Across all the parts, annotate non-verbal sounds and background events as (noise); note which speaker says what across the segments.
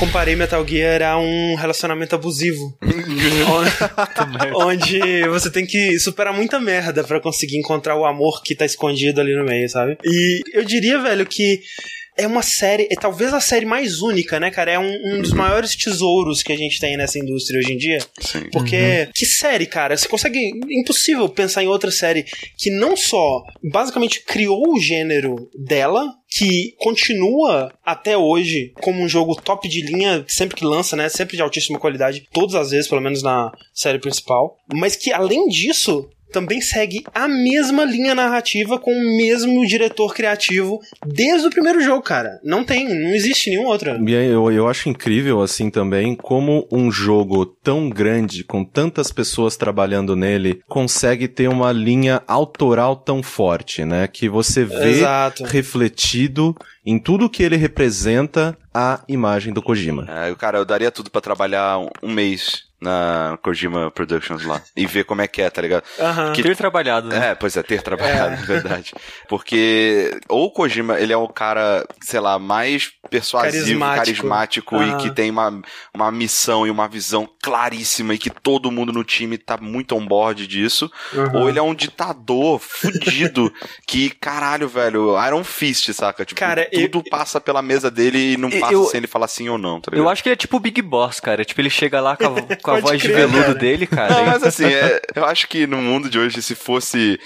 Speaker 1: comparei Metal Gear a um relacionamento abusivo. (laughs) onde você tem que superar muita merda para conseguir encontrar o amor que tá escondido ali no meio, sabe? E eu diria, velho, que é uma série, é talvez a série mais única, né, cara? É um, um dos maiores tesouros que a gente tem nessa indústria hoje em dia.
Speaker 2: Sim.
Speaker 1: Porque, uhum. que série, cara? Você consegue. Impossível pensar em outra série que não só basicamente criou o gênero dela, que continua até hoje como um jogo top de linha, sempre que lança, né? Sempre de altíssima qualidade, todas as vezes, pelo menos na série principal. Mas que além disso, também segue a mesma linha narrativa com o mesmo diretor criativo desde o primeiro jogo, cara. Não tem, não existe nenhum outro.
Speaker 3: Eu, eu acho incrível, assim, também, como um jogo tão grande, com tantas pessoas trabalhando nele, consegue ter uma linha autoral tão forte, né? Que você vê
Speaker 1: Exato.
Speaker 3: refletido em tudo que ele representa a imagem do Kojima.
Speaker 2: É, cara, eu daria tudo para trabalhar um, um mês na Kojima Productions lá e ver como é que é, tá ligado?
Speaker 4: Uhum. Que, ter trabalhado,
Speaker 2: né? É, pois é, ter trabalhado, é. (laughs) verdade. Porque ou o Kojima, ele é o cara, sei lá, mais persuasivo, carismático, carismático uhum. e que tem uma, uma missão e uma visão claríssima e que todo mundo no time tá muito on board disso, uhum. ou ele é um ditador fudido (laughs) que, caralho, velho, Iron Fist, saca? Tipo, cara, tudo eu, passa pela mesa dele e não passa eu, sem ele falar sim ou não, tá
Speaker 4: Eu acho que ele é tipo o Big Boss, cara. Tipo, ele chega lá com a, (laughs) com a voz crer, de veludo cara. dele, cara.
Speaker 2: Não, mas assim, é, eu acho que no mundo de hoje, se fosse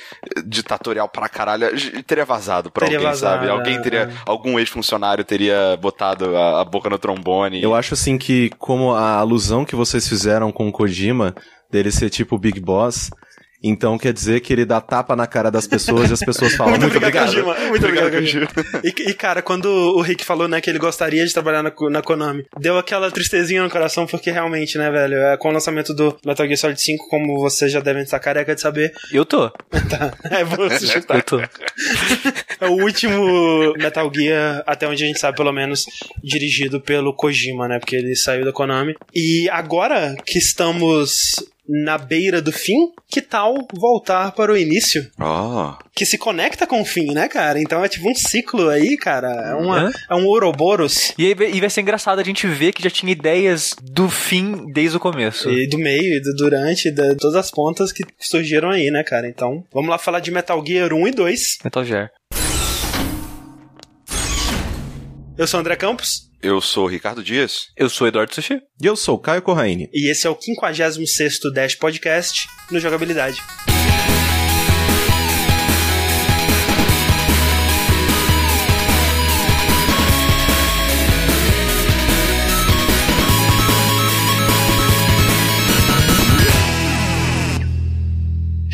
Speaker 2: ditatorial pra caralho, teria vazado pra teria alguém, vazado, sabe? Alguém é, teria, é. algum ex-funcionário teria botado a, a, boca no trombone.
Speaker 3: Eu acho assim que, como a alusão que vocês fizeram com o Kojima, dele ser tipo o Big Boss, então quer dizer que ele dá tapa na cara das pessoas e as pessoas falam muito, muito obrigado.
Speaker 1: Kojima. Muito obrigado, Kojima. E, e, cara, quando o Rick falou, né, que ele gostaria de trabalhar na, na Konami, deu aquela tristezinha no coração, porque realmente, né, velho, é, com o lançamento do Metal Gear Solid 5, como vocês já devem estar careca de saber.
Speaker 4: Eu tô.
Speaker 1: tá. É, você chutar.
Speaker 4: Eu tô.
Speaker 1: é o último Metal Gear, até onde a gente sabe, pelo menos, dirigido pelo Kojima, né, porque ele saiu da Konami. E agora que estamos na beira do fim, que tal voltar para o início?
Speaker 2: Oh.
Speaker 1: Que se conecta com o fim, né, cara? Então é tipo um ciclo aí, cara. É, uma, é? um Ouroboros.
Speaker 4: E, aí, e vai ser engraçado a gente ver que já tinha ideias do fim desde o começo.
Speaker 1: E do meio, e do durante, de todas as pontas que surgiram aí, né, cara? Então, vamos lá falar de Metal Gear 1 e 2.
Speaker 4: Metal Gear.
Speaker 1: Eu sou o André Campos.
Speaker 2: Eu sou o Ricardo Dias.
Speaker 4: Eu sou Eduardo Sushi.
Speaker 3: E eu sou o Caio Corraine.
Speaker 1: E esse é o 56º Dash Podcast no Jogabilidade.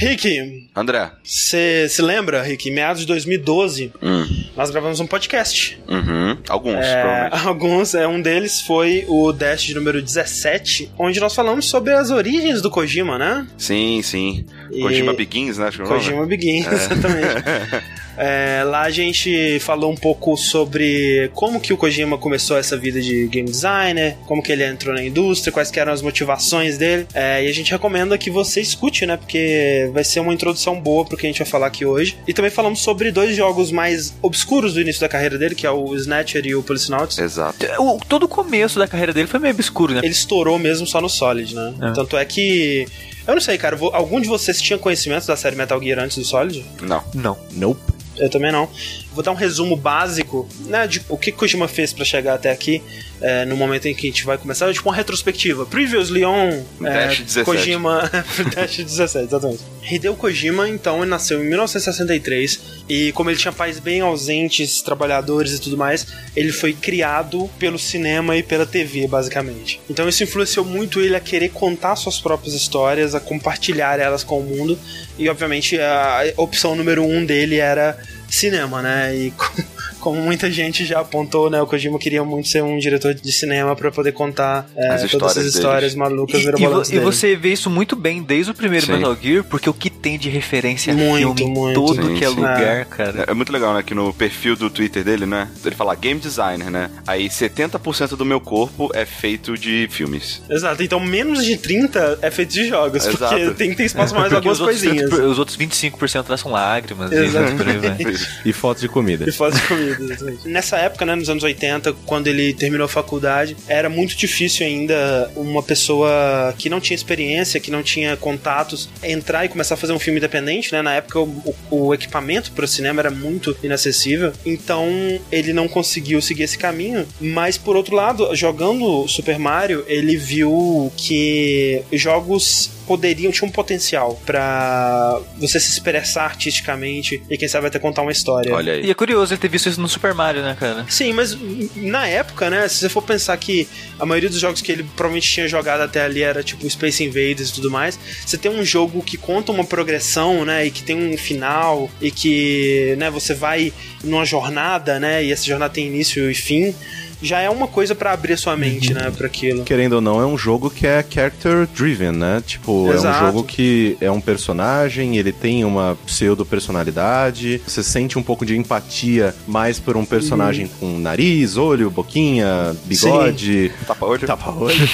Speaker 1: Rick.
Speaker 2: André.
Speaker 1: Você se lembra, Rick? Em meados de 2012,
Speaker 2: hum.
Speaker 1: nós gravamos um podcast.
Speaker 2: Uhum. Alguns,
Speaker 1: é, (laughs) Alguns. É, um deles foi o Dash de número 17, onde nós falamos sobre as origens do Kojima, né?
Speaker 2: Sim, sim. E... Kojima Begins, né?
Speaker 1: Kojima Begins, é. (laughs) exatamente. (laughs) É, lá a gente falou um pouco sobre como que o Kojima começou essa vida de game designer, como que ele entrou na indústria, quais eram as motivações dele. É, e a gente recomenda que você escute, né? Porque vai ser uma introdução boa pro que a gente vai falar aqui hoje. E também falamos sobre dois jogos mais obscuros do início da carreira dele, que é o Snatcher e o Policenauts.
Speaker 2: Exato.
Speaker 4: O, todo o começo da carreira dele foi meio obscuro, né?
Speaker 1: Ele estourou mesmo só no Solid, né? É. Tanto é que eu não sei, cara. Algum de vocês tinha conhecimento da série Metal Gear antes do Solid?
Speaker 2: Não.
Speaker 4: Não.
Speaker 3: Nope.
Speaker 1: Eu também não. Vou dar um resumo básico né, de o que Kojima fez para chegar até aqui, é, no momento em que a gente vai começar, tipo uma retrospectiva. Previously on
Speaker 2: é,
Speaker 1: Kojima. (laughs) Dash 17, exatamente. Hideo Kojima, então, ele nasceu em 1963 e, como ele tinha pais bem ausentes, trabalhadores e tudo mais, ele foi criado pelo cinema e pela TV, basicamente. Então, isso influenciou muito ele a querer contar suas próprias histórias, a compartilhar elas com o mundo e, obviamente, a opção número um dele era cinema, né? E (laughs) como muita gente já apontou, né? O Kojima queria muito ser um diretor de cinema para poder contar é, todas essas histórias malucas
Speaker 4: e, e, e você vê isso muito bem desde o primeiro sim. Metal Gear, porque o que tem de referência muito, filme muito, todo sim, que é lugar, é. cara.
Speaker 2: É, é muito legal, né? Que no perfil do Twitter dele, né? Ele fala game designer, né? Aí 70% do meu corpo é feito de filmes.
Speaker 1: Exato. Então menos de 30 é feito de jogos, Exato. (laughs) porque tem que ter espaço mais algumas coisinhas.
Speaker 4: os outros 25% são lágrimas. Exato.
Speaker 3: E, (laughs) e fotos de comida.
Speaker 1: E fotos de comida. Nessa época, né, nos anos 80, quando ele terminou a faculdade, era muito difícil ainda uma pessoa que não tinha experiência, que não tinha contatos, entrar e começar a fazer um filme independente, né? Na época o, o equipamento para o cinema era muito inacessível, então ele não conseguiu seguir esse caminho, mas por outro lado, jogando Super Mario, ele viu que jogos poderiam, tinham um potencial para você se expressar artisticamente e quem sabe até contar uma história.
Speaker 4: Olha aí. E é curioso ele ter visto isso no Super Mario, né, cara?
Speaker 1: Sim, mas na época, né, se você for pensar que a maioria dos jogos que ele provavelmente tinha jogado até ali era tipo Space Invaders e tudo mais, você tem um jogo que conta uma progressão, né, e que tem um final e que, né, você vai numa jornada, né, e essa jornada tem início e fim já é uma coisa para abrir sua mente, uhum. né, para aquilo.
Speaker 3: Querendo ou não, é um jogo que é character driven, né? Tipo, Exato. é um jogo que é um personagem, ele tem uma pseudo personalidade, você sente um pouco de empatia mais por um personagem uhum. com nariz, olho, boquinha, bigode,
Speaker 2: tapa-olho.
Speaker 3: Tapa-olho.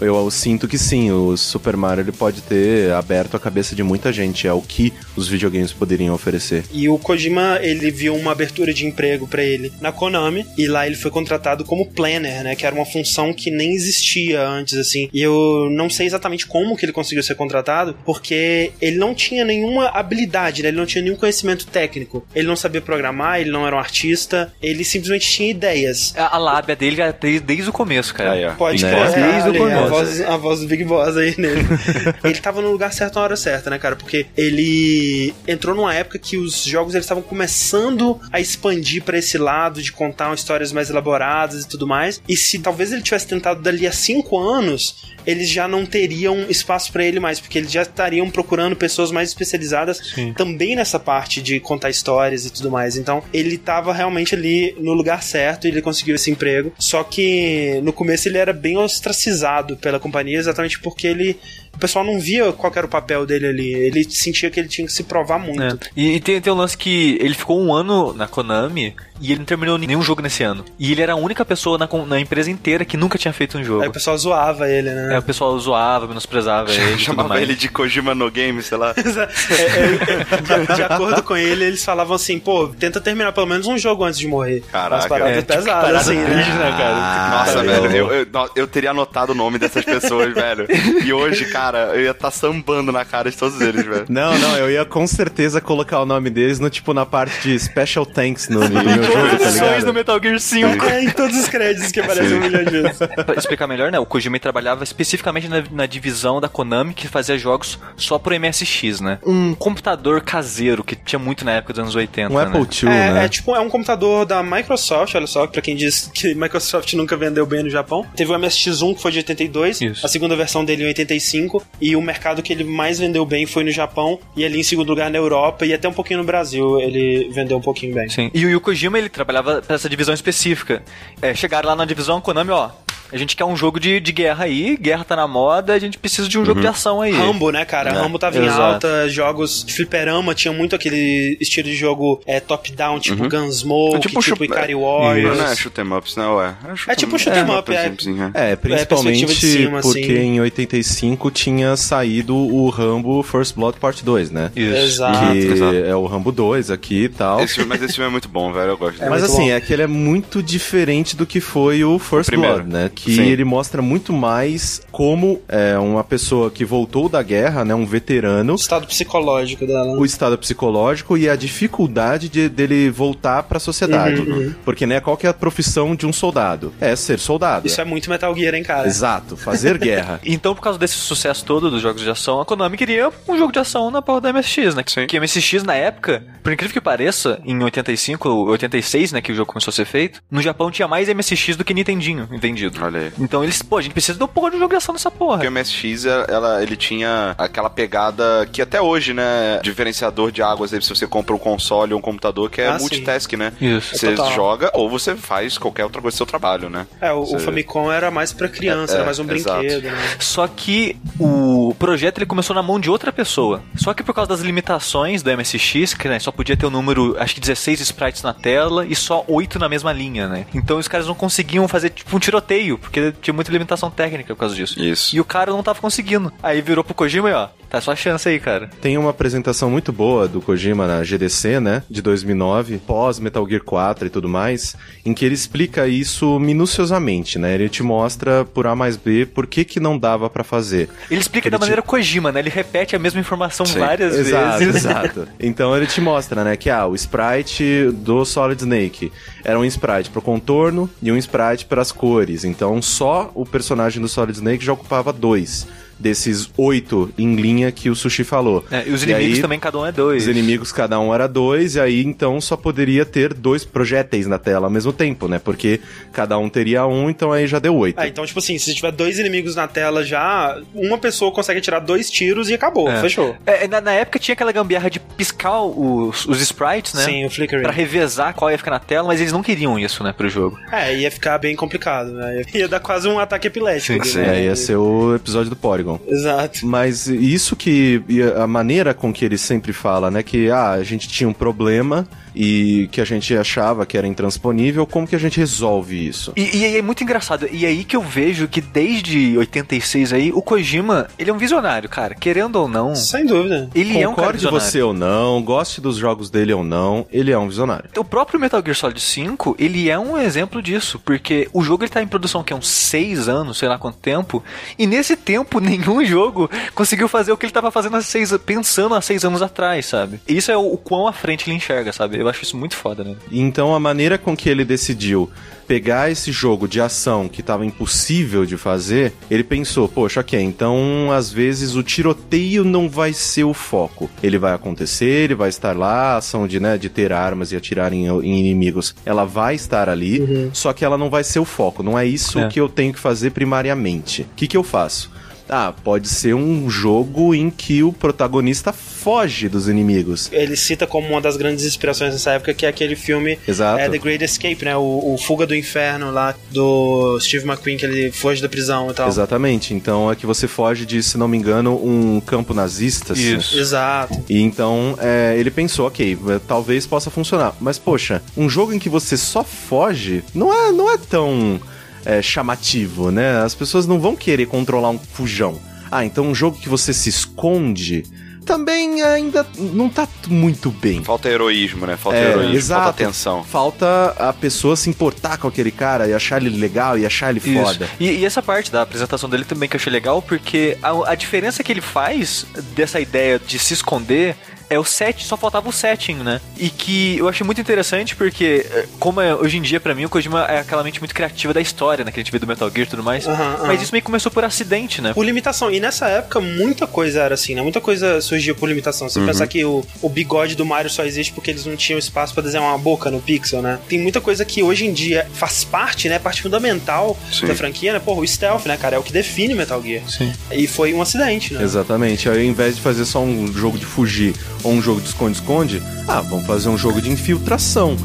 Speaker 3: eu, (laughs) eu sinto que sim, o Super Mario ele pode ter aberto a cabeça de muita gente, é o que os videogames poderiam oferecer.
Speaker 1: E o Kojima, ele viu uma abertura de emprego para ele na Konami e lá ele foi contratado como planner, né? Que era uma função que nem existia antes, assim. E eu não sei exatamente como que ele conseguiu ser contratado, porque ele não tinha nenhuma habilidade, né? Ele não tinha nenhum conhecimento técnico. Ele não sabia programar, ele não era um artista, ele simplesmente tinha ideias.
Speaker 4: A, a lábia dele já desde, desde o começo, cara.
Speaker 1: Ah, é. Pode né? crer. Desde o começo. A voz, a voz do Big Boss aí nele. (laughs) ele tava no lugar certo na hora certa, né, cara? Porque ele entrou numa época que os jogos eles estavam começando a expandir para esse lado de contar uma história histórias mais elaboradas e tudo mais. E se talvez ele tivesse tentado dali a cinco anos, eles já não teriam espaço para ele mais, porque eles já estariam procurando pessoas mais especializadas Sim. também nessa parte de contar histórias e tudo mais. Então, ele estava realmente ali no lugar certo e ele conseguiu esse emprego. Só que no começo ele era bem ostracizado pela companhia, exatamente porque ele o pessoal não via qual era o papel dele ali. Ele sentia que ele tinha que se provar muito. É.
Speaker 4: E, e tem, tem um lance que ele ficou um ano na Konami e ele não terminou nenhum jogo nesse ano. E ele era a única pessoa na, na empresa inteira que nunca tinha feito um jogo.
Speaker 1: Aí o pessoal zoava ele, né?
Speaker 4: É, o pessoal zoava, menosprezava (laughs) ele.
Speaker 2: Chamava ele de Kojima no game, sei lá. (laughs) é,
Speaker 1: é, de, de, acordo com ele, eles falavam assim, pô, tenta terminar pelo menos um jogo antes de morrer.
Speaker 2: Caraca. Umas
Speaker 1: paradas é, pesadas, tipo, assim, né? né,
Speaker 2: cara? Nossa, velho, eu, eu, eu, teria anotado o nome dessas pessoas, (laughs) velho. E hoje, cara, eu ia estar tá sambando na cara de todos eles, velho. (laughs)
Speaker 3: Não, não, eu ia com certeza colocar o nome deles no, tipo, na parte de Special Thanks no, no meu jogo, tá ligado?
Speaker 1: no Metal Gear 5. É, em todos os créditos que aparecem um milhão de vezes.
Speaker 4: Pra explicar melhor, né, o Kojima trabalhava especificamente na, na divisão da Konami que fazia jogos só pro MSX, né? Um computador caseiro que tinha muito na época dos anos 80,
Speaker 3: Um
Speaker 4: né?
Speaker 3: Apple II, é,
Speaker 1: né? É, tipo, é um computador da Microsoft, olha só, pra quem diz que Microsoft nunca vendeu bem no Japão. Teve o MSX1 que foi de 82, Isso. a segunda versão dele em 85, e o mercado que ele mais vendeu bem foi no Japão, e ali em segundo lugar na Europa, e até um pouquinho no Brasil ele vendeu um pouquinho bem.
Speaker 4: Sim. E o Kojima, ele trabalhava pra essa divisão específica. É, chegaram lá na divisão Konami, ó, a gente quer um jogo de, de guerra aí, guerra tá na moda, a gente precisa de um uhum. jogo de ação aí.
Speaker 1: Rambo, né, cara? É. Rambo tava Exato. em alta, jogos de fliperama tinha muito aquele estilo de jogo é, top-down, tipo uhum. Gunsmoke, é tipo, tipo Ikari Warriors.
Speaker 2: Não é shoot 'em ups, não,
Speaker 1: é. É, é tipo shoot 'em up, é.
Speaker 3: É, principalmente cima, porque assim. em 85 tinha saído o Rambo First Blood Part 2, né?
Speaker 1: Isso. Exato.
Speaker 3: Que
Speaker 1: Exato.
Speaker 3: é o Rambo 2 aqui e tal.
Speaker 2: Esse mas esse filme é muito bom, velho, eu gosto dele.
Speaker 3: Mas assim, bom. é que ele é muito diferente do que foi o First o Blood, né? Que Sim. ele mostra muito mais como é, uma pessoa que voltou da guerra, né, um veterano. O
Speaker 1: estado psicológico dela.
Speaker 3: O estado psicológico e a dificuldade de, dele voltar para a sociedade. Uhum, uhum. Porque, né, qual que é a profissão de um soldado? É ser soldado.
Speaker 1: Isso é muito Metal Gear, hein, cara?
Speaker 3: Exato, fazer (laughs) guerra.
Speaker 4: então, por causa desse sucesso todo dos jogos de ação, a Konami queria um jogo de ação na porra da MSX, né? Sim. Que MSX, na época, por incrível que pareça, em 85, 86, né, que o jogo começou a ser feito, no Japão tinha mais MSX do que Nintendinho vendido.
Speaker 2: Olha aí.
Speaker 4: Então eles, pô, a gente precisa de um porra de jogo de ação nessa porra.
Speaker 2: Porque o MSX, ela, ele tinha aquela pegada que até hoje, né, diferenciador de águas aí, se você compra um console ou um computador, que é ah, multitask, sim. né?
Speaker 4: Isso.
Speaker 2: Você é joga ou você faz qualquer outra coisa do seu trabalho, né?
Speaker 1: É, o, você... o Famicom era mais pra criança, é, era mais um brinquedo, né?
Speaker 4: Só que o projeto ele começou na mão de outra pessoa. Só que por causa das limitações do MSX, que né, só podia ter o um número, acho que 16 sprites na tela e só 8 na mesma linha, né? Então os caras não conseguiam fazer tipo um tiroteio, porque tinha muita limitação técnica por causa disso.
Speaker 2: Isso.
Speaker 4: E o cara não tava conseguindo. Aí virou pro Kojima e ó, Tá sua chance aí, cara.
Speaker 3: Tem uma apresentação muito boa do Kojima na GDC, né? De 2009, pós Metal Gear 4 e tudo mais, em que ele explica isso minuciosamente, né? Ele te mostra por A mais B por que que não dava para fazer.
Speaker 4: Ele explica
Speaker 3: ele
Speaker 4: da maneira te... Kojima, né? Ele repete a mesma informação Sim. várias
Speaker 3: exato,
Speaker 4: vezes. (laughs)
Speaker 3: Exato. Então ele te mostra, né, que ah, o sprite do Solid Snake era um sprite pro contorno e um sprite para as cores. Então só o personagem do Solid Snake já ocupava dois desses oito em linha que o Sushi falou.
Speaker 4: É, e os inimigos aí, também, cada um é dois.
Speaker 3: Os inimigos, cada um era dois, e aí então só poderia ter dois projéteis na tela ao mesmo tempo, né? Porque cada um teria um, então aí já deu oito.
Speaker 1: Ah, então, tipo assim, se tiver dois inimigos na tela já, uma pessoa consegue tirar dois tiros e acabou, é. fechou.
Speaker 4: É, na, na, época tinha aquela gambiarra de piscar os, os sprites, né?
Speaker 1: Sim, o flickering.
Speaker 4: Pra revezar qual ia ficar na tela, mas eles não queriam isso, né, pro jogo.
Speaker 1: É, ia ficar bem complicado, né? Ia dar quase um ataque epilético.
Speaker 3: Sim, sim. Né? É, ia ser o episódio do Porygon.
Speaker 1: Exato.
Speaker 3: Mas isso que. a maneira com que ele sempre fala, né? Que ah, a gente tinha um problema e que a gente achava que era intransponível, como que a gente resolve isso?
Speaker 4: E, e é muito engraçado. E aí que eu vejo que desde 86 aí, o Kojima, ele é um visionário, cara. Querendo ou não.
Speaker 1: Sem dúvida.
Speaker 3: Ele Concorde é um cara visionário. você ou não, goste dos jogos dele ou não, ele é um visionário.
Speaker 4: O próprio Metal Gear Solid 5, ele é um exemplo disso, porque o jogo ele tá em produção que é uns 6 anos, sei lá quanto tempo, e nesse tempo (laughs) nenhum jogo conseguiu fazer o que ele tava fazendo há seis, pensando há 6 anos atrás, sabe? E isso é o, o quão à frente ele enxerga, sabe? Eu acho isso muito foda, né?
Speaker 3: Então a maneira com que ele decidiu pegar esse jogo de ação que estava impossível de fazer, ele pensou, poxa, ok, então às vezes o tiroteio não vai ser o foco. Ele vai acontecer, ele vai estar lá, a ação de, né, de ter armas e atirar em, em inimigos, ela vai estar ali, uhum. só que ela não vai ser o foco. Não é isso é. que eu tenho que fazer primariamente. O que, que eu faço? Ah, pode ser um jogo em que o protagonista foge dos inimigos.
Speaker 1: Ele cita como uma das grandes inspirações dessa época que é aquele filme
Speaker 3: Exato.
Speaker 1: É, The Great Escape, né? O, o, Fuga do Inferno lá do Steve McQueen, que ele foge da prisão e tal.
Speaker 3: Exatamente. Então é que você foge de, se não me engano, um campo nazista.
Speaker 1: Assim. Isso. Exato.
Speaker 3: E então é, ele pensou, ok, talvez possa funcionar. Mas poxa, um jogo em que você só foge não é, não é tão é, chamativo, né? As pessoas não vão querer controlar um fujão. Ah, então um jogo que você se esconde também ainda não tá muito bem.
Speaker 2: Falta heroísmo, né? Falta é, heroísmo, exato. falta atenção.
Speaker 3: Falta a pessoa se importar com aquele cara e achar ele legal e achar ele Isso. foda.
Speaker 4: E, e, essa parte da apresentação dele também que eu achei legal, porque a, a diferença que ele faz dessa ideia de se esconder é o set, só faltava o setting, né? E que eu achei muito interessante porque, eh, como é, hoje em dia, para mim, o Kojima é aquela mente muito criativa da história, né? Que a gente vê do Metal Gear e tudo mais. Uhum, uhum. Mas isso meio que começou por acidente, né?
Speaker 1: Por limitação. E nessa época, muita coisa era assim, né? Muita coisa surgia por limitação. Você uhum. pensar que o, o bigode do Mario só existe porque eles não tinham espaço para desenhar uma boca no pixel, né? Tem muita coisa que hoje em dia faz parte, né? Parte fundamental Sim. da franquia, né? Porra, o stealth, né, cara? É o que define Metal Gear.
Speaker 3: Sim.
Speaker 1: E foi um acidente, né?
Speaker 3: Exatamente. Ao invés de fazer só um jogo de fugir ou um jogo de esconde esconde Ah, vamos fazer um jogo de infiltração.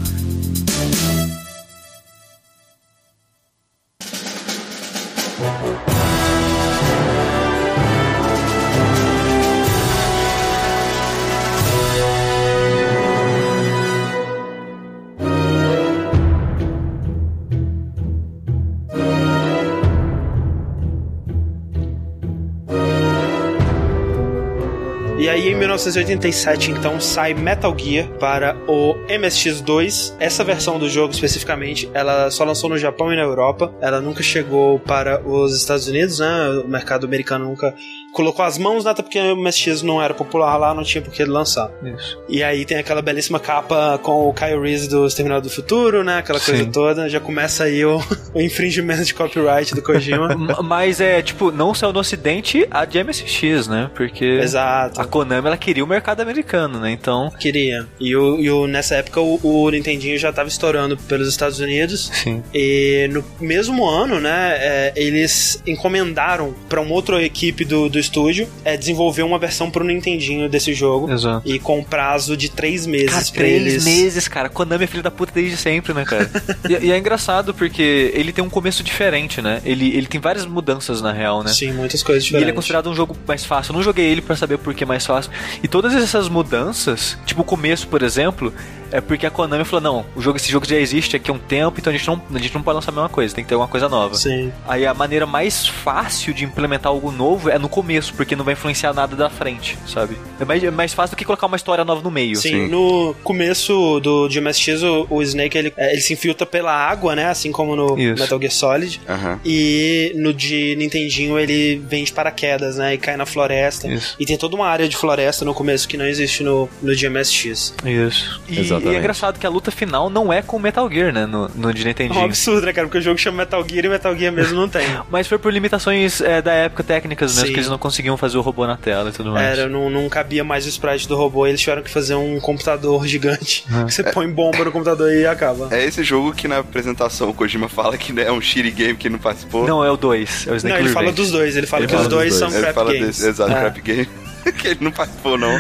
Speaker 1: Aí em 1987 então sai Metal Gear para o MSX2. Essa versão do jogo especificamente, ela só lançou no Japão e na Europa. Ela nunca chegou para os Estados Unidos, né? O mercado americano nunca colocou as mãos nada porque o MSX não era popular lá, não tinha por que lançar.
Speaker 4: Isso.
Speaker 1: E aí tem aquela belíssima capa com o Kyle Reese do Exterminador do Futuro, né? Aquela Sim. coisa toda. Já começa aí o, (laughs) o infringimento de copyright do Kojima. (laughs)
Speaker 4: Mas é, tipo, não saiu no ocidente a de MSX, né? Porque
Speaker 1: Exato.
Speaker 4: a Konami, ela queria o mercado americano, né? Então...
Speaker 1: Queria. E, o, e o, nessa época o, o Nintendinho já tava estourando pelos Estados Unidos.
Speaker 4: Sim.
Speaker 1: E no mesmo ano, né, é, eles encomendaram para uma outra equipe do, do estúdio é desenvolver uma versão pro Nintendinho desse jogo.
Speaker 4: Exato.
Speaker 1: E com prazo de três meses
Speaker 4: cara, três eles... meses, cara. Konami é filho da puta desde sempre, né, cara? (laughs) e, e, é engraçado porque ele tem um começo diferente, né? Ele, ele tem várias mudanças, na real, né?
Speaker 1: Sim, muitas coisas diferentes.
Speaker 4: E ele é considerado um jogo mais fácil. Eu não joguei ele para saber por que mais fácil. E todas essas mudanças, tipo o começo, por exemplo, é porque a Konami falou: não, o jogo, esse jogo já existe aqui há um tempo, então a gente, não, a gente não pode lançar a mesma coisa, tem que ter alguma coisa nova.
Speaker 1: Sim.
Speaker 4: Aí a maneira mais fácil de implementar algo novo é no começo, porque não vai influenciar nada da frente, sabe? É mais, é mais fácil do que colocar uma história nova no meio.
Speaker 1: Sim, Sim. no começo do de MSX, o, o Snake ele, é, ele se infiltra pela água, né? Assim como no Isso. Metal Gear Solid.
Speaker 2: Uhum.
Speaker 1: E no de Nintendinho ele vem de paraquedas, né? E cai na floresta.
Speaker 4: Isso.
Speaker 1: E tem toda uma área de floresta no começo que não existe no, no de MSX.
Speaker 4: Isso. E, e é engraçado que a luta final não é com Metal Gear, né? No, no de Nintendinho. É um
Speaker 1: absurdo, né, cara? Porque o jogo chama Metal Gear e Metal Gear mesmo não tem. (laughs)
Speaker 4: Mas foi por limitações é, da época técnicas mesmo, Sim. que eles não conseguiam fazer o robô na tela e tudo mais.
Speaker 1: Era, não, não cabia mais o sprite do robô, eles tiveram que fazer um computador (laughs) gigante. Que você põe bomba no computador e acaba.
Speaker 2: É esse jogo que na apresentação o Kojima fala que é um shitty game que não participou.
Speaker 4: Não, é o 2. É o
Speaker 1: Snake Não, ele fala dos dois. Ele fala ele que fala os dois, dois, são ele crap games. Desse,
Speaker 2: exato, é. crap game. (laughs) que ele não participou, não.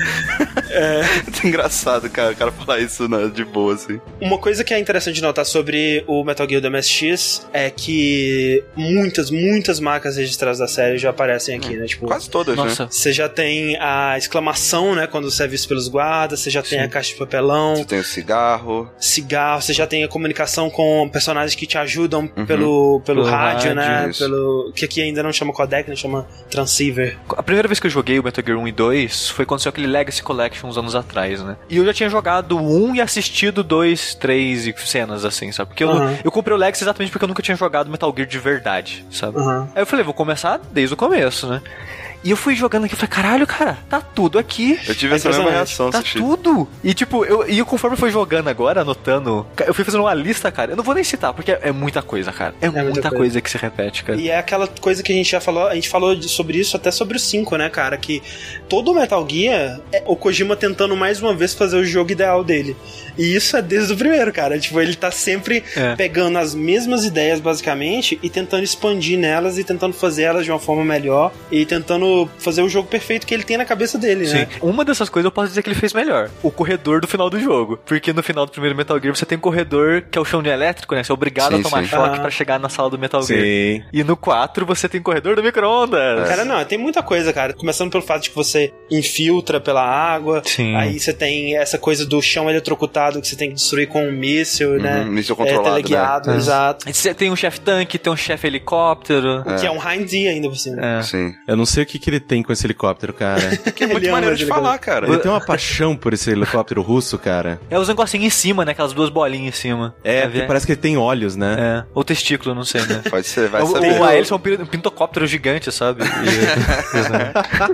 Speaker 2: É. (laughs) é engraçado, cara, o cara falar isso né, de boa, assim.
Speaker 1: Uma coisa que é interessante notar sobre o Metal Gear do MSX é que muitas, muitas marcas registradas da série já aparecem aqui, né? Tipo,
Speaker 2: Quase todas,
Speaker 1: né? nossa. né? Você já tem a exclamação, né? Quando você é visto pelos guardas, você já Sim. tem a caixa de papelão. Você
Speaker 2: tem o cigarro.
Speaker 1: Cigarro, você já tem a comunicação com personagens que te ajudam uhum. pelo, pelo, pelo rádio, rádio, né? Isso. Pelo. Que aqui ainda não chama codec, né? Chama transceiver.
Speaker 4: A primeira vez que eu joguei o Metal Gear 1 e 2 foi quando saiu aquele Legacy Collection uns anos atrás, né? E eu já tinha jogado um e assistido dois, três cenas assim, sabe? Porque eu, uhum. eu comprei o Legacy exatamente porque eu nunca tinha jogado Metal Gear de verdade, sabe?
Speaker 1: Uhum.
Speaker 4: Aí eu falei, vou começar desde o começo, né? E eu fui jogando aqui e falei, caralho, cara, tá tudo aqui.
Speaker 2: Eu tive essa mesma reação,
Speaker 4: Tá
Speaker 2: Sushi.
Speaker 4: tudo. E tipo, eu, e conforme eu fui jogando agora, anotando, eu fui fazendo uma lista, cara. Eu não vou nem citar, porque é, muita coisa, cara. É, é muita, muita coisa. coisa. que se repete, cara.
Speaker 1: E é aquela coisa que a gente já falou, a gente falou sobre isso até sobre o 5, né, cara? Que todo o Metal Gear é o Kojima tentando mais uma vez fazer o jogo ideal dele. E isso é desde o primeiro, cara. Tipo, ele tá sempre é. pegando as mesmas ideias, basicamente, e tentando expandir nelas e tentando fazer elas de uma forma melhor e tentando fazer o jogo perfeito que ele tem na cabeça dele,
Speaker 4: Sim.
Speaker 1: né?
Speaker 4: Uma dessas coisas eu posso dizer que ele fez melhor. O corredor do final do jogo. Porque no final do primeiro Metal Gear você tem um corredor que é o chão de elétrico, né? Você é obrigado sim, a tomar sim. choque ah. para chegar na sala do Metal Gear. Sim. E no 4 você tem corredor do micro-ondas.
Speaker 1: Cara, não, tem muita coisa, cara. Começando pelo fato de que você infiltra pela água.
Speaker 4: Sim.
Speaker 1: Aí você tem essa coisa do chão eletrocutado que você tem que destruir com um míssil, né?
Speaker 2: uhum, né? Míssil controlado, é,
Speaker 1: teleguiado,
Speaker 2: né?
Speaker 1: exato.
Speaker 4: Você tem um chefe tanque, tem um chefe helicóptero.
Speaker 1: É. Que é um Hind ainda por cima.
Speaker 3: É. Sim. Eu não sei o que, que ele tem com esse helicóptero, cara. (laughs)
Speaker 2: que é muito maneiro de falar, cara.
Speaker 3: Ele tem uma paixão por esse helicóptero russo, cara.
Speaker 4: É os negocinhos em cima, né? Aquelas duas bolinhas em cima.
Speaker 3: É, parece que ele tem olhos, né?
Speaker 4: É. Ou testículo, não sei, né? (laughs)
Speaker 2: Pode ser, vai
Speaker 4: o,
Speaker 2: saber.
Speaker 4: O Aelson é um pintocóptero gigante, sabe? (laughs)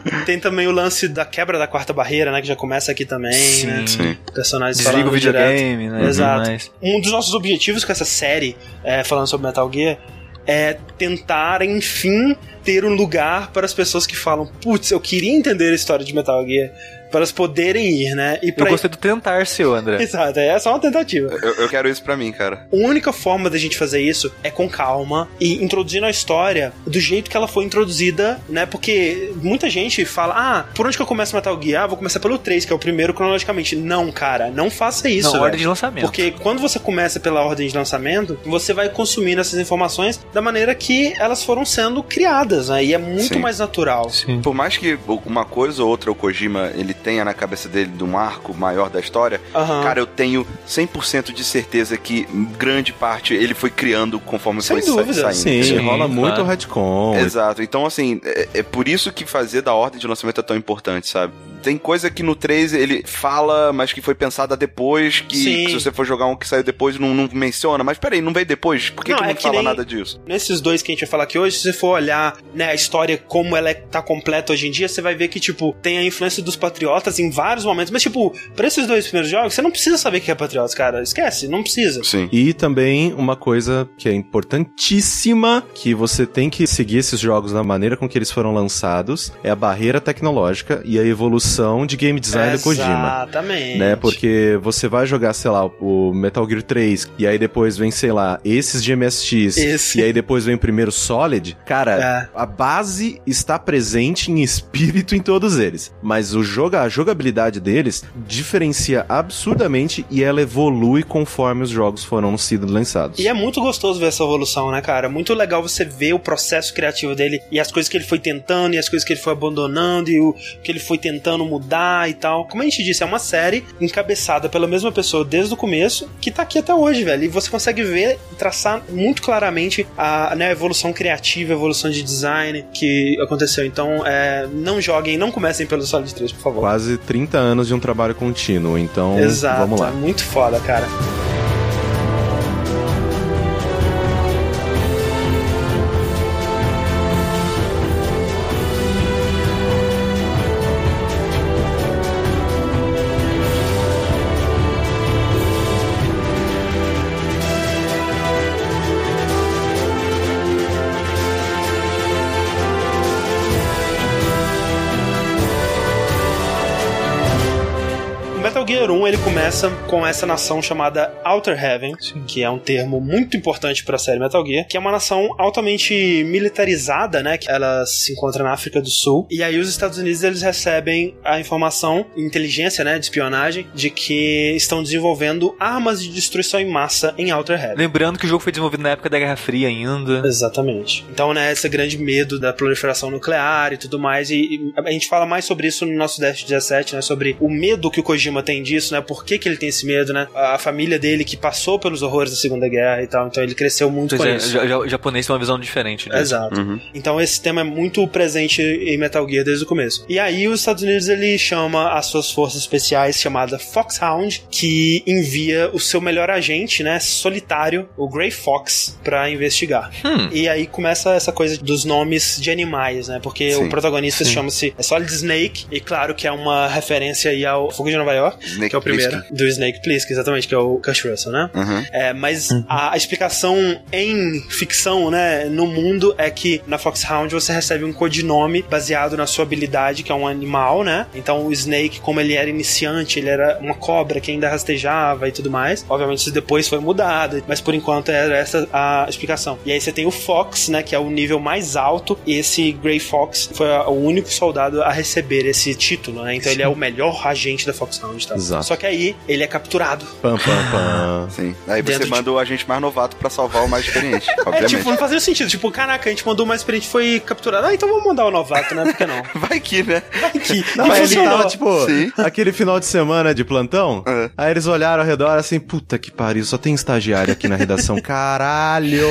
Speaker 1: E... tem também o lance da quebra da quarta barreira, né? Que já começa aqui também,
Speaker 4: sim,
Speaker 1: né?
Speaker 2: Sim.
Speaker 1: Personagens
Speaker 4: Desliga o videogame, direto.
Speaker 1: né? Exato. Um dos nossos objetivos com essa série, é, falando sobre Metal Gear, é tentar, enfim, ter um lugar para as pessoas que falam: putz, eu queria entender a história de Metal Gear para elas poderem ir, né?
Speaker 4: E pra... Eu gostei do tentar, seu André. (laughs)
Speaker 1: Exato, é só uma tentativa.
Speaker 2: Eu, eu, quero isso para mim, cara.
Speaker 1: A única forma da gente fazer isso é com calma e introduzindo a história do jeito que ela foi introduzida, né? Porque muita gente fala, ah, por onde que eu começo Metal Gear? Ah, vou começar pelo 3, que é o primeiro cronologicamente. Não, cara, não faça isso.
Speaker 4: Não, ordem de lançamento.
Speaker 1: Porque quando você começa pela ordem de lançamento, você vai consumindo essas informações da maneira que elas foram sendo criadas, né? E é muito
Speaker 2: Sim.
Speaker 1: mais natural.
Speaker 2: Sim. Por mais que uma coisa ou outra o Kojima ele tenha na cabeça dele de um arco maior da história,
Speaker 1: uhum.
Speaker 2: cara, eu tenho 100% de certeza que grande parte ele foi criando conforme
Speaker 1: Sem
Speaker 2: foi
Speaker 1: dúvida.
Speaker 2: saindo.
Speaker 3: Sim, Sim rola claro. muito retcon.
Speaker 2: Exato. Então, assim, é, é por isso que fazer da ordem de lançamento é tão importante, sabe? Tem coisa que no 3 ele fala, mas que foi pensada depois, que, que se você for jogar um que saiu depois não, não menciona. Mas peraí, não veio depois? Por que não, que não é que fala nada disso?
Speaker 1: Nesses dois que a gente vai falar aqui hoje, se você for olhar né, a história como ela é, tá completa hoje em dia, você vai ver que, tipo, tem a influência dos patriotas em vários momentos. Mas, tipo, pra esses dois primeiros jogos, você não precisa saber que é patriotas, cara. Esquece, não precisa.
Speaker 2: Sim.
Speaker 3: E também uma coisa que é importantíssima, que você tem que seguir esses jogos da maneira com que eles foram lançados, é a barreira tecnológica e a evolução evolução de game design do Kojima.
Speaker 1: Exatamente.
Speaker 3: Né? Porque você vai jogar, sei lá, o Metal Gear 3, e aí depois vem, sei lá, esses de MSX,
Speaker 1: Esse.
Speaker 3: e aí depois vem o primeiro Solid. Cara, é. a base está presente em espírito em todos eles. Mas o joga, a jogabilidade deles diferencia absurdamente e ela evolui conforme os jogos foram sido lançados.
Speaker 1: E é muito gostoso ver essa evolução, né, cara? Muito legal você ver o processo criativo dele e as coisas que ele foi tentando, e as coisas que ele foi abandonando, e o que ele foi tentando tentando mudar e tal. Como a gente disse, é uma série encabeçada pela mesma pessoa desde o começo, que tá aqui até hoje, velho. E você consegue ver, traçar muito claramente a né, evolução criativa, a evolução de design que aconteceu. Então, é, não joguem, não comecem pelo Solid 3, por favor.
Speaker 3: Quase 30 anos de um trabalho contínuo, então
Speaker 1: Exato,
Speaker 3: vamos lá.
Speaker 1: Muito foda, cara. Começa com essa nação chamada Outer Heaven, Sim. que é um termo muito importante para a série Metal Gear, que é uma nação altamente militarizada, né? Que ela se encontra na África do Sul. E aí os Estados Unidos eles recebem a informação, inteligência, né, de espionagem, de que estão desenvolvendo armas de destruição em massa em Outer Heaven.
Speaker 4: Lembrando que o jogo foi desenvolvido na época da Guerra Fria ainda.
Speaker 1: Exatamente. Então, né, esse grande medo da proliferação nuclear e tudo mais. E, e a gente fala mais sobre isso no nosso Dash 17, né? Sobre o medo que o Kojima tem disso, né? Por que, que ele tem esse medo, né? A família dele que passou pelos horrores da Segunda Guerra e tal, então ele cresceu muito pois com é, isso.
Speaker 4: O japonês tem uma visão diferente
Speaker 1: disso. Exato. Uhum. Então esse tema é muito presente em Metal Gear desde o começo. E aí os Estados Unidos ele chama as suas forças especiais chamada Foxhound, que envia o seu melhor agente, né, solitário, o Grey Fox, para investigar. Hum. E aí começa essa coisa dos nomes de animais, né? Porque Sim. o protagonista chama-se Solid Snake e claro que é uma referência aí ao Fogo de Nova York, Snake que é o primeiro. Do Snake Plissken, exatamente, que é o Kurt Russell, né? Uhum. É, mas uhum. a, a, explicação em ficção, né, no mundo, é que na Foxhound você recebe um codinome baseado na sua habilidade, que é um animal, né? Então o Snake, como ele era iniciante, ele era uma cobra que ainda rastejava e tudo mais. Obviamente isso depois foi mudado, mas por enquanto era essa a explicação. E aí você tem o Fox, né, que é o nível mais alto, e esse Grey Fox foi o único soldado a receber esse título, né? Então Sim. ele é o melhor agente da Foxhound, tá? Exato. Só que aí ele é capturado.
Speaker 3: Pam, pam, pam.
Speaker 2: Sim. Aí você manda de... o agente mais novato pra salvar o mais experiente, obviamente. (laughs)
Speaker 1: É, tipo, não fazia sentido. Tipo, caraca, a gente mandou o mais experiente foi capturado. Ah, então vamos mandar o novato, né? Por que não? (laughs)
Speaker 2: Vai que, né?
Speaker 1: Vai que. (laughs)
Speaker 3: Não, mas ele tava, tipo, Sim. aquele final de semana de plantão. É. Aí eles olharam ao redor assim, puta que pariu, só tem estagiário aqui na redação. Caralho!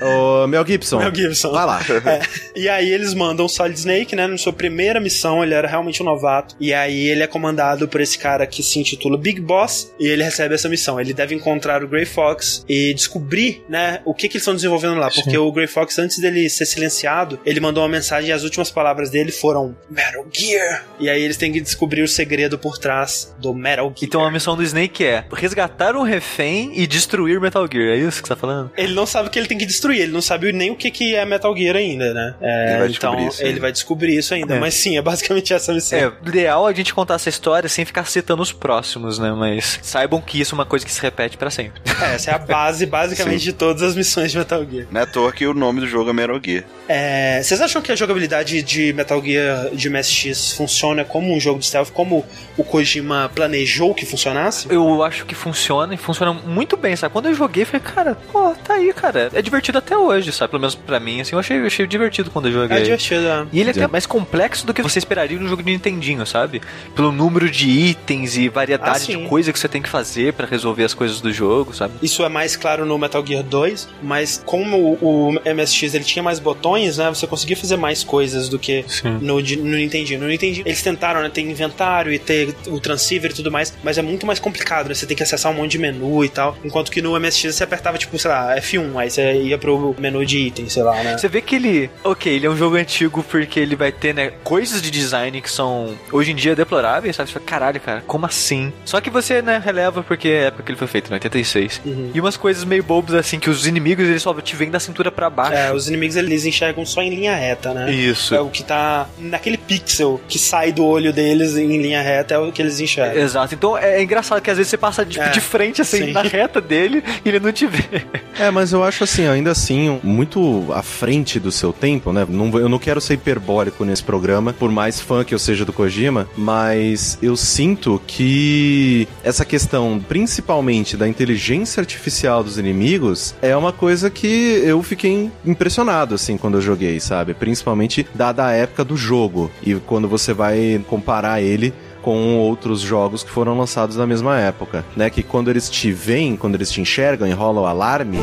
Speaker 3: Ô, Mel Gibson.
Speaker 1: Mel Gibson.
Speaker 3: Vai lá.
Speaker 1: É. E aí eles mandam o Solid Snake, né? Na sua primeira missão, ele era realmente um novato. E aí ele é comandado por esse cara que se intitula Big Boss e ele recebe essa missão. Ele deve encontrar o Grey Fox e descobrir, né, o que, que eles estão desenvolvendo lá. Porque Sim. o Grey Fox, antes dele ser silenciado, ele mandou uma mensagem e as últimas palavras dele foram Metal Gear. E aí eles têm que descobrir o segredo por trás do Metal Gear.
Speaker 4: Então a missão do Snake é resgatar um refém e destruir Metal Gear. É isso que você tá falando?
Speaker 1: Ele não sabe o que ele tem que destruir, ele não sabe nem o que, que é Metal Gear ainda, né? É, ele então ele vai descobrir isso ainda. É. Mas sim, é basicamente (laughs) essa missão. É,
Speaker 4: ideal a gente contar essa história sem ficar citando os próximos, né? Mas saibam que isso é uma coisa que se repete para sempre.
Speaker 1: É, essa é a base, basicamente, de todas as missões de Metal Gear.
Speaker 2: Não é à toa que o nome do jogo é Metal Gear.
Speaker 1: É, vocês acham que a jogabilidade de Metal Gear de MSX funciona como um jogo de stealth, como o Kojima planejou que funcionasse?
Speaker 4: Eu acho que funciona e funciona muito bem, sabe? Quando eu joguei, falei, cara, pô, tá aí, cara. É divertido até hoje, sabe? Pelo menos pra mim, assim, eu achei, eu achei divertido quando eu joguei.
Speaker 1: É divertido, é.
Speaker 4: E ele é até mais complexo do que você esperaria num jogo de Nintendinho, sabe? Pelo número de itens e variedade ah, de coisa que você tem que fazer para resolver as coisas do jogo, sabe?
Speaker 1: Isso é mais claro no Metal Gear 2, mas como o, MSX ele tinha mais botões, né? Você conseguia fazer mais coisas do que no, no Nintendinho. No Nintendinho eles tentaram, né? Ter inventário e ter o transceiver e tudo mais, mas é muito mais complicado, né? Você tem que acessar um monte de menu e tal. Enquanto que no MSX você apertava, tipo, sei lá, F1, aí você ia pro menu de itens, sei lá, né?
Speaker 4: Você vê que ele. Ok, ele é um jogo antigo porque ele vai ter, né, coisas de design que são hoje em dia deploráveis, sabe? Você fala, caralho, cara, como assim? Só que você, né, releva porque é a época que ele foi feito, né? 86. Uhum. E umas coisas meio bobas assim, que os inimigos eles só te vêm da cintura para baixo.
Speaker 1: É, os inimigos eles enxergam só em linha reta, né?
Speaker 4: Isso.
Speaker 1: É o que tá naquele pixel que sai do olho deles em linha reta, é o que eles enxergam.
Speaker 4: Exato. Então é engraçado que às vezes você passa de, é, de frente assim sim. na reta dele e ele não te vê.
Speaker 3: É, mas eu acho assim, ainda assim, muito à frente do seu tempo, né? Não, eu não quero ser hiperbólico nesse programa, por mais fã que eu seja do Kojima, mas eu sinto que essa questão, principalmente da inteligência artificial dos inimigos, é uma coisa que eu fiquei impressionado, assim, quando eu joguei, sabe? Principalmente dada a época do jogo. E quando você vai comparar ele com outros jogos que foram lançados na mesma época, né? Que quando eles te veem, quando eles te enxergam e rolam o alarme,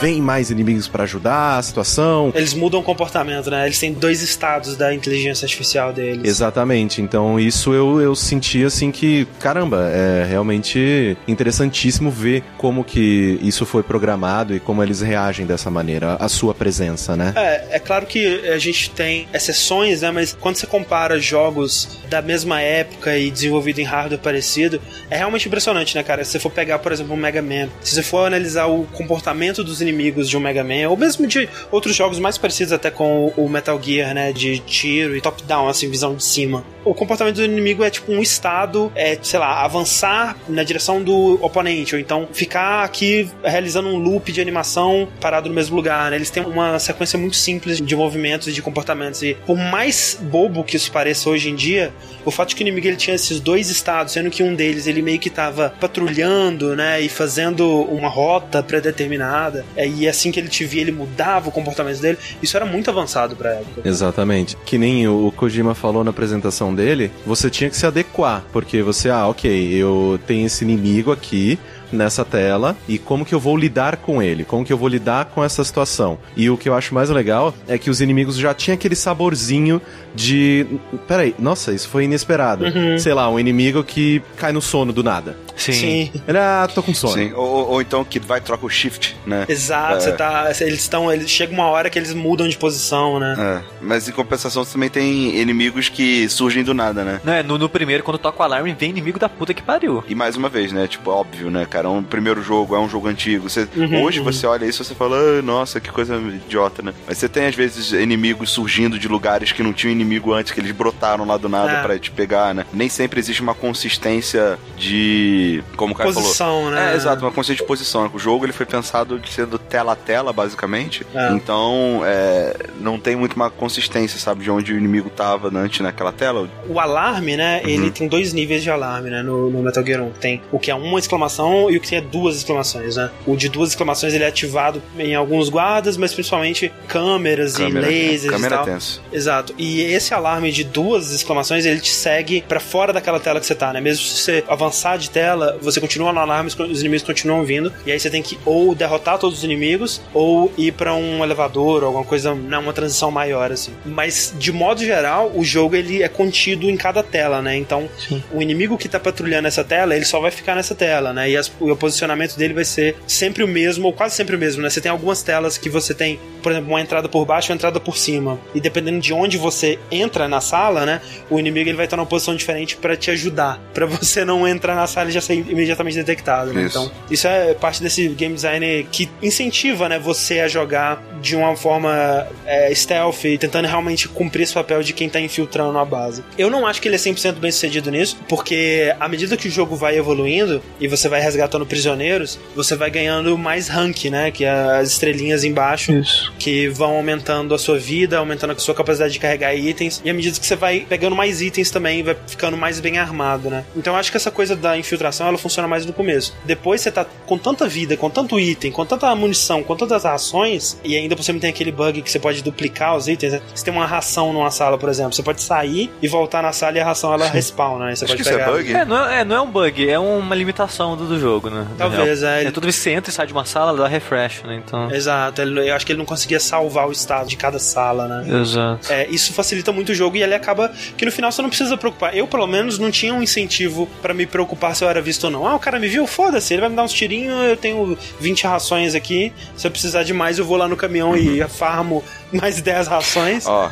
Speaker 3: vem mais inimigos para ajudar a situação.
Speaker 1: Eles mudam o comportamento, né? Eles têm dois estados da inteligência artificial deles.
Speaker 3: Exatamente. Então isso eu, eu senti assim que, caramba, é realmente interessantíssimo ver como que isso foi programado e como eles reagem dessa maneira, a sua presença, né?
Speaker 1: É, é claro que a gente tem exceções, né? Mas quando você compara jogos da mesma época e desenvolvido em hardware parecido, é realmente impressionante, né, cara? Se você for pegar, por exemplo, um Mega Man, se você for analisar o comportamento dos inimigos de um Mega Man, ou mesmo de outros jogos mais parecidos até com o Metal Gear, né? De tiro e top-down, assim, visão de cima. O comportamento do inimigo é tipo um estado, é, sei lá, avançar na direção do oponente, ou então ficar aqui realizando um loop de animação parado no mesmo lugar, né? Eles têm uma sequência muito simples de movimentos e de comportamentos. E por mais bobo que isso pareça hoje em dia, o fato de que o inimigo ele tinha esses dois estados, sendo que um deles ele meio que estava patrulhando, né? E fazendo uma rota predeterminada, é, e assim que ele te via, ele mudava o comportamento dele. Isso era muito avançado pra época.
Speaker 3: Exatamente. Que nem o Kojima falou na apresentação dele, você tinha que se adequar, porque você, ah, ok, eu tenho esse inimigo aqui, nessa tela e como que eu vou lidar com ele, como que eu vou lidar com essa situação. E o que eu acho mais legal é que os inimigos já tinham aquele saborzinho de. Peraí, nossa, isso foi inesperado. Uhum. Sei lá, um inimigo que cai no sono do nada.
Speaker 1: Sim. Sim.
Speaker 3: Ele, ah, tô com sono. Sim.
Speaker 2: Ou, ou então que vai troca o shift, né?
Speaker 1: Exato, é. você tá. Eles estão. Eles, chega uma hora que eles mudam de posição, né?
Speaker 2: É. Mas em compensação você também tem inimigos que surgem do nada, né?
Speaker 4: Não, é, no, no primeiro, quando toca o alarme, vem inimigo da puta que pariu.
Speaker 2: E mais uma vez, né? Tipo, óbvio, né, cara? Um primeiro jogo, é um jogo antigo. Você, uhum, hoje uhum. você olha isso e você fala, ah, nossa, que coisa idiota, né? Mas você tem, às vezes, inimigos surgindo de lugares que não tinham inimigo antes, que eles brotaram lá do nada é. para te pegar, né? Nem sempre existe uma consistência de. Como o cara
Speaker 1: posição,
Speaker 2: falou.
Speaker 1: né?
Speaker 2: É, exato, uma consistência de posição. O jogo ele foi pensado de sendo tela a tela, basicamente. É. Então, é, não tem muito uma consistência, sabe, de onde o inimigo tava antes naquela tela.
Speaker 1: O alarme, né? Uhum. Ele tem dois níveis de alarme, né? No, no, Metal Gear 1. Tem o que é uma exclamação e o que é duas exclamações, né? O de duas exclamações ele é ativado em alguns guardas, mas principalmente câmeras Câmera, e lasers
Speaker 2: câmera
Speaker 1: e tal.
Speaker 2: Tenso.
Speaker 1: Exato. E esse alarme de duas exclamações, ele te segue para fora daquela tela que você tá, né? Mesmo se você avançar de tela, você continua no alarme, os inimigos continuam vindo, e aí você tem que ou derrotar todos os inimigos, ou ir para um elevador, ou alguma coisa, não, né? uma transição maior, assim. Mas, de modo geral, o jogo ele é contido em cada tela, né? Então, Sim. o inimigo que tá patrulhando essa tela, ele só vai ficar nessa tela, né? E, as, o posicionamento dele vai ser sempre o mesmo, ou quase sempre o mesmo, né? Você tem algumas telas que você tem, por exemplo, uma entrada por baixo e uma entrada por cima. E dependendo de onde você entra na sala, né? O inimigo ele vai estar numa posição diferente para te ajudar, para você não entrar na sala e já ser imediatamente detectado, né? Isso. Então, isso é parte desse game design que incentiva, né, você a jogar de uma forma é, stealth, tentando realmente cumprir esse papel de quem tá infiltrando a base. Eu não acho que ele é 100% bem sucedido nisso, porque à medida que o jogo vai evoluindo e você vai resgatando prisioneiros, você vai ganhando mais rank, né? Que é as estrelinhas embaixo, Isso. que vão aumentando a sua vida, aumentando a sua capacidade de carregar itens, e à medida que você vai pegando mais itens também, vai ficando mais bem armado, né? Então eu acho que essa coisa da infiltração ela funciona mais no começo. Depois você tá com tanta vida, com tanto item, com tanta munição, com tantas ações, e ainda por cima tem aquele bug que você pode duplicar os itens. Né? Você tem uma ração numa sala, por exemplo, você pode sair e voltar na sala e a ração ela respawna, né? Você
Speaker 2: acho
Speaker 1: pode
Speaker 2: que pegar. isso é bug?
Speaker 4: É não é, é, não é um bug, é uma limitação do, do jogo, né?
Speaker 1: Talvez, é.
Speaker 4: É tudo que você entra e sai de uma sala, dá refresh, né? Então...
Speaker 1: Exato, eu acho que ele não conseguia salvar o estado de cada sala, né?
Speaker 4: Exato.
Speaker 1: É, isso facilita muito o jogo e ele acaba que no final você não precisa preocupar. Eu, pelo menos, não tinha um incentivo para me preocupar se eu era visto ou não. Ah, o cara me viu? Foda-se, ele vai me dar uns tirinhos, eu tenho 20 rações aqui. Se eu precisar de mais, eu vou lá no caminhão uhum. e farmo (laughs) mais 10 rações.
Speaker 2: Ó,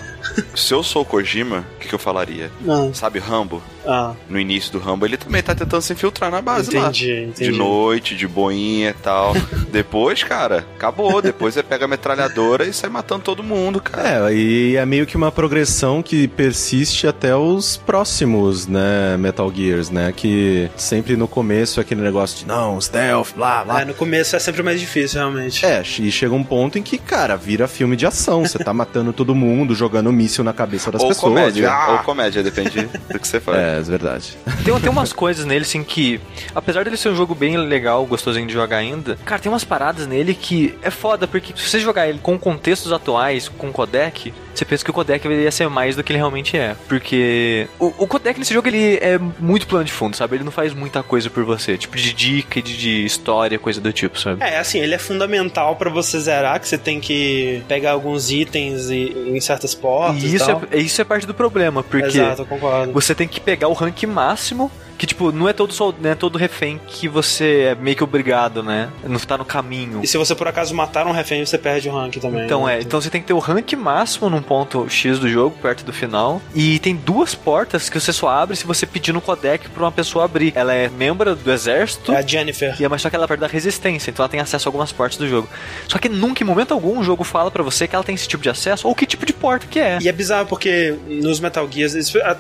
Speaker 2: se eu sou Kojima, o que, que, eu falaria?
Speaker 1: Não.
Speaker 2: Sabe Rambo?
Speaker 1: Ah.
Speaker 2: No início do Rambo, ele também tá tentando se infiltrar na base
Speaker 1: entendi,
Speaker 2: lá.
Speaker 1: Entendi.
Speaker 2: De noite, de boinha e tal. (laughs) Depois, cara, acabou. Depois você pega a metralhadora e sai matando todo mundo, cara.
Speaker 3: É, e é meio que uma progressão que persiste até os próximos, né, Metal Gears, né? Que sempre no começo é aquele negócio de não, stealth, blá, blá.
Speaker 1: É, no começo é sempre mais difícil, realmente.
Speaker 3: É, e chega um ponto em que, cara, vira filme de ação, você tá matando todo mundo, jogando míssil na cabeça das
Speaker 2: ou
Speaker 3: pessoas.
Speaker 2: Comédia, ah! Ou comédia, depende do que você faz.
Speaker 3: É, é verdade.
Speaker 4: Tem, tem umas coisas nele, assim, que, apesar dele ser um jogo bem legal, gostosinho de jogar ainda, cara, tem umas paradas nele que é foda, porque se você jogar ele com contextos atuais, com codec, você pensa que o codec deveria ser mais do que ele realmente é. Porque o, o codec nesse jogo ele é muito plano de fundo, sabe? Ele não faz muita coisa por você, tipo de dica, de, de história, coisa do tipo, sabe?
Speaker 1: É, assim, ele é fundamental para você zerar, que você tem que pegar alguns itens e, em certas portas.
Speaker 4: E isso,
Speaker 1: e
Speaker 4: é, isso é parte do problema, porque
Speaker 1: Exato,
Speaker 4: você tem que pegar o rank máximo que, tipo, não é todo, sol, não é todo refém que você é meio que obrigado, né? Não tá no caminho.
Speaker 1: E se você por acaso matar um refém, você perde o rank também.
Speaker 4: Então
Speaker 1: né?
Speaker 4: é. Então você tem que ter o rank máximo num ponto X do jogo, perto do final. E tem duas portas que você só abre se você pedir no codec pra uma pessoa abrir. Ela é membro do exército.
Speaker 1: É a Jennifer.
Speaker 4: E é mais só que ela é parte da resistência, então ela tem acesso a algumas portas do jogo. Só que nunca, em momento algum, o jogo fala para você que ela tem esse tipo de acesso ou que tipo de porta que é.
Speaker 1: E é bizarro porque nos Metal Gears,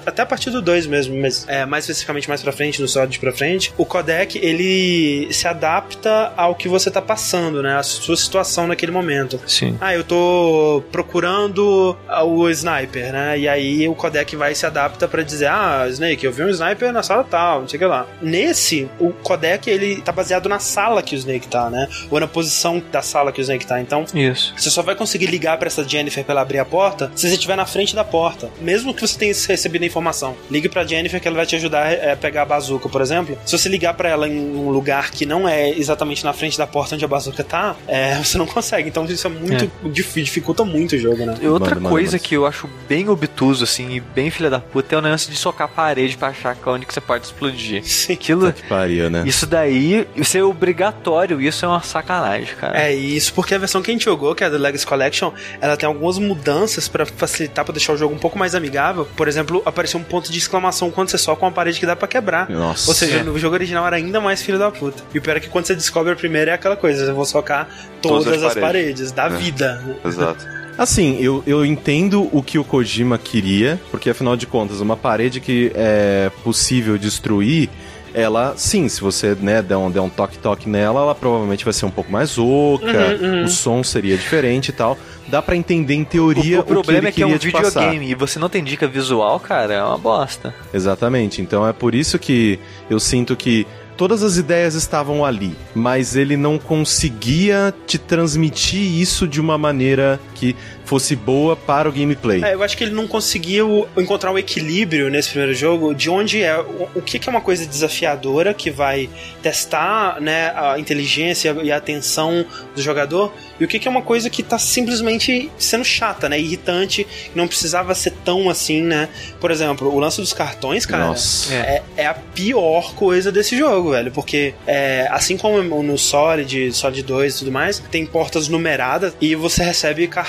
Speaker 1: até a partir do 2 mesmo, mas é, mais especificamente mais pra frente, no Solid pra frente, o codec ele se adapta ao que você tá passando, né? A sua situação naquele momento.
Speaker 4: Sim.
Speaker 1: Ah, eu tô procurando o sniper, né? E aí o codec vai se adapta para dizer: "Ah, Snake, eu vi um sniper na sala tal, não sei o que lá". Nesse, o codec ele tá baseado na sala que o Snake tá, né? Ou na posição da sala que o Snake tá. Então,
Speaker 4: Isso.
Speaker 1: você só vai conseguir ligar para essa Jennifer pra ela abrir a porta se você estiver na frente da porta. Mesmo que você tenha recebido a informação. Ligue pra Jennifer que ela vai te ajudar a pegar a bazuca, por exemplo. Se você ligar para ela em um lugar que não é exatamente na frente da porta onde a bazuca tá, é, (laughs) você não consegue. Então isso é muito. É. dificulta muito o jogo, né?
Speaker 4: E outra manda, coisa manda, que eu acho bem obtuso, assim, e bem filha da puta, é o negócio de socar a parede pra achar é onde que você pode explodir. (laughs)
Speaker 1: Sim.
Speaker 4: Aquilo.
Speaker 3: Que pariu, né?
Speaker 4: Isso daí, isso é obrigatório, isso é uma sacanagem, cara.
Speaker 1: É isso, porque a versão que a gente jogou, que é a The Legacy Collection, ela tem algumas mudanças para facilitar, pra deixar o jogo um pouco mais amigável. Por exemplo, apareceu um ponto de exclamação quando você soca uma parede que dá para quebrar.
Speaker 3: Nossa.
Speaker 1: Ou seja, é. no jogo original era ainda mais filho da puta. E o pior é que quando você descobre a primeira é aquela coisa, eu vou socar todas, todas as, paredes. paredes da é. vida.
Speaker 2: Exato. (laughs)
Speaker 3: Assim, eu, eu entendo o que o Kojima queria, porque afinal de contas, uma parede que é possível destruir ela, sim, se você né, der um, der um toque-toque nela, ela provavelmente vai ser um pouco mais oca, uhum, uhum. o som seria diferente e tal. Dá para entender em teoria o, o, o problema
Speaker 4: que é que é um videogame
Speaker 3: passar.
Speaker 4: e você não tem dica visual, cara, é uma bosta.
Speaker 3: Exatamente. Então é por isso que eu sinto que todas as ideias estavam ali, mas ele não conseguia te transmitir isso de uma maneira que fosse boa para o gameplay.
Speaker 1: É, eu acho que ele não conseguiu encontrar um equilíbrio nesse primeiro jogo de onde é o, que, é uma coisa desafiadora que vai testar né, a inteligência e a atenção do jogador e o que, é uma coisa que está simplesmente sendo chata, né, irritante, não precisava ser tão assim, né? Por exemplo, o lance dos cartões, cara, é, é a pior coisa desse jogo, velho, porque é, assim como no Solid, Solid 2 e tudo mais, tem portas numeradas e você recebe cartões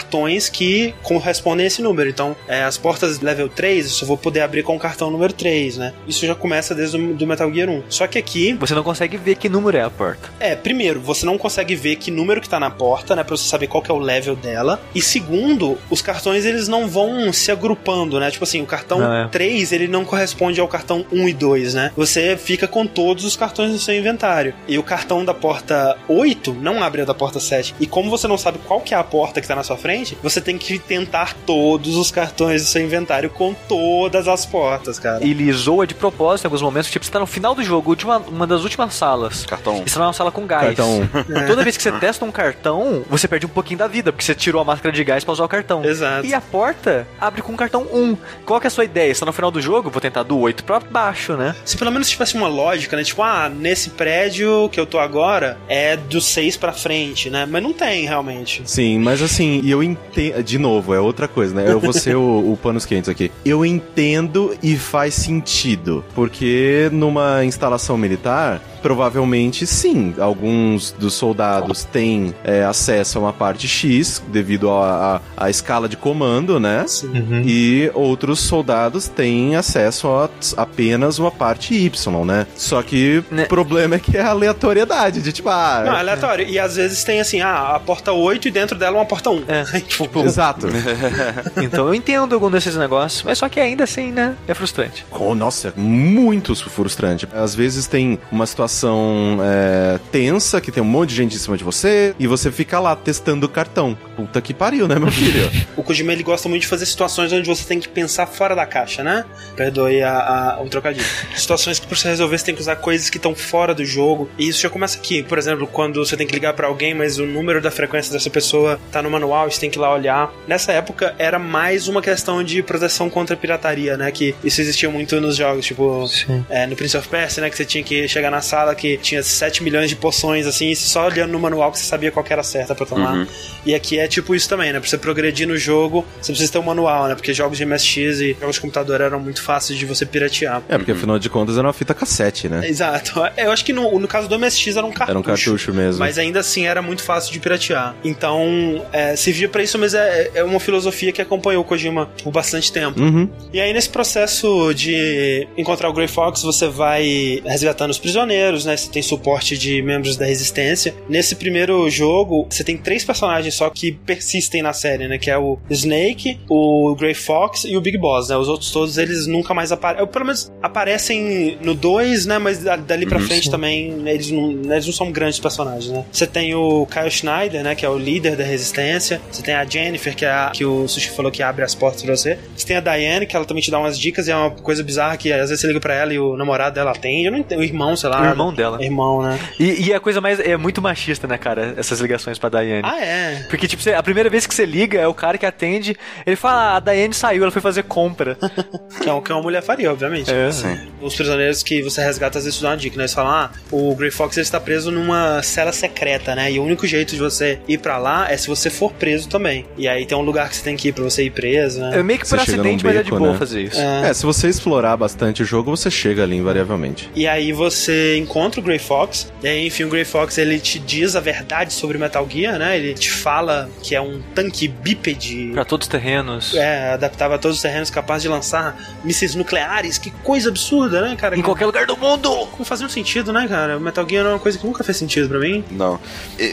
Speaker 1: que correspondem a esse número. Então, é, as portas level 3, eu só vou poder abrir com o cartão número 3, né? Isso já começa desde o do Metal Gear 1. Só que aqui.
Speaker 4: Você não consegue ver que número é a porta.
Speaker 1: É, primeiro, você não consegue ver que número que tá na porta, né? Pra você saber qual que é o level dela. E segundo, os cartões eles não vão se agrupando, né? Tipo assim, o cartão não, é. 3 ele não corresponde ao cartão 1 e 2, né? Você fica com todos os cartões no seu inventário. E o cartão da porta 8 não abre a da porta 7. E como você não sabe qual que é a porta que tá na sua frente, você tem que tentar todos os cartões do seu inventário com todas as portas, cara.
Speaker 4: Ele zoa de propósito em alguns momentos, tipo, você tá no final do jogo, última, uma das últimas salas.
Speaker 2: Cartão.
Speaker 4: E você tá numa sala com gás.
Speaker 3: Cartão.
Speaker 4: É. (laughs) Toda vez que você testa um cartão, você perde um pouquinho da vida, porque você tirou a máscara de gás pra usar o cartão.
Speaker 1: Exato.
Speaker 4: E a porta abre com o cartão 1. Qual que é a sua ideia? Você tá no final do jogo, vou tentar do 8 pra baixo, né?
Speaker 1: Se pelo menos tivesse uma lógica, né? Tipo, ah, nesse prédio que eu tô agora é do 6 pra frente, né? Mas não tem, realmente.
Speaker 3: Sim, mas assim, e eu entendo. De novo, é outra coisa, né? Eu vou ser o, o panos quentes aqui. Eu entendo e faz sentido. Porque numa instalação militar, Provavelmente sim. Alguns dos soldados têm é, acesso a uma parte X devido à escala de comando, né?
Speaker 1: Uhum.
Speaker 3: E outros soldados têm acesso a apenas uma parte Y, né? Só que né? o problema é que é a aleatoriedade, de tipo, ah.
Speaker 1: Não, é aleatório. E às vezes tem assim, ah, a porta 8 e dentro dela uma porta 1.
Speaker 4: É. (laughs)
Speaker 3: tipo, (laughs) Exato. (laughs)
Speaker 4: então eu entendo algum desses negócios, mas só que ainda assim, né? É frustrante.
Speaker 3: Oh, nossa, é muito frustrante. Às vezes tem uma situação situação é, tensa, que tem um monte de gente em cima de você, e você fica lá testando o cartão. Puta que pariu, né, meu filho? (laughs)
Speaker 1: o Kojima, ele gosta muito de fazer situações onde você tem que pensar fora da caixa, né? Perdoe a, a, o trocadilho. Situações que pra você resolver, você tem que usar coisas que estão fora do jogo. E isso já começa aqui. Por exemplo, quando você tem que ligar para alguém, mas o número da frequência dessa pessoa tá no manual, você tem que ir lá olhar. Nessa época, era mais uma questão de proteção contra pirataria, né? Que isso existia muito nos jogos, tipo, é, no Prince of Persia, né? Que você tinha que chegar na sala que tinha 7 milhões de poções, assim, e só olhando no manual que você sabia qual era certa pra tomar. Uhum. E aqui é tipo isso também, né? Pra você progredir no jogo, você precisa ter um manual, né? Porque jogos de MSX e jogos de computador eram muito fáceis de você piratear.
Speaker 3: É, porque afinal de contas era uma fita cassete, né?
Speaker 1: Exato. É, eu acho que no, no caso do MSX era um cartucho.
Speaker 3: Era um cartucho mesmo.
Speaker 1: Mas ainda assim era muito fácil de piratear. Então, é, servia para isso, mas é, é uma filosofia que acompanhou o Kojima por bastante tempo.
Speaker 3: Uhum.
Speaker 1: E aí, nesse processo de encontrar o Grey Fox, você vai resgatando os prisioneiros, né? Você tem suporte de membros da resistência. Nesse primeiro jogo, você tem três personagens só que persistem na série, né? Que é o Snake, o Grey Fox e o Big Boss, né? Os outros todos, eles nunca mais aparecem. Pelo menos aparecem no 2, né? Mas dali pra uhum, frente sim. também, eles não, eles não são grandes personagens, né? Você tem o Kyle Schneider, né? Que é o líder da resistência. Você tem a Jennifer, que é a que o Sushi falou que abre as portas pra você. Você tem a Diane, que ela também te dá umas dicas e é uma coisa bizarra que às vezes você liga pra ela e o namorado dela atende. Eu não entendo. O irmão, sei lá.
Speaker 4: Irmão dela.
Speaker 1: Irmão, né?
Speaker 4: E, e a coisa mais. É muito machista, né, cara? Essas ligações pra Diane.
Speaker 1: Ah, é?
Speaker 4: Porque, tipo, você, a primeira vez que você liga, é o cara que atende. Ele fala: ah, a Diane saiu, ela foi fazer compra. (laughs)
Speaker 1: que, é o que uma mulher faria, obviamente.
Speaker 4: É. Sim.
Speaker 1: Os prisioneiros que você resgata às vezes dão uma dica, né? Eles falam: ah, o Grey Fox ele está preso numa cela secreta, né? E o único jeito de você ir para lá é se você for preso também. E aí tem um lugar que você tem que ir pra você ir preso, né?
Speaker 4: É meio que por você acidente, beco, mas é de boa né? fazer isso.
Speaker 3: É. é. se você explorar bastante o jogo, você chega ali invariavelmente.
Speaker 1: E aí você encontra o Grey Fox, e aí, enfim, o Grey Fox ele te diz a verdade sobre Metal Gear, né? Ele te fala que é um tanque bípede.
Speaker 4: Pra todos os terrenos.
Speaker 1: É, adaptava a todos os terrenos, capaz de lançar mísseis nucleares. Que coisa absurda, né, cara?
Speaker 4: Em qualquer lugar do mundo!
Speaker 1: Não fazia um sentido, né, cara? O Metal Gear é uma coisa que nunca fez sentido pra mim.
Speaker 2: Não.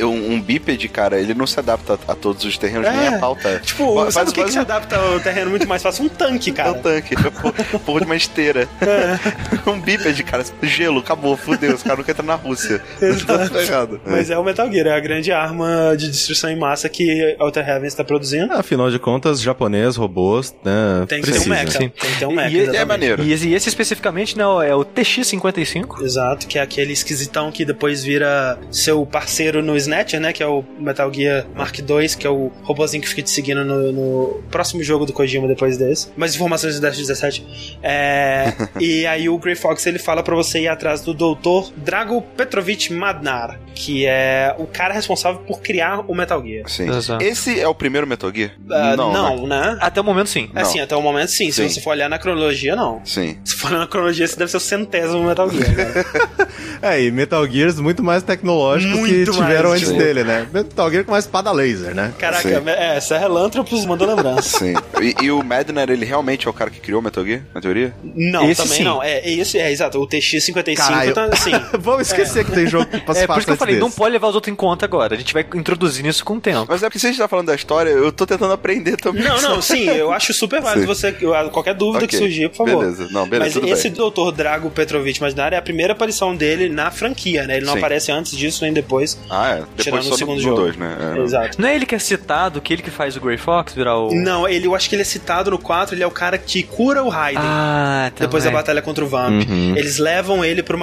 Speaker 2: Um, um bípede, cara, ele não se adapta a, todos os terrenos, é. nem a pauta.
Speaker 1: Tipo, faz, sabe o que, que se adapta ao terreno muito mais fácil? Um tanque, (laughs) cara.
Speaker 2: Um tanque. Porra de uma esteira. É. (laughs) um bípede, cara. Gelo, acabou, fudeu. Os caras nunca entram na Rússia. (laughs) Exato. Tá errado.
Speaker 1: Mas é o Metal Gear, é a grande arma de destruição em massa que Outer Heaven está produzindo.
Speaker 3: afinal de contas, japonês, robôs, né?
Speaker 1: Tem que Precisa. ter um mecha. Tem que ter um mecha.
Speaker 2: E, é maneiro.
Speaker 4: E, e esse especificamente, né, é o TX-55.
Speaker 1: Exato, que é aquele esquisitão que depois vira seu parceiro no Snatcher, né? Que é o Metal Gear Mark II, que é o robôzinho que fica te seguindo no, no próximo jogo do Kojima depois desse. Mais informações do Dash 17. É, (laughs) e aí o Grey Fox ele fala para você ir atrás do Dr. Drago Petrovich Madnar, que é o cara responsável por criar o Metal Gear.
Speaker 2: Sim. Exato. Esse é o primeiro Metal Gear?
Speaker 1: Uh, não, não né? né?
Speaker 4: Até o momento sim.
Speaker 1: É sim, até o momento sim. sim. Se você for olhar na cronologia, não.
Speaker 2: Sim.
Speaker 1: Se for olhar na cronologia, esse deve ser o centésimo Metal Gear. (laughs)
Speaker 3: é, e Metal Gears muito mais tecnológicos muito que tiveram mais, antes sim. dele, né? Metal Gear com uma espada laser, né?
Speaker 1: Caraca, sim. é, Serra Lanthropus mandou lembrança.
Speaker 2: Sim. E, e, o Madner, ele realmente é o cara que criou o Metal Gear, na teoria?
Speaker 1: Não, esse também sim. não. É, esse, é, exato. O TX-55 Caralho. tá assim. (laughs)
Speaker 3: Vamos esquecer é. que tem jogo que
Speaker 4: passa É, por isso que eu falei, desse. não pode levar os outros em conta agora. A gente vai introduzindo isso com o tempo.
Speaker 2: Mas é porque se a gente tá falando da história, eu tô tentando aprender também.
Speaker 1: Não, não, sim, eu acho super válido você. Qualquer dúvida okay. que surgir, por favor.
Speaker 2: Beleza, não, beleza.
Speaker 1: Mas esse bem. Dr. Drago Petrovich Magnari é a primeira aparição dele na franquia, né? Ele não sim. aparece antes disso nem depois.
Speaker 2: Ah, é. Depois só o segundo no, jogo. Dois, né?
Speaker 1: É. Exato.
Speaker 4: Não é ele que é citado, que ele que faz o Grey Fox virar o.
Speaker 1: Não, ele, eu acho que ele é citado no 4, ele é o cara que cura o Raiden.
Speaker 4: Ah, tá.
Speaker 1: Depois da batalha contra o Vamp. Uhum. Eles levam ele pro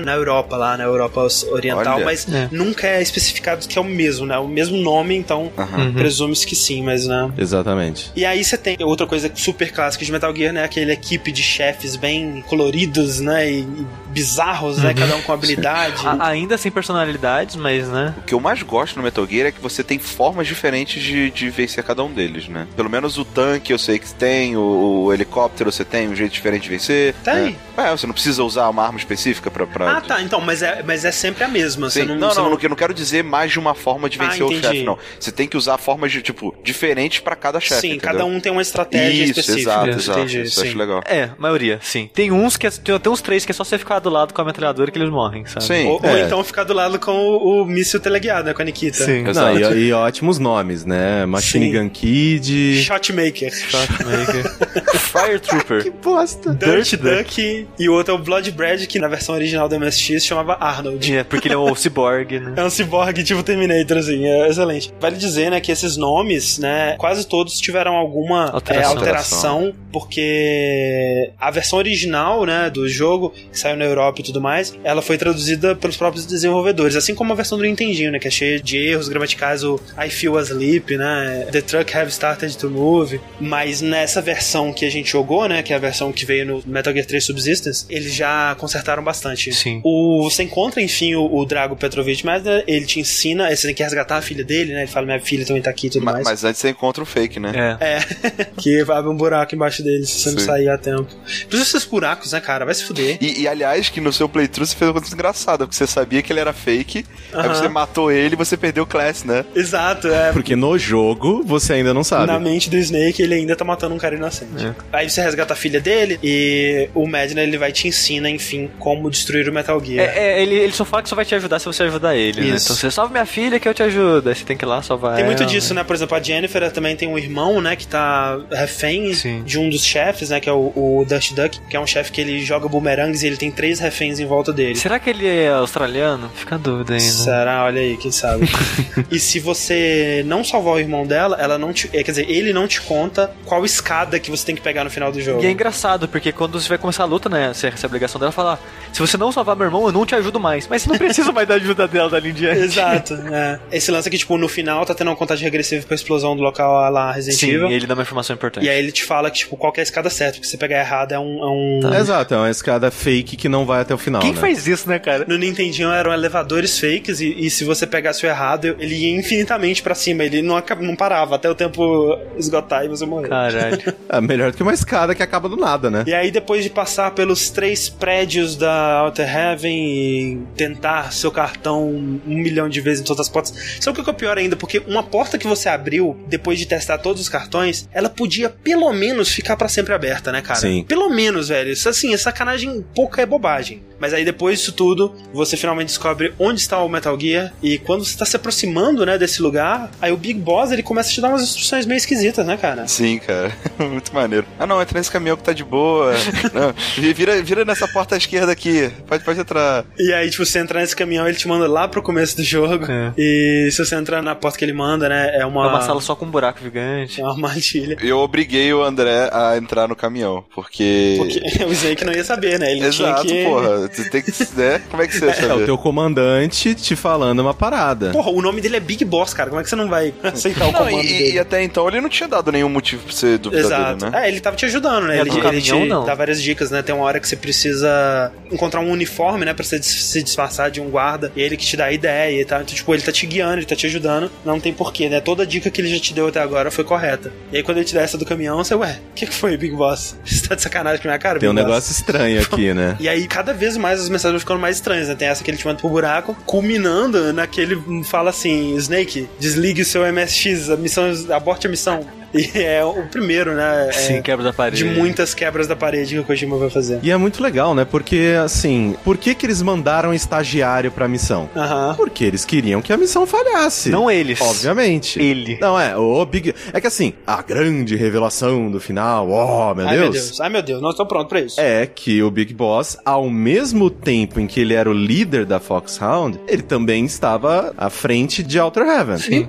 Speaker 1: Na Europa, lá na Europa Oriental, Olha. mas é. nunca é especificado que é o mesmo, né? O mesmo nome, então uhum. presume-se que sim, mas né?
Speaker 3: Exatamente.
Speaker 1: E aí você tem outra coisa super clássica de Metal Gear, né? Aquela equipe de chefes bem coloridos, né? E, e bizarros, né? uhum. né? Cada um com habilidade.
Speaker 4: A, ainda sem personalidades, mas, né?
Speaker 2: O que eu mais gosto no Metal Gear é que você tem formas diferentes de, de vencer cada um deles, né? Pelo menos o tanque eu sei que tem, o, o helicóptero você tem um jeito diferente de vencer.
Speaker 1: Tem.
Speaker 2: É, você não precisa usar uma arma específica pra. pra...
Speaker 1: Ah, tá. Então, mas é, mas é sempre a mesma.
Speaker 2: Sim.
Speaker 1: Não,
Speaker 2: não,
Speaker 1: não,
Speaker 2: não, eu não quero dizer mais de uma forma de vencer ah, o chefe, não. Você tem que usar formas de, tipo, diferentes para cada chefe. Sim,
Speaker 1: entendeu? cada um tem uma estratégia
Speaker 2: Isso,
Speaker 1: específica.
Speaker 2: Exato, exato. Entendi, isso sim. acho legal.
Speaker 4: É, maioria, sim. Tem uns que é, tem até uns três que é só você ficar do lado com a metralhadora que eles morrem, sabe?
Speaker 1: Sim. Ou, é. ou então ficar do lado com o, o míssil teleguiado, né, com a Nikita.
Speaker 3: Sim, Não, e, e, ótimos nomes, né? Machine Sim. Gun Kid.
Speaker 1: Shotmaker.
Speaker 4: Shotmaker. Fire Trooper. (laughs)
Speaker 1: que bosta. Dirt, Dirt Duck. E o outro é o Blood Bread, que na versão original do MSX chamava Arnold.
Speaker 4: É, porque ele é um (laughs) cyborg, né?
Speaker 1: É um cyborg tipo Terminator, assim. É excelente. Vale dizer, né, que esses nomes, né, quase todos tiveram alguma alteração, é, alteração porque a versão original, né, do jogo, que saiu na Europa e tudo mais, ela foi traduzida pelos próprios desenvolvedores, assim como a versão do Nintendinho, né, que é cheia de erros gramaticais, o I feel asleep, né, the truck have started to move, mas nessa versão que a gente jogou, né, que é a versão que veio no Metal Gear 3 Subsistence, eles já consertaram bastante.
Speaker 4: Sim.
Speaker 1: O, você encontra, enfim, o, o Drago Petrovich, mas né, ele te ensina, você tem que resgatar a filha dele, né, ele fala, minha filha também tá aqui e tudo
Speaker 2: mas,
Speaker 1: mais.
Speaker 2: Mas antes você encontra o fake, né?
Speaker 1: É. É, (laughs) que abre um buraco embaixo dele se você Sim. não sair a tempo. Por esses buracos, né, cara, vai se fuder.
Speaker 2: E, e aliás, que no seu playthrough você fez uma coisa engraçada, porque você sabia que ele era fake, uh -huh. aí você matou ele e você perdeu o class, né?
Speaker 1: Exato, é.
Speaker 3: Porque no jogo você ainda não sabe.
Speaker 1: Na mente do Snake ele ainda tá matando um cara inocente. É. Aí você resgata a filha dele e o Madden ele vai te ensina, enfim, como destruir o Metal Gear.
Speaker 4: É, é ele, ele só fala que só vai te ajudar se você ajudar ele, né? Então você salva minha filha que eu te ajudo. Aí você tem que ir lá salvar
Speaker 1: Tem muito
Speaker 4: ela.
Speaker 1: disso, né? Por exemplo, a Jennifer também tem um irmão, né, que tá refém Sim. de um dos chefes, né, que é o, o Dust Duck, que é um chefe que ele joga bumerangues e ele tem três reféns em volta dele.
Speaker 4: Será que ele é australiano? Fica a dúvida ainda.
Speaker 1: Será? Olha aí, quem sabe. (laughs) e se você não salvar o irmão dela, ela não te. É, quer dizer, ele não te conta qual escada que você tem que pegar no final do jogo.
Speaker 4: E é engraçado, porque quando você vai começar a luta, né? Você recebe a ligação dela falar: se você não salvar meu irmão, eu não te ajudo mais. Mas você não precisa mais da ajuda dela dali em diante.
Speaker 1: Exato. (laughs) É. Esse lance aqui, tipo, no final tá tendo uma contagem regressiva pra explosão do local lá Resident
Speaker 4: Sim,
Speaker 1: Evil.
Speaker 4: E ele dá uma informação importante.
Speaker 1: E aí ele te fala que, tipo, qual é a escada certa, porque se você pegar errado é um. É um...
Speaker 3: Tá. Exato, é uma escada fake que não vai até o final.
Speaker 4: Quem
Speaker 3: né?
Speaker 4: faz isso, né, cara?
Speaker 1: No Nintendinho eram elevadores fakes e, e se você pegasse o errado, ele ia infinitamente para cima. Ele não, não parava até o tempo esgotar e você morrer.
Speaker 4: Caralho. (laughs)
Speaker 3: é melhor do que uma escada que acaba do nada, né?
Speaker 1: E aí, depois de passar pelos três prédios da Outer Heaven e tentar seu cartão um milhão de vezes em todas as portas. Sabe o que é pior ainda? Porque uma porta que você abriu, depois de testar todos os cartões, ela podia pelo menos ficar para sempre aberta, né, cara?
Speaker 3: Sim.
Speaker 1: Pelo menos, velho. Isso assim, é sacanagem pouca é bobagem. Mas aí depois disso tudo, você finalmente descobre onde está o Metal Gear e quando você está se aproximando, né, desse lugar, aí o Big Boss ele começa a te dar umas instruções meio esquisitas, né, cara?
Speaker 2: Sim, cara. (laughs) Muito maneiro. Ah, não, entra nesse caminhão que tá de boa. (laughs) não, vira, vira nessa porta à esquerda aqui. Pode, pode entrar.
Speaker 1: E aí, tipo, você entrar nesse caminhão, ele te manda lá pro começo do jogo. É. E se você entrar na porta que ele manda, né, é uma...
Speaker 4: É uma sala só com um buraco gigante.
Speaker 1: É uma armadilha.
Speaker 2: Eu obriguei o André a entrar no caminhão, porque...
Speaker 1: Porque (laughs) o Snake não ia saber, né? Ele
Speaker 2: Exato,
Speaker 1: tinha
Speaker 2: que... porra. Tu tem que... Né? Como é que você ia saber?
Speaker 3: É o teu comandante te falando uma parada.
Speaker 1: Porra, o nome dele é Big Boss, cara. Como é que você não vai (laughs) aceitar o comando
Speaker 2: não, e,
Speaker 1: dele?
Speaker 2: E até então ele não tinha dado nenhum motivo pra você duvidar
Speaker 1: Exato.
Speaker 2: dele, né?
Speaker 1: É, ele tava te ajudando, né? Ele, ele
Speaker 4: caminhão,
Speaker 1: te
Speaker 4: não.
Speaker 1: dá várias dicas, né? Tem uma hora que você precisa encontrar um uniforme, né? Pra você se disfarçar de um guarda. E ele que te dá a ideia e tal. Então, tipo, ele tá te guiando, ele tá te ajudando. Não tem porquê, né? Toda dica que ele já te deu até agora foi correta. E aí, quando ele te dá essa do caminhão, você, ué, o que, que foi, Big Boss? (laughs) Você tá de sacanagem com a minha cara,
Speaker 3: Tem
Speaker 1: Big
Speaker 3: um
Speaker 1: Boss?
Speaker 3: negócio estranho aqui, (laughs) né?
Speaker 1: E aí, cada vez mais as mensagens vão ficando mais estranhas, né? Tem essa que ele te manda pro buraco, culminando naquele fala assim: Snake, desligue o seu MSX, a missão, aborte a missão. E é o primeiro, né? É,
Speaker 4: Sim, quebra da parede.
Speaker 1: De muitas quebras da parede que o Kojima vai fazer.
Speaker 3: E é muito legal, né? Porque, assim, por que que eles mandaram estagiário pra missão?
Speaker 1: Aham.
Speaker 3: Porque eles queriam que a missão falhasse.
Speaker 4: Não eles.
Speaker 3: Obviamente.
Speaker 4: Ele.
Speaker 3: Não, é, o Big... É que assim, a grande revelação do final, oh, meu
Speaker 1: Ai,
Speaker 3: Deus.
Speaker 1: meu Deus. Ai, meu Deus. Não estou pronto pra isso.
Speaker 3: É que o Big Boss, ao mesmo tempo em que ele era o líder da Foxhound, ele também estava à frente de Outer Heaven.
Speaker 4: Sim.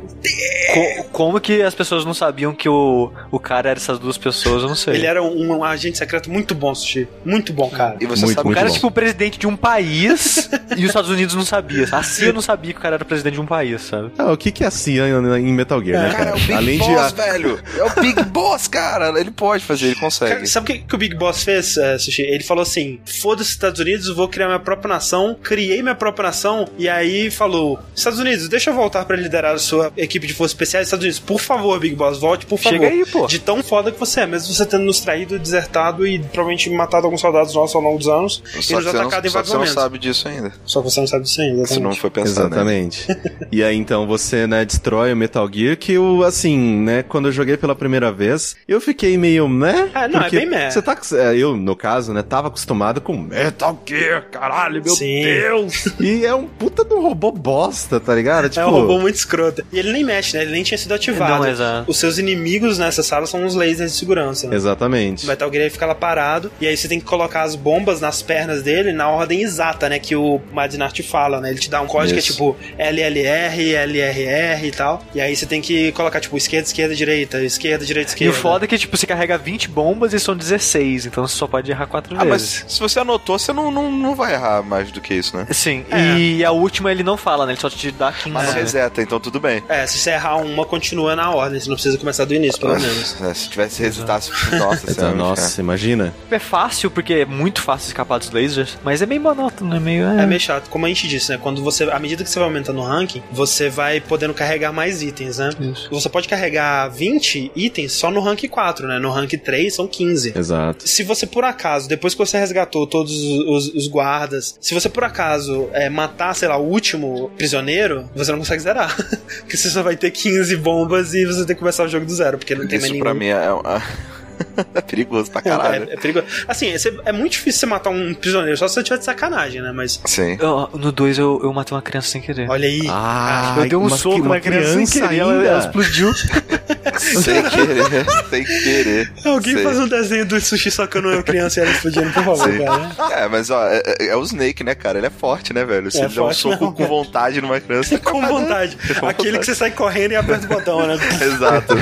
Speaker 4: Co como que as pessoas não sabiam que o, o cara era essas duas pessoas, eu não sei.
Speaker 1: Ele era um, um agente secreto muito bom, Sushi. Muito bom, cara.
Speaker 2: E você
Speaker 3: Muito,
Speaker 2: sabe
Speaker 4: O
Speaker 3: muito
Speaker 4: cara
Speaker 3: bom.
Speaker 4: é tipo o presidente de um país (laughs) e os Estados Unidos não sabia. A CIA não sabia que o cara era presidente de um país, sabe?
Speaker 3: Ah, o que que é a CIA em Metal Gear, né,
Speaker 2: Cara,
Speaker 3: cara?
Speaker 2: é o Big
Speaker 3: Além
Speaker 2: Boss,
Speaker 3: de...
Speaker 2: velho. É o Big (laughs) Boss, cara. Ele pode fazer, ele consegue.
Speaker 1: Cara, sabe o que, que o Big Boss fez, eh, Sushi? Ele falou assim: foda-se Estados Unidos, vou criar minha própria nação. Criei minha própria nação. E aí falou: Estados Unidos, deixa eu voltar pra liderar a sua equipe de forças especiais. Estados Unidos, por favor, Big Boss, volte, por favor.
Speaker 4: Chega aí, pô.
Speaker 1: De tão foda que você é, mesmo você tendo nos traído, desertado e provavelmente matado alguns soldados nossos ao longo dos anos
Speaker 2: só e nos atacado em vários momentos. Você não sabe disso ainda.
Speaker 1: Só que você não sabe disso ainda.
Speaker 2: Você não foi pensando.
Speaker 3: Exatamente. (laughs) e aí então você, né, destrói o Metal Gear que o assim, né, quando eu joguei pela primeira vez, eu fiquei meio, né?
Speaker 1: É, não, é bem meh.
Speaker 3: Você tá, é, eu, no caso, né, tava acostumado com Metal Gear, caralho, meu Sim. Deus! (laughs) e é um puta de um robô bosta, tá ligado?
Speaker 1: Tipo... É um robô muito escroto. E ele nem mexe, né? Ele nem tinha sido ativado. Não, exato. Os seus inimigos nessa sala são os lasers de segurança. Né?
Speaker 3: Exatamente.
Speaker 1: O Metal Gear fica lá parado, e aí você tem que colocar as bombas nas pernas dele na ordem exata, né? Que o Madnart fala, né? Ele te dá um código Isso. que é tipo LLR, LRR e tal. E aí você tem que colocar, tipo, esquerda, esquerda, direita, esquerda, direita, esquerda.
Speaker 4: E o foda é que, tipo, você carrega 20 bombas e são 16, então você só pode errar 4 ah, vezes.
Speaker 2: Mas se você anotou, você não, não, não vai errar mais do que isso, né?
Speaker 4: Sim. É. E a última ele não fala, né? Ele só te dá 15.
Speaker 2: Mas é. reseta, então tudo bem.
Speaker 1: É, se você errar uma, continua na ordem. Você não precisa começar do início, pelo menos. (laughs)
Speaker 2: É, se tivesse resetasse, nossa senhora.
Speaker 3: Nossa, imagina.
Speaker 4: É fácil, porque é muito fácil escapar dos lasers, mas é meio monótono, é meio.
Speaker 1: É. é meio chato. Como a gente disse, né? Quando você. À medida que você vai aumentando no ranking, você vai podendo carregar mais itens, né? Isso. Você pode carregar 20 itens só no rank 4, né? No rank 3 são 15.
Speaker 3: Exato.
Speaker 1: Se você, por acaso, depois que você resgatou todos os, os guardas, se você, por acaso, é, matar, sei lá, o último prisioneiro, você não consegue zerar. (laughs) porque você só vai ter 15 bombas e você tem que começar o jogo do zero, porque não tem
Speaker 2: Isso
Speaker 1: mais nenhum.
Speaker 2: pra mim é. (laughs) (laughs) é perigoso pra caralho.
Speaker 1: É, é perigoso. Assim, é muito difícil você matar um prisioneiro, só se você tiver de sacanagem, né? Mas.
Speaker 2: Sim.
Speaker 4: Eu, no 2 eu, eu matei uma criança sem querer.
Speaker 1: Olha aí.
Speaker 3: Ah,
Speaker 4: eu dei um soco na criança, criança sem querer, ela, ela, explodiu. (laughs)
Speaker 2: sem querer, sem querer.
Speaker 1: Alguém Sei. faz um desenho do sushi socando uma criança e ela explodindo, por favor, Sim. cara.
Speaker 2: É, mas ó, é, é, é, o Snake, né, cara? Ele é forte, né, velho? Se é ele dá um soco não, com vontade numa criança. (laughs)
Speaker 1: com vontade. Com Aquele vontade. que você sai correndo e aperta o botão, né?
Speaker 2: Exato.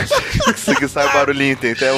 Speaker 2: que sai o barulhinho, tem até um.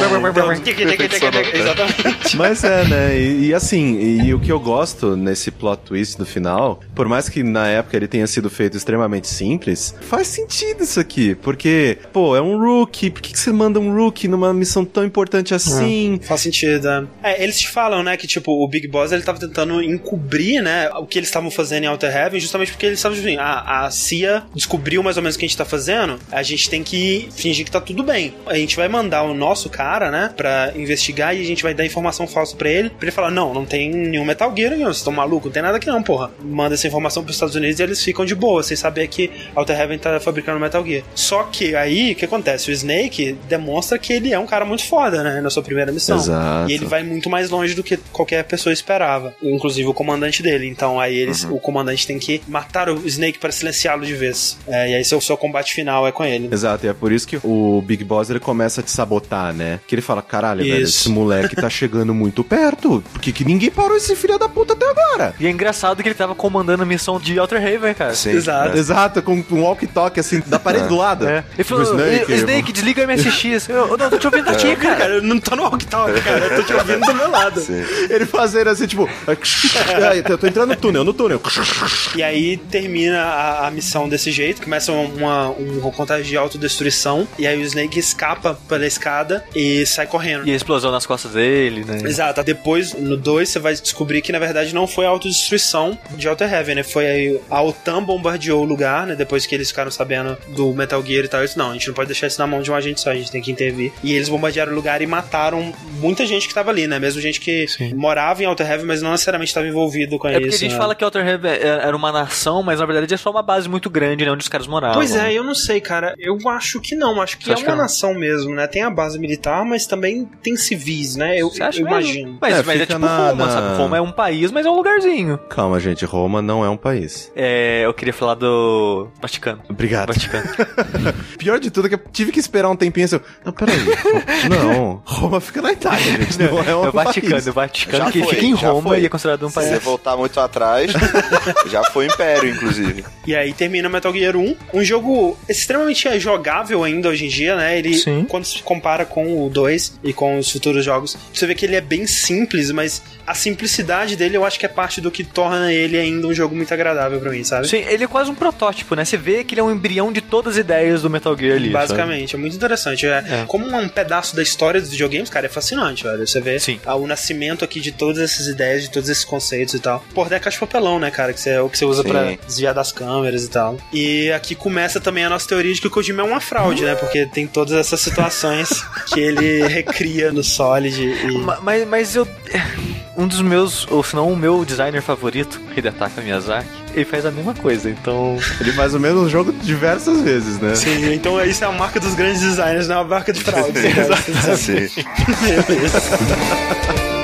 Speaker 1: Exatamente. (laughs)
Speaker 3: Mas é, né? E, e assim, e, e, o que eu gosto nesse plot twist do final, por mais que na época ele tenha sido feito extremamente simples, faz sentido isso aqui. Porque, pô, é um rookie. Por que, que você manda um rookie numa missão tão importante assim?
Speaker 1: É, faz sentido. É. é, eles te falam, né, que tipo, o Big Boss ele tava tentando encobrir, né, o que eles estavam fazendo em Outer Heaven, justamente porque eles estavam assim, a, a CIA descobriu mais ou menos o que a gente tá fazendo, a gente tem que fingir que tá tudo bem. A gente vai mandar o nosso cara, né, pra investigar e a gente vai dar informação falsa pra ele, pra ele falar: não, não tem nenhum Metal Gear aqui, vocês estão malucos, não tem nada aqui não, porra. Manda essa informação pros Estados Unidos e eles ficam de boa, sem saber que Alter Heaven tá fabricando Metal Gear. Só que aí, o que acontece? O Snake demonstra que ele é um cara muito foda, né, na sua primeira missão.
Speaker 3: Exato.
Speaker 1: E ele vai muito mais longe do que qualquer pessoa esperava, inclusive o comandante dele. Então aí eles, uhum. o comandante tem que matar o Snake para silenciá-lo de vez. É, e aí seu, seu combate final é com ele.
Speaker 3: Exato, e é por isso que o Big Boss ele começa a te sabotar, né? Que ele fala: caralho, velho, esse moleque tá chegando muito perto. Por que, que ninguém parou esse filho da puta até agora?
Speaker 4: E é engraçado que ele tava comandando a missão de Outer Haven, cara.
Speaker 3: Sim, Exato. É. Exato, com um walkie-talkie assim, da parede é. do lado. É.
Speaker 4: Ele falou, tipo, Snake, Snake desliga o MSX. Eu, não, tô te ouvindo aqui, é. cara. cara.
Speaker 1: Eu não tô no walkie-talkie, cara. Eu tô te ouvindo do meu lado. Sim.
Speaker 3: Ele fazendo assim, tipo... (laughs) eu tô entrando no túnel, no túnel.
Speaker 1: E aí termina a, a missão desse jeito. Começa uma, um contagem de autodestruição. E aí o Snake escapa pela escada e sai correndo.
Speaker 4: E a explosão nas costas dele, né?
Speaker 1: Exato. Depois, no 2, você vai descobrir que na verdade não foi a autodestruição de Outer Heaven, né? Foi aí a OTAN bombardeou o lugar, né? Depois que eles ficaram sabendo do Metal Gear e tal. Eles, não, a gente não pode deixar isso na mão de um agente só, a gente tem que intervir. E eles bombardearam o lugar e mataram muita gente que tava ali, né? Mesmo gente que Sim. morava em Outer Heaven, mas não necessariamente estava envolvido com
Speaker 4: é
Speaker 1: isso.
Speaker 4: É porque a gente
Speaker 1: né?
Speaker 4: fala que Outer Heaven é, era uma nação, mas na verdade é só uma base muito grande, né? Onde os caras moravam.
Speaker 1: Pois é, eu não sei, cara. Eu acho que não. Acho que Você é uma nação mesmo, né? Tem a base militar, mas também tem civis, né? Eu, eu imagino.
Speaker 4: Mas, é, mas é tipo na, Roma, na... sabe? Roma é um país, mas é um lugarzinho.
Speaker 3: Calma, gente. Roma não é um país.
Speaker 4: É, eu queria falar do Vaticano.
Speaker 3: Obrigado.
Speaker 4: Vaticano. (laughs)
Speaker 3: Pior de tudo é que eu tive que esperar um tempinho assim. Não, peraí. (laughs) não. Roma fica na Itália, gente. Não, é um é o
Speaker 4: Vaticano.
Speaker 3: País.
Speaker 4: O Vaticano já que foi, fica em Roma e é considerado um país.
Speaker 2: Se você voltar muito atrás, (laughs) já foi Império, inclusive.
Speaker 1: E aí termina Metal Gear 1. Um jogo extremamente jogável ainda hoje em dia, né? Ele, Sim. quando se compara com o 2 e com os futuros jogos, você vê que ele é bem simples, mas a simplicidade dele eu acho que é parte do que torna ele ainda um jogo muito agradável para mim, sabe?
Speaker 4: Sim, ele é quase um protótipo, né? Você vê que ele é um embrião de todas as ideias do Metal Gear ali.
Speaker 1: Basicamente,
Speaker 4: sabe?
Speaker 1: é muito interessante. É, é. Como um pedaço da história dos videogames, cara, é fascinante, velho. Você vê
Speaker 4: Sim.
Speaker 1: o nascimento aqui de todas essas ideias, de todos esses conceitos e tal. Por caixa de papelão, né, cara? Que você, é o que você usa pra desviar das câmeras e tal. E aqui começa também a nossa teoria de que o Kojima é uma fraude, né? Porque tem todas essas situações (laughs) que ele recria no Solid. E...
Speaker 4: Mas, mas eu. Um dos meus, ou se não o meu designer favorito, Hidetaka Miyazaki, ele faz a mesma coisa, então.
Speaker 3: Ele faz o mesmo jogo diversas vezes, né?
Speaker 1: Sim, então isso é a marca dos grandes designers, não é a marca de fraude. (laughs)
Speaker 2: Sim. Beleza.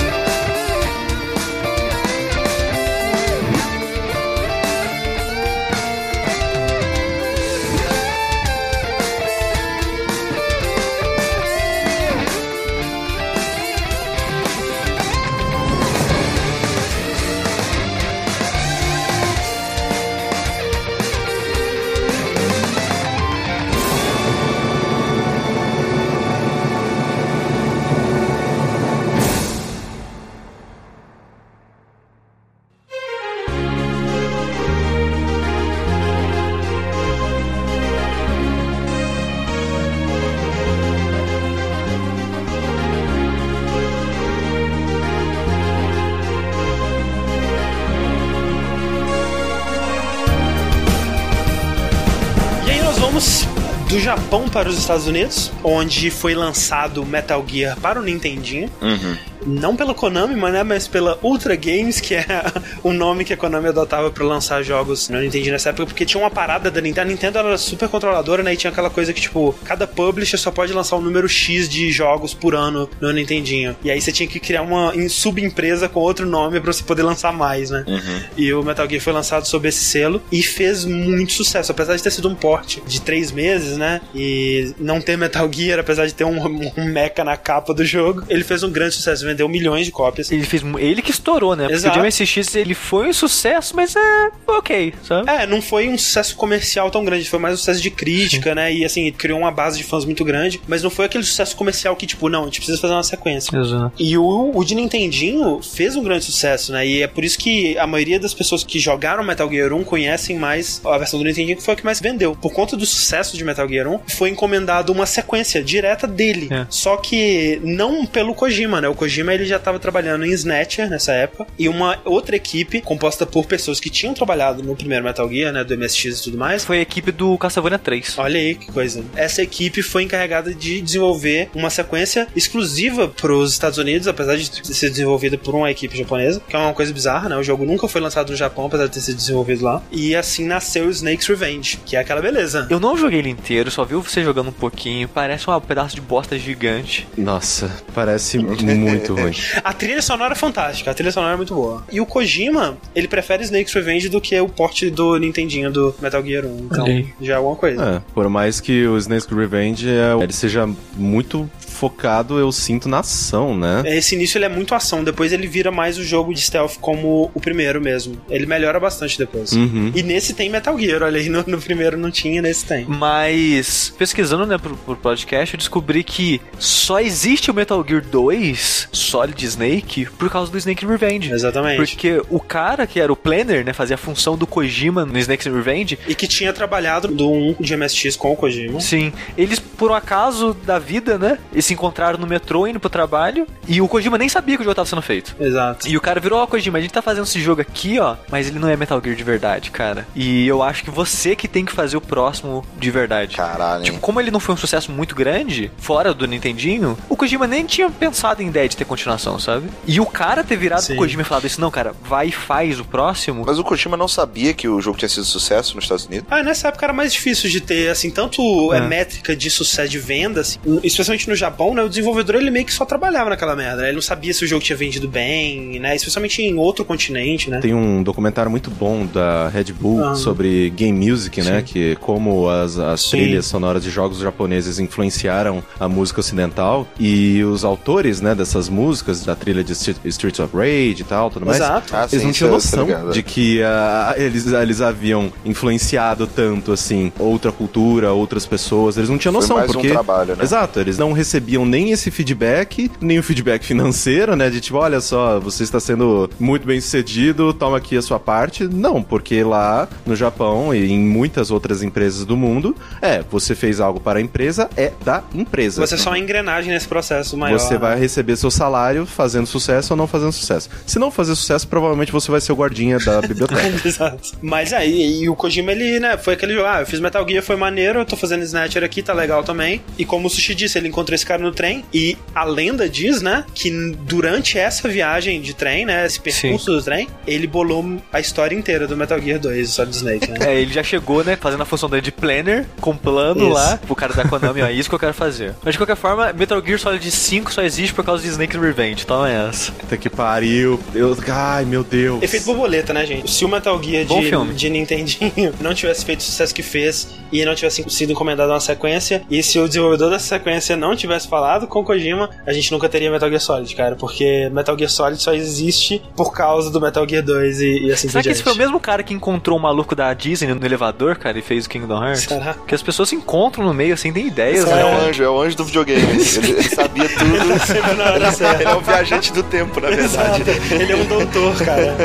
Speaker 1: Para os Estados Unidos, onde foi lançado Metal Gear para o Nintendinho.
Speaker 2: Uhum
Speaker 1: não pela Konami, mas, né, mas pela Ultra Games, que é (laughs) o nome que a Konami adotava para lançar jogos no Nintendo nessa época, porque tinha uma parada da Nintendo. A Nintendo era super controladora, né? E tinha aquela coisa que, tipo, cada publisher só pode lançar um número X de jogos por ano no Nintendinho. E aí você tinha que criar uma subempresa com outro nome para você poder lançar mais, né?
Speaker 2: Uhum.
Speaker 1: E o Metal Gear foi lançado sob esse selo e fez muito sucesso, apesar de ter sido um porte de três meses, né? E não ter Metal Gear, apesar de ter um, (laughs) um mecha na capa do jogo, ele fez um grande sucesso vendeu milhões de cópias.
Speaker 4: Ele fez. Ele que estourou, né? Exato. Porque o MSX ele foi um sucesso, mas é ok, sabe?
Speaker 1: É, não foi um sucesso comercial tão grande, foi mais um sucesso de crítica, Sim. né? E assim, criou uma base de fãs muito grande, mas não foi aquele sucesso comercial que, tipo, não, a gente precisa fazer uma sequência.
Speaker 4: Exato.
Speaker 1: E o, o de Nintendinho fez um grande sucesso, né? E é por isso que a maioria das pessoas que jogaram Metal Gear 1 conhecem mais a versão do Nintendinho, que foi a que mais vendeu. Por conta do sucesso de Metal Gear 1, foi encomendado uma sequência direta dele. É. Só que não pelo Kojima, né? O Kojima Kojima ele já estava trabalhando em Snatcher nessa época e uma outra equipe composta por pessoas que tinham trabalhado no primeiro Metal Gear, né, do MSX e tudo mais.
Speaker 4: Foi a equipe do Castlevania 3.
Speaker 1: Olha aí que coisa. Essa equipe foi encarregada de desenvolver uma sequência exclusiva para os Estados Unidos, apesar de ser desenvolvida por uma equipe japonesa, que é uma coisa bizarra, né? O jogo nunca foi lançado no Japão, apesar de ter sido desenvolvido lá. E assim nasceu Snake's Revenge, que é aquela beleza.
Speaker 4: Eu não joguei ele inteiro, só vi você jogando um pouquinho. Parece um pedaço de bosta gigante.
Speaker 3: Nossa, parece muito ruim.
Speaker 1: A trilha sonora é fantástica, a trilha sonora é muito boa. E o Kojima, ele prefere Snake's Revenge do que o porte do Nintendinho do Metal Gear 1. Então, já é alguma coisa.
Speaker 3: É, por mais que o Snake's Revenge é, ele seja muito focado, eu sinto, na ação, né?
Speaker 1: Esse início ele é muito ação, depois ele vira mais o jogo de stealth como o primeiro mesmo. Ele melhora bastante depois.
Speaker 3: Uhum.
Speaker 1: E nesse tem Metal Gear, olha aí, no, no, primeiro não tinha, nesse tem.
Speaker 4: Mas, pesquisando, né, pro, pro podcast, eu descobri que só existe o Metal Gear 2 Solid Snake por causa do Snake Revenge.
Speaker 1: Exatamente.
Speaker 4: Porque o cara que era o planner, né, fazia a função do Kojima no Snake Revenge.
Speaker 1: E que tinha trabalhado do 1 de MSX com o Kojima.
Speaker 4: Sim. Eles, por um acaso da vida, né, se encontraram no metrô indo pro trabalho e o Kojima nem sabia que o jogo tava sendo feito.
Speaker 1: Exato.
Speaker 4: E o cara virou, ó, oh, Kojima, a gente tá fazendo esse jogo aqui, ó, mas ele não é Metal Gear de verdade, cara. E eu acho que você que tem que fazer o próximo de verdade.
Speaker 2: Caralho.
Speaker 4: Tipo, como ele não foi um sucesso muito grande, fora do Nintendinho, o Kojima nem tinha pensado em ideia de ter continuação, sabe? E o cara ter virado Sim. pro Kojima e falado isso, não, cara, vai e faz o próximo.
Speaker 2: Mas o Kojima não sabia que o jogo tinha sido sucesso nos Estados Unidos?
Speaker 1: Ah, nessa época era mais difícil de ter, assim, tanto é. métrica de sucesso de venda, assim, especialmente no Japão, né? O desenvolvedor ele meio que só trabalhava naquela merda. Né? Ele não sabia se o jogo tinha vendido bem, né? Especialmente em outro continente, né?
Speaker 3: Tem um documentário muito bom da Red Bull ah. sobre game music, né? Sim. né? Que como as, as trilhas sonoras de jogos japoneses influenciaram a música ocidental e os autores, né, dessas músicas, da trilha de Streets of Rage e tal, tudo mais.
Speaker 1: Exato.
Speaker 3: Ah, eles não tinham noção de que uh, eles, eles haviam influenciado tanto, assim, outra cultura, outras pessoas. Eles não tinham noção atenção,
Speaker 2: Mais
Speaker 3: porque...
Speaker 2: Um trabalho, né?
Speaker 3: Exato, eles não recebiam nem esse feedback, nem o feedback financeiro, né? De tipo, olha só, você está sendo muito bem sucedido, toma aqui a sua parte. Não, porque lá no Japão e em muitas outras empresas do mundo, é, você fez algo para a empresa, é da empresa.
Speaker 1: Você é só uma engrenagem nesse processo maior.
Speaker 3: Você vai receber seu salário fazendo sucesso ou não fazendo sucesso. Se não fazer sucesso, provavelmente você vai ser o guardinha da biblioteca. (laughs)
Speaker 1: Exato. Mas aí, e o Kojima, ele, né, foi aquele ah, eu fiz Metal Gear, foi maneiro, eu tô fazendo Snatcher aqui, tá legal também. E como o Sushi disse, ele encontrou esse cara no trem, e a lenda diz, né, que durante essa viagem de trem, né, esse percurso Sim. do trem, ele bolou a história inteira do Metal Gear 2, Solid Snake, né? (laughs)
Speaker 4: É, ele já chegou, né, fazendo a função dele de planner, com plano isso. lá, pro cara da Konami, ó, (laughs) isso que eu quero fazer. Mas de qualquer forma, Metal Gear Solid 5 só existe por causa de Snake Revenge, toma essa.
Speaker 3: Puta que pariu. Eu... Ai, meu Deus.
Speaker 1: Efeito borboleta, né, gente? Se o Metal Gear de, de Nintendinho (laughs) não tivesse feito o sucesso que fez e não tivesse sido encomendado uma sequência, e se o desenvolvedor dessa sequência não tivesse falado com Kojima, a gente nunca teria Metal Gear Solid, cara, porque Metal Gear Solid só existe por causa do Metal Gear 2 e, e assim
Speaker 4: Será que esse foi o mesmo cara que encontrou o maluco da Disney no elevador, cara, e fez o Kingdom Hearts? Será? Que as pessoas se encontram no meio, assim, tem ideias,
Speaker 2: né? É o anjo, é o anjo do videogame. ele, ele sabia tudo. (laughs) ele, tá ele é um viajante do tempo, na verdade.
Speaker 1: Exato. Ele é um doutor, cara.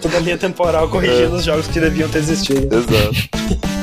Speaker 1: Toda a linha temporal corrigindo é. os jogos que deviam ter existido.
Speaker 2: Exato.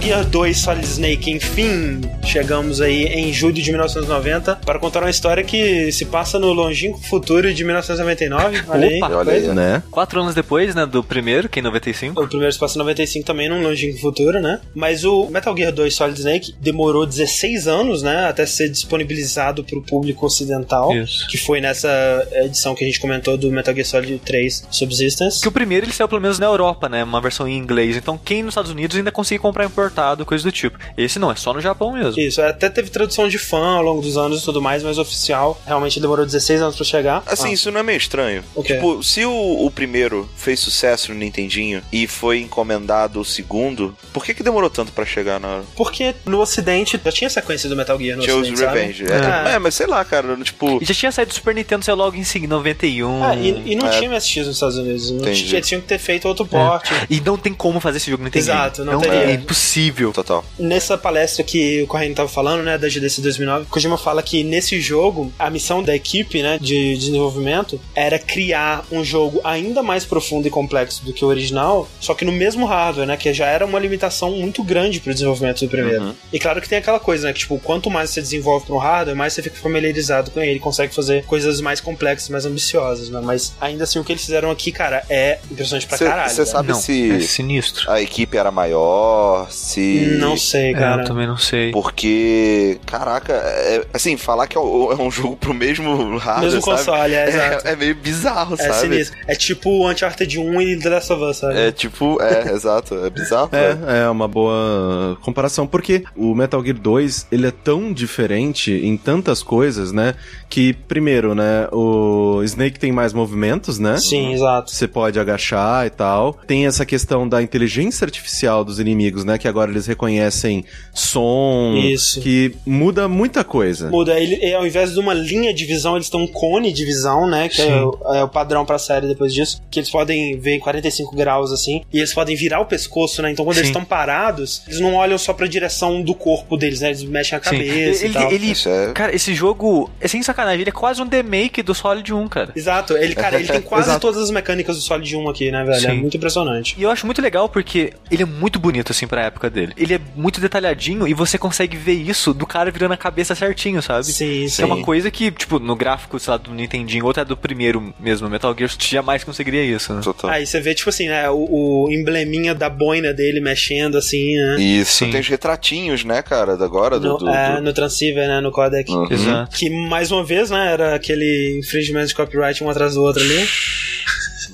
Speaker 1: Gear 2 Solid Snake, enfim, chegamos aí em julho de 1990 para contar uma história que se passa no longínquo futuro de 1999. Olha aí,
Speaker 4: olha aí, né? Quatro anos depois, né, do primeiro, que é em 95.
Speaker 1: O primeiro se passa em 95 também, num longínquo futuro, né? Mas o Metal Gear 2 Solid Snake demorou 16 anos, né, até ser disponibilizado para o público ocidental, Isso. que foi nessa edição que a gente comentou do Metal Gear Solid 3 Subsistence.
Speaker 4: Que o primeiro ele saiu pelo menos na Europa, né, uma versão em inglês. Então quem nos Estados Unidos ainda conseguia comprar em importado, coisa do tipo. Esse não, é só no Japão mesmo.
Speaker 1: Isso, até teve tradução de fã ao longo dos anos e tudo mais, mas oficial realmente demorou 16 anos pra chegar.
Speaker 2: Assim, ah. isso não é meio estranho. Okay. Tipo, se o, o, primeiro fez sucesso no Nintendinho e foi encomendado o segundo, por que que demorou tanto pra chegar na...
Speaker 1: Porque no ocidente já tinha sequência do Metal Gear no tinha ocidente, os Revenge.
Speaker 2: É. É. é. mas sei lá, cara, tipo...
Speaker 4: E já tinha saído do Super Nintendo, sei logo em 91.
Speaker 1: Ah, e, e não é. tinha MSX nos Estados Unidos. Não tinha, tinha que ter feito outro porte.
Speaker 4: E não tem como fazer esse jogo no Nintendo.
Speaker 1: Exato, não,
Speaker 4: não
Speaker 1: teria.
Speaker 4: Impossível.
Speaker 2: Total
Speaker 1: nessa palestra que o Corrêa tava falando, né, da GDC 2009, Kojima fala que nesse jogo, a missão da equipe, né, de desenvolvimento era criar um jogo ainda mais profundo e complexo do que o original, só que no mesmo hardware, né, que já era uma limitação muito grande pro desenvolvimento do primeiro. Uhum. E claro que tem aquela coisa, né, que tipo, quanto mais você desenvolve para um hardware, mais você fica familiarizado com ele, consegue fazer coisas mais complexas, mais ambiciosas, né? Mas ainda assim o que eles fizeram aqui, cara, é impressionante pra
Speaker 2: cê,
Speaker 1: caralho.
Speaker 2: Você sabe
Speaker 4: Não,
Speaker 2: se
Speaker 4: é sinistro.
Speaker 2: A equipe era maior, se
Speaker 1: Não sei, cara.
Speaker 4: É, eu também não sei.
Speaker 2: Porque, caraca, é, assim, falar que é, é um (laughs) jogo pro mesmo hardware,
Speaker 1: Mesmo
Speaker 2: sabe?
Speaker 1: console, é,
Speaker 2: é, é, meio bizarro,
Speaker 1: é
Speaker 2: sabe?
Speaker 1: Sinistro. É tipo Uncharted 1 e The Last of Us, sabe?
Speaker 2: É tipo, é, (laughs) exato, é bizarro.
Speaker 3: É, é uma boa comparação, porque o Metal Gear 2, ele é tão diferente em tantas coisas, né, que, primeiro, né, o Snake tem mais movimentos, né?
Speaker 1: Sim, exato.
Speaker 3: Você pode agachar e tal. Tem essa questão da inteligência artificial dos inimigos, né, que agora eles reconhecem som,
Speaker 1: Isso.
Speaker 3: que muda muita coisa.
Speaker 1: Muda. Ele, ao invés de uma linha de visão, eles têm um cone de visão, né? Que é o, é o, padrão pra série depois disso. Que eles podem ver em 45 graus, assim. E eles podem virar o pescoço, né? Então quando Sim. eles estão parados, eles não olham só pra direção do corpo deles, né? Eles mexem a cabeça
Speaker 4: ele,
Speaker 1: e tal.
Speaker 4: Ele, é... Cara, esse jogo é sem sacanagem. Ele é quase um remake do Solid 1, cara.
Speaker 1: Exato. Ele, cara, ele tem (laughs) quase todas as mecânicas do Solid 1 aqui, né, velho? É Sim. É muito impressionante.
Speaker 4: E eu acho muito legal porque ele é muito bonito, assim, pra época dele. Ele é muito detalhadinho e você consegue ver isso do cara virando a cabeça certinho, sabe?
Speaker 1: Sim,
Speaker 4: sim. É uma coisa que, tipo, no gráfico, sei lá, do Nintendinho, ou até do primeiro mesmo, Metal Gear, jamais conseguiria isso, né?
Speaker 1: Total. Aí você vê, tipo assim, né, o, o, embleminha da boina dele mexendo, assim, né?
Speaker 2: Isso, sim. tem os retratinhos, né, cara, agora do...
Speaker 1: No,
Speaker 2: do,
Speaker 1: é,
Speaker 2: do...
Speaker 1: no Transceiver, né, no codec.
Speaker 4: Uhum. Exato.
Speaker 1: Que, mais uma vez, né, era aquele infringement de copyright um atrás do outro ali. (laughs)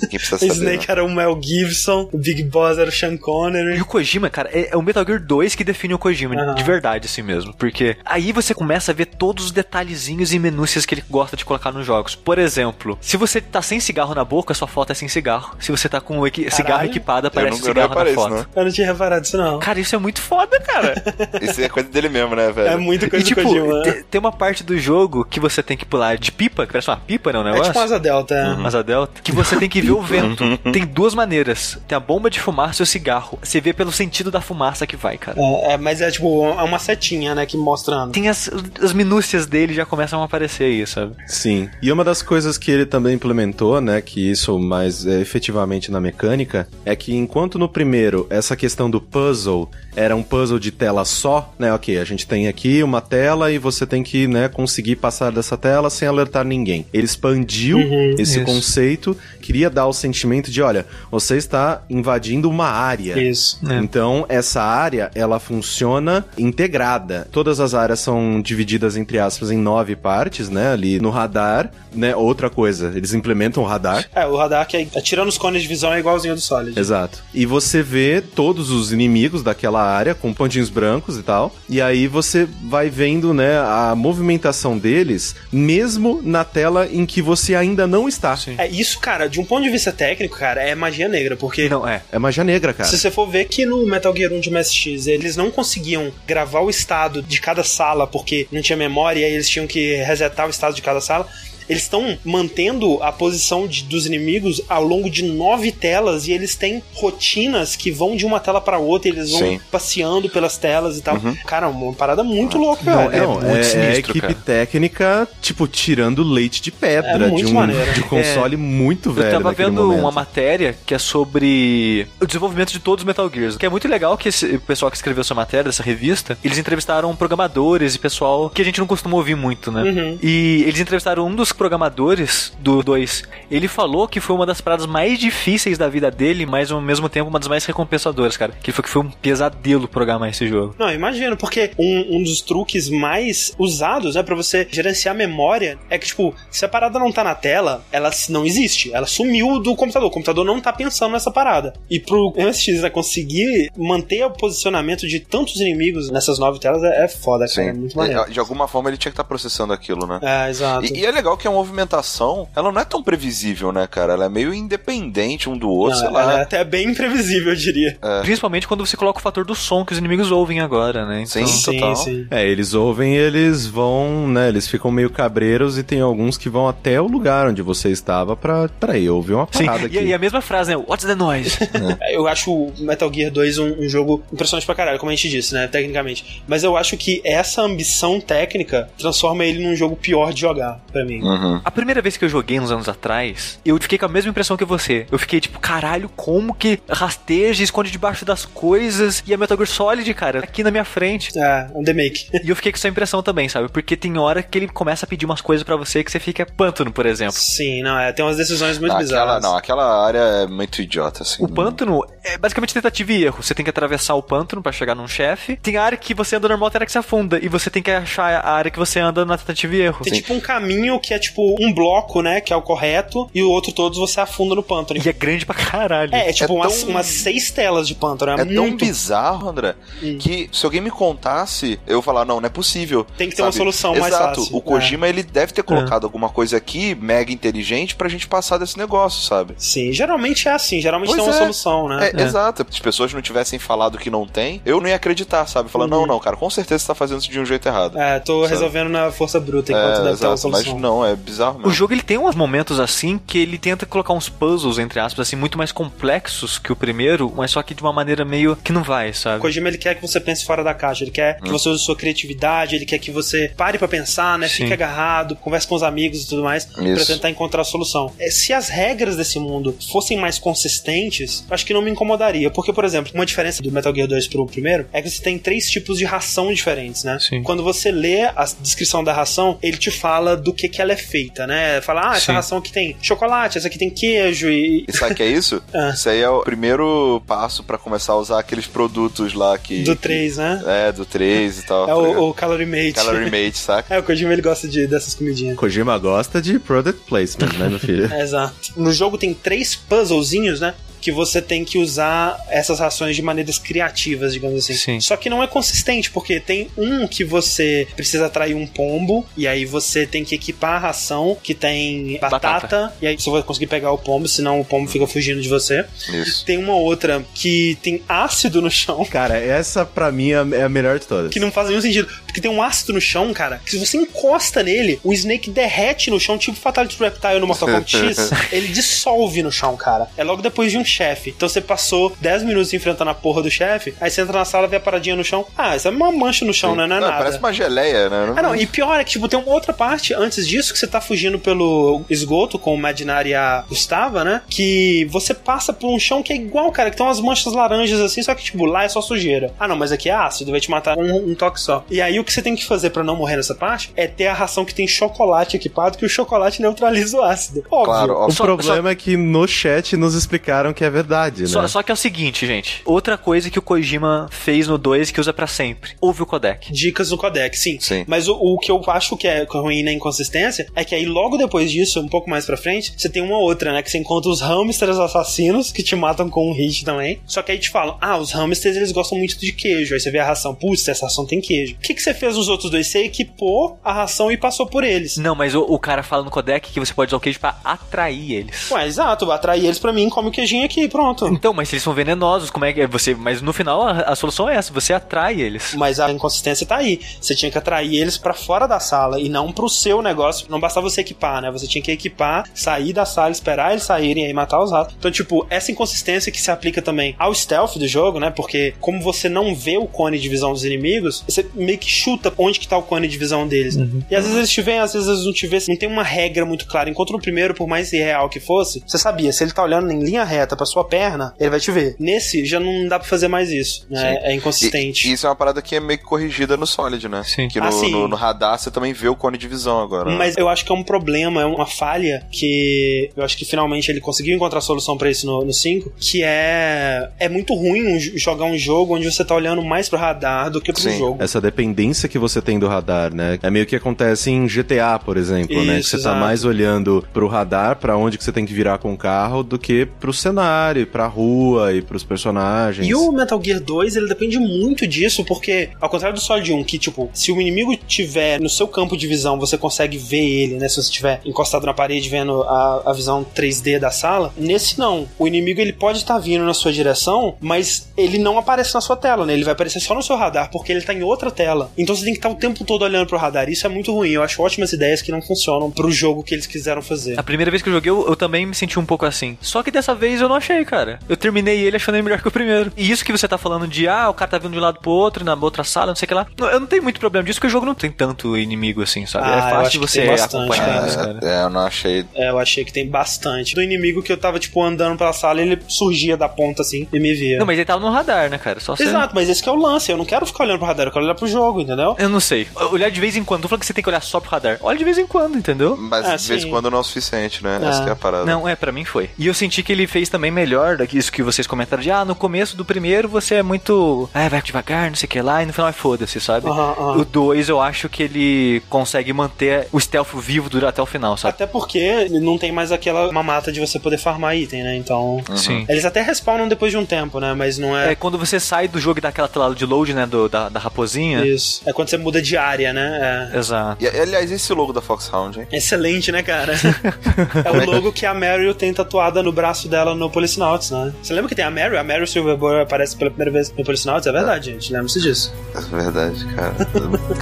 Speaker 2: Ninguém precisa saber.
Speaker 1: Snake né? era o Mel Gibson, o Big Boss era o Sean Connery.
Speaker 4: E o Kojima, cara, é, é o Metal Gear 2 que define o Kojima, uhum. de verdade, assim mesmo. Porque aí você começa a ver todos os detalhezinhos e minúcias que ele gosta de colocar nos jogos. Por exemplo, se você tá sem cigarro na boca, sua foto é sem cigarro. Se você tá com o equi cigarro equipado, aparece não, cigarro na foto. Né?
Speaker 1: Eu não tinha reparado isso, não.
Speaker 4: Cara, isso é muito foda, cara. (laughs)
Speaker 2: isso é coisa dele mesmo, né, velho?
Speaker 1: É muita coisa
Speaker 4: e, tipo,
Speaker 1: do Kojima.
Speaker 4: Né? Tem uma parte do jogo que você tem que pular de pipa, que parece uma pipa, né, o negócio?
Speaker 1: É tipo uma asa delta. É.
Speaker 4: Uhum. Asa delta. Que você tem que ver (laughs) o vento. (laughs) Tem duas maneiras. Tem a bomba de fumaça e o cigarro. Você vê pelo sentido da fumaça que vai, cara.
Speaker 1: É, é mas é tipo é uma setinha, né, que mostrando.
Speaker 4: Tem as, as minúcias dele já começam a aparecer aí, sabe?
Speaker 3: Sim. E uma das coisas que ele também implementou, né, que isso mais é, efetivamente na mecânica, é que enquanto no primeiro essa questão do puzzle era um puzzle de tela só, né, ok, a gente tem aqui uma tela e você tem que, né, conseguir passar dessa tela sem alertar ninguém. Ele expandiu uhum, esse isso. conceito, queria dar o sentimento de, olha, você está invadindo uma área.
Speaker 1: Isso.
Speaker 3: É. Então, essa área, ela funciona integrada. Todas as áreas são divididas, entre aspas, em nove partes, né? Ali no radar, né? Outra coisa, eles implementam o radar.
Speaker 1: É, o radar que é, tirando os cones de visão é igualzinho ao do Solid.
Speaker 3: Exato. E você vê todos os inimigos daquela área com pontinhos brancos e tal. E aí você vai vendo, né, a movimentação deles, mesmo na tela em que você ainda não está.
Speaker 1: Sim. É isso, cara, de um ponto de vista técnico, cara, é magia negra, porque.
Speaker 3: Não, é. É magia negra, cara.
Speaker 1: Se você for ver que no Metal Gear 1 de MSX eles não conseguiam gravar o estado de cada sala porque não tinha memória e aí eles tinham que resetar o estado de cada sala eles estão mantendo a posição de, dos inimigos ao longo de nove telas e eles têm rotinas que vão de uma tela para outra, e eles vão Sim. passeando pelas telas e tal. Uhum. Cara, uma parada muito louca,
Speaker 3: não,
Speaker 1: velho.
Speaker 3: Não, é, é, sinistro, é a equipe cara. técnica, tipo, tirando leite de pedra é de, um, de console é. muito velho.
Speaker 4: Eu tava vendo
Speaker 3: momento.
Speaker 4: uma matéria que é sobre o desenvolvimento de todos os Metal Gears, que é muito legal que esse, o pessoal que escreveu essa matéria, dessa revista, eles entrevistaram programadores e pessoal que a gente não costuma ouvir muito, né? Uhum. E eles entrevistaram um dos programadores do 2, ele falou que foi uma das paradas mais difíceis da vida dele, mas ao mesmo tempo uma das mais recompensadoras, cara. Que foi que foi um pesadelo programar esse jogo.
Speaker 1: Não, imagino, porque um, um dos truques mais usados, né, para você gerenciar a memória é que, tipo, se a parada não tá na tela, ela não existe. Ela sumiu do computador. O computador não tá pensando nessa parada. E pro MSX né, conseguir manter o posicionamento de tantos inimigos nessas nove telas é, é foda, cara. É muito maneiro.
Speaker 2: De alguma forma ele tinha que estar tá processando aquilo, né?
Speaker 1: É, exato.
Speaker 2: E, e é legal que que a movimentação, ela não é tão previsível, né, cara? Ela é meio independente um do outro, não, sei lá.
Speaker 1: Ela é até bem imprevisível, eu diria.
Speaker 4: É. Principalmente quando você coloca o fator do som que os inimigos ouvem agora, né?
Speaker 2: Então, sim, total.
Speaker 3: Sim, É, eles ouvem e eles vão, né, eles ficam meio cabreiros e tem alguns que vão até o lugar onde você estava pra, peraí, ouvir uma parada sim. aqui.
Speaker 4: E, e, a mesma frase, né? What's the noise?
Speaker 1: É. Eu acho o Metal Gear 2 um, um, jogo impressionante pra caralho, como a gente disse, né, tecnicamente. Mas eu acho que essa ambição técnica transforma ele num jogo pior de jogar, pra mim.
Speaker 2: Uhum.
Speaker 4: A primeira vez que eu joguei uns anos atrás, eu fiquei com a mesma impressão que você. Eu fiquei tipo, caralho, como que rasteja, esconde debaixo das coisas e a Metal Gear Solid, cara, aqui na minha frente.
Speaker 1: É, um demake.
Speaker 4: e eu fiquei com essa impressão também, sabe? Porque tem hora que ele começa a pedir umas coisas para você que você fica pântano, por exemplo.
Speaker 1: Sim, não, é, tem umas decisões muito bizarras.
Speaker 2: Aquela, não, aquela área é muito idiota, assim.
Speaker 4: O pântano é basicamente tentativa e erro. Você tem que atravessar o pântano para chegar num chefe. Tem área que você anda normal, tem área que se afunda. E você tem que achar a área que você anda na tentativa e erro.
Speaker 1: Tem Sim. tipo um caminho que é tipo um bloco, né? Que é o correto, e o outro todos você afunda no pântano.
Speaker 4: E é grande pra caralho.
Speaker 1: É, é tipo é umas, tão... umas, seis telas de pântano. É,
Speaker 2: é
Speaker 1: muito...
Speaker 2: tão bizarro, André, hum. que se alguém me contasse, eu falar, não, não é possível.
Speaker 1: Tem que ter
Speaker 2: sabe?
Speaker 1: uma solução
Speaker 2: Exato.
Speaker 1: mais fácil.
Speaker 2: O Kojima, é. ele deve ter colocado é. alguma coisa aqui, mega inteligente, pra gente passar desse negócio, sabe?
Speaker 1: Sim, geralmente é assim, geralmente pois tem uma é. solução, né?
Speaker 2: É, exato. Se as pessoas não tivessem falado que não tem, eu não ia acreditar, sabe? Falar, uhum. não, não, cara, com certeza você tá fazendo isso de um jeito errado.
Speaker 1: É, tô sabe? resolvendo na força bruta enquanto deve exato, ter uma solução.
Speaker 2: Mas não, é bizarro mesmo.
Speaker 4: O jogo ele tem uns momentos assim que ele tenta colocar uns puzzles, entre aspas, assim, muito mais complexos que o primeiro, mas só que de uma maneira meio que não vai, sabe?
Speaker 1: O Kojima ele quer que você pense fora da caixa, ele quer hum. que você use sua criatividade, ele quer que você pare para pensar, né? Sim. Fique agarrado, converse com os amigos e tudo mais, para tentar encontrar a solução. É, se as regras desse mundo fossem mais consistentes, acho que não me incomodaria. Porque, por exemplo, uma diferença do Metal Gear 2 pro primeiro é que você tem três tipos de ração diferentes, né? Sim. Quando você lê a descrição da ração, ele te fala do que, que ela é feita, né? Fala, ah, essa Sim. ração aqui tem chocolate, essa aqui tem queijo e.
Speaker 2: E sabe o que é isso? (laughs) ah. Isso aí é o primeiro passo para começar a usar aqueles produtos lá que.
Speaker 1: Do 3, né?
Speaker 2: É, do 3 e tal.
Speaker 1: É tá o, o Calorie Mate.
Speaker 2: Calorie Mate, saca? (laughs)
Speaker 1: É, o Kojima ele gosta de, dessas comidinhas.
Speaker 3: Kojima gosta de product placement, né, meu filho?
Speaker 1: é, (laughs) exato. No jogo tem três puzzlezinhos, né? Que você tem que usar essas rações de maneiras criativas, digamos assim. Sim. Só que não é consistente, porque tem um que você precisa atrair um pombo, e aí você tem que equipar a ração que tem batata, batata. e aí você vai conseguir pegar o pombo, senão o pombo fica fugindo de você. Isso. Tem uma outra que tem ácido no chão. (laughs)
Speaker 3: Cara, essa pra mim é a melhor de todas.
Speaker 1: Que não faz nenhum sentido. Porque tem um ácido no chão, cara, que se você encosta nele, o Snake derrete no chão, tipo Fatality Reptile no Mortal Kombat X, (laughs) ele dissolve no chão, cara. É logo depois de um chefe. Então você passou 10 minutos enfrentando a porra do chefe, aí você entra na sala, vê a paradinha no chão. Ah, isso é uma mancha no chão, né? Não é não, nada.
Speaker 2: Parece uma geleia, né?
Speaker 1: Ah, não, e pior é que, tipo, tem uma outra parte antes disso que você tá fugindo pelo esgoto com o Imaginary e a Gustava, né? Que você passa por um chão que é igual, cara, que tem umas manchas laranjas assim, só que, tipo, lá é só sujeira. Ah, não, mas aqui é ácido, vai te matar um, um toque só. E aí o que você tem que fazer para não morrer nessa parte é ter a ração que tem chocolate equipado, que o chocolate neutraliza o ácido. Óbvio. Claro,
Speaker 3: o só, problema só... é que no chat nos explicaram que é verdade né?
Speaker 4: Só, só, que é o seguinte, gente. Outra coisa que o Kojima fez no 2 que usa para sempre. Ouve o codec.
Speaker 1: Dicas no codec, sim. sim. Mas o, o, que eu acho que é ruim na inconsistência é que aí logo depois disso, um pouco mais pra frente, você tem uma outra, né? Que você encontra os hamsters assassinos que te matam com um hit também. Só que aí te falam, ah, os hamsters eles gostam muito de queijo. Aí você vê a ração, putz, essa ração tem queijo. O que, que você fez nos outros dois? Você equipou a ração e passou por eles.
Speaker 4: Não, mas o, o cara fala no codec que você pode usar o queijo pra atrair eles.
Speaker 1: Ué, exato. Atrair eles pra mim, come o queijinho aqui, pronto.
Speaker 4: Então, mas se eles são venenosos, como é que é você. Mas no final a, a, solução é essa, você atrai eles.
Speaker 1: Mas a inconsistência tá aí. Você tinha que atrair eles para fora da sala e não pro seu negócio. Não bastava você equipar, né? Você tinha que equipar, sair da sala, esperar eles saírem e aí matar os ratos. Então, tipo, essa inconsistência que se aplica também ao stealth do jogo, né? Porque como você não vê o cone de visão dos inimigos, você meio que chuta onde que tá o cone de visão deles. Uhum. E às vezes eles te veem, às vezes eles não te veem. Não tem uma regra muito clara. Enquanto no primeiro, por mais irreal que fosse, você sabia, se ele tá olhando em linha reta pra sua perna, ele vai te ver. Nesse, já não dá pra fazer mais isso, né? É inconsistente.
Speaker 2: E, isso é uma parada que é meio que corrigida no Solid, né? Sim. Que no, ah, no, no, radar você também vê o cone de visão agora.
Speaker 1: Mas né? eu acho que é um problema, é uma falha que eu acho que finalmente ele conseguiu encontrar a solução para isso no, no 5, que é é muito ruim um, jogar um jogo onde você tá olhando mais pro radar do que pro Sim. jogo.
Speaker 3: Essa dependência que você tem do radar, né? É meio que acontece em GTA, por exemplo, isso, né? Que você tá exato. tá mais olhando pro radar, para onde que você tem que virar com o carro, do que pro cenário, pra rua e pros personagens personagens.
Speaker 1: E o Metal Gear 2, ele depende muito disso, porque, ao contrário do Solid 1, que, tipo, se o inimigo tiver no seu campo de visão, você consegue ver ele, né? Se você estiver encostado na parede vendo a, a visão 3D da sala. Nesse, não. O inimigo, ele pode estar tá vindo na sua direção, mas ele não aparece na sua tela, né? Ele vai aparecer só no seu radar, porque ele tá em outra tela. Então você tem que estar tá o tempo todo olhando pro radar. Isso é muito ruim. Eu acho ótimas ideias que não funcionam pro jogo que eles quiseram fazer.
Speaker 4: A primeira vez que eu joguei, eu, eu também me senti um pouco assim. Só que dessa vez eu não achei, cara. Eu terminei ele achando ele melhor que o primeiro. E isso que você tá falando de, ah, o cara tá vindo de um lado pro outro, na outra sala, não sei o que lá. eu não tenho muito problema disso, porque o jogo não tem tanto inimigo assim, sabe? É ah, é fácil de você acompanhar
Speaker 2: isso, cara. É, eu não achei.
Speaker 1: É, eu achei que tem bastante. Do inimigo que eu tava, tipo, andando pela sala, ele surgia da ponta assim e me via.
Speaker 4: Não, mas ele tava no radar, né, cara?
Speaker 1: Só Exato, mas esse que é o lance. Eu não quero ficar olhando pro radar, eu quero olhar pro jogo, entendeu?
Speaker 4: Eu não sei. Olhar de vez em quando. Tô falando que você tem que olhar só pro radar. Olha de vez em quando, entendeu?
Speaker 2: Mas é, de vez em quando não é o suficiente, né? Essa é a parada.
Speaker 4: Não, é, para mim foi. E eu senti que ele fez também melhor isso que vocês comentaram de, ah, no começo do primeiro você é muito. Ah, vai devagar, não sei o que lá, e no final é foda-se, sabe? Uhum, uhum. O 2 eu acho que ele consegue manter o stealth vivo durar até o final, sabe?
Speaker 1: Até porque não tem mais aquela mamata de você poder farmar item, né? Então. Uhum. Sim. Eles até respawnam depois de um tempo, né? Mas não é.
Speaker 4: É quando você sai do jogo e dá aquela tela de load, né? Do, da, da raposinha.
Speaker 1: Isso. É quando você muda de área, né?
Speaker 4: É. Exato.
Speaker 2: E, aliás, esse logo da Foxhound, hein?
Speaker 1: Excelente, né, cara? (laughs) é o logo que a Meryl tem tatuada no braço dela no Policenauts, né? Você lembra que tem a Meryl? A Meryl Silverboy aparece pela primeira vez no Policenauts? É verdade, gente. Lembra-se disso.
Speaker 2: É verdade, cara.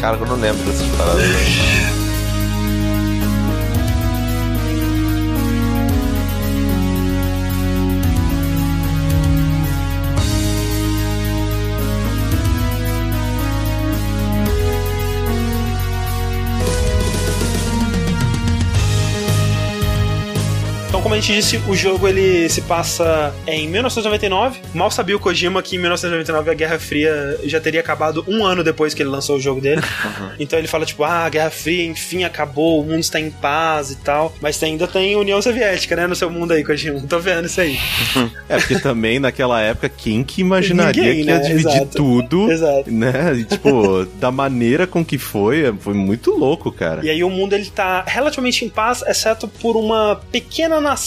Speaker 2: cara, eu não lembro dessas paradas. (laughs)
Speaker 1: como a gente disse, o jogo ele se passa em 1999. Mal sabia o Kojima que em 1999 a Guerra Fria já teria acabado um ano depois que ele lançou o jogo dele. (laughs) Uhum. Então ele fala, tipo, ah, a Guerra Fria, enfim, acabou, o mundo está em paz e tal. Mas ainda tem União Soviética, né, no seu mundo aí, Kojima. Tô vendo isso aí. (laughs)
Speaker 3: é, porque também naquela época, quem que imaginaria Ninguém, que ia né? dividir Exato. tudo, Exato. né? E, tipo, (laughs) da maneira com que foi, foi muito louco, cara.
Speaker 1: E aí o mundo ele tá relativamente em paz, exceto por uma pequena nação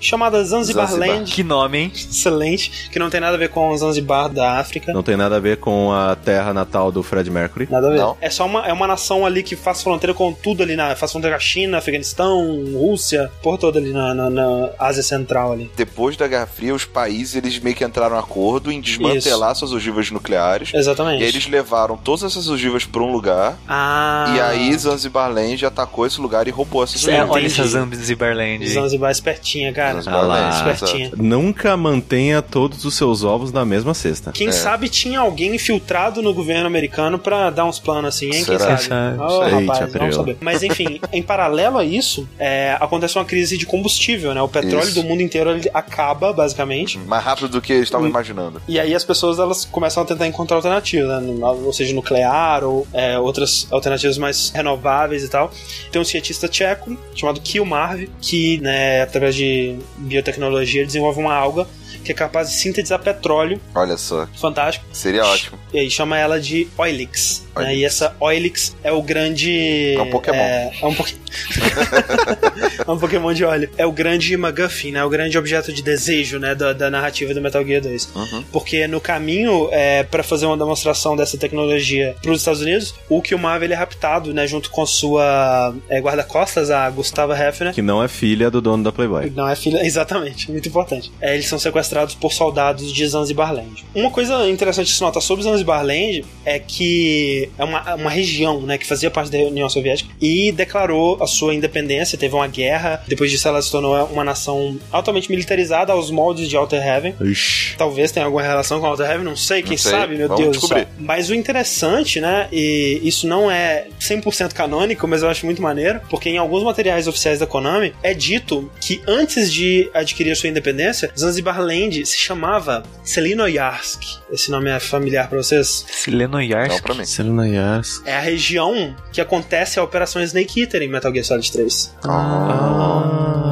Speaker 1: chamada Zanzibar, Zanzibar. Land.
Speaker 4: Que nome, hein?
Speaker 1: Excelente. Que não tem nada a ver com o Zanzibar da África.
Speaker 3: Não tem nada a ver com a terra natal do Fred Mercury.
Speaker 1: Nada a ver. Não. É só uma, é uma nação ali que faz fronteira com tudo ali na. Faz fronteira com a China, Afeganistão, Rússia, por toda ali na, na, na, Ásia Central ali.
Speaker 2: Depois da Guerra Fria, os países eles meio que entraram em acordo em desmantelar Isso. suas ogivas nucleares.
Speaker 1: Exatamente.
Speaker 2: E aí eles levaram todas essas ogivas para um lugar.
Speaker 1: Ah.
Speaker 2: E aí Zanzibar Land atacou esse lugar e roubou essas
Speaker 4: ogivas. É, olha essa Zanzibar Land.
Speaker 1: Zanzibar é espertinha, cara. Ah,
Speaker 3: espertinha. Nunca mantenha todos os seus ovos na mesma cesta.
Speaker 1: Quem é. sabe tinha alguém infiltrado no governo americano para dar uns planos assim, hein?
Speaker 2: Será?
Speaker 1: Quem sabe? Oh, rapaz, vamos saber. Mas enfim, (laughs) em paralelo a isso, é, acontece uma crise de combustível, né? O petróleo isso. do mundo inteiro ele acaba, basicamente.
Speaker 2: Mais rápido do que eles estavam imaginando.
Speaker 1: E aí as pessoas elas começam a tentar encontrar alternativas, né? Ou seja, nuclear ou é, outras alternativas mais renováveis e tal. Tem um cientista tcheco chamado Kil Marv, que, né, através de biotecnologia, desenvolve uma alga que é capaz de sintetizar petróleo.
Speaker 2: Olha só.
Speaker 1: Fantástico.
Speaker 2: Seria ótimo.
Speaker 1: E aí chama ela de Oilix. Né? E essa Oilix é o grande.
Speaker 2: É um Pokémon.
Speaker 1: É, é um Pokémon. (laughs) é um Pokémon de óleo. É o grande MacGuffin, né? O grande objeto de desejo, né? Da, da narrativa do Metal Gear 2. Uhum. Porque no caminho, é, para fazer uma demonstração dessa tecnologia para os Estados Unidos, o Killmarv ele é raptado, né? Junto com sua é, guarda-costas, a Gustava Hefner.
Speaker 3: Que não é filha do dono da Playboy.
Speaker 1: Não é filha, (laughs) exatamente. Muito importante. É, eles são sequestrados por soldados de Zanzibar Land. Uma coisa interessante de se notar sobre Zanzibar Land é que é uma, uma região, né? Que fazia parte da União Soviética e declarou a sua independência, teve uma guerra. Depois disso, ela se tornou uma nação altamente militarizada aos moldes de Outer Heaven.
Speaker 3: Ixi.
Speaker 1: Talvez tenha alguma relação com Outer Heaven, não sei, quem não sei. sabe, meu Vamos Deus. Descobrir. Mas o interessante, né, e isso não é 100% canônico, mas eu acho muito maneiro, porque em alguns materiais oficiais da Konami é dito que antes de adquirir a sua independência, Zanzibar Land se chamava Selinoyarsk. Esse nome é familiar para vocês?
Speaker 4: Selenoyarsk? Não,
Speaker 2: pra mim.
Speaker 3: Selenoyarsk.
Speaker 1: É a região que acontece a Operação Snake Eater em Metal Gear Solid 3.
Speaker 3: Ah.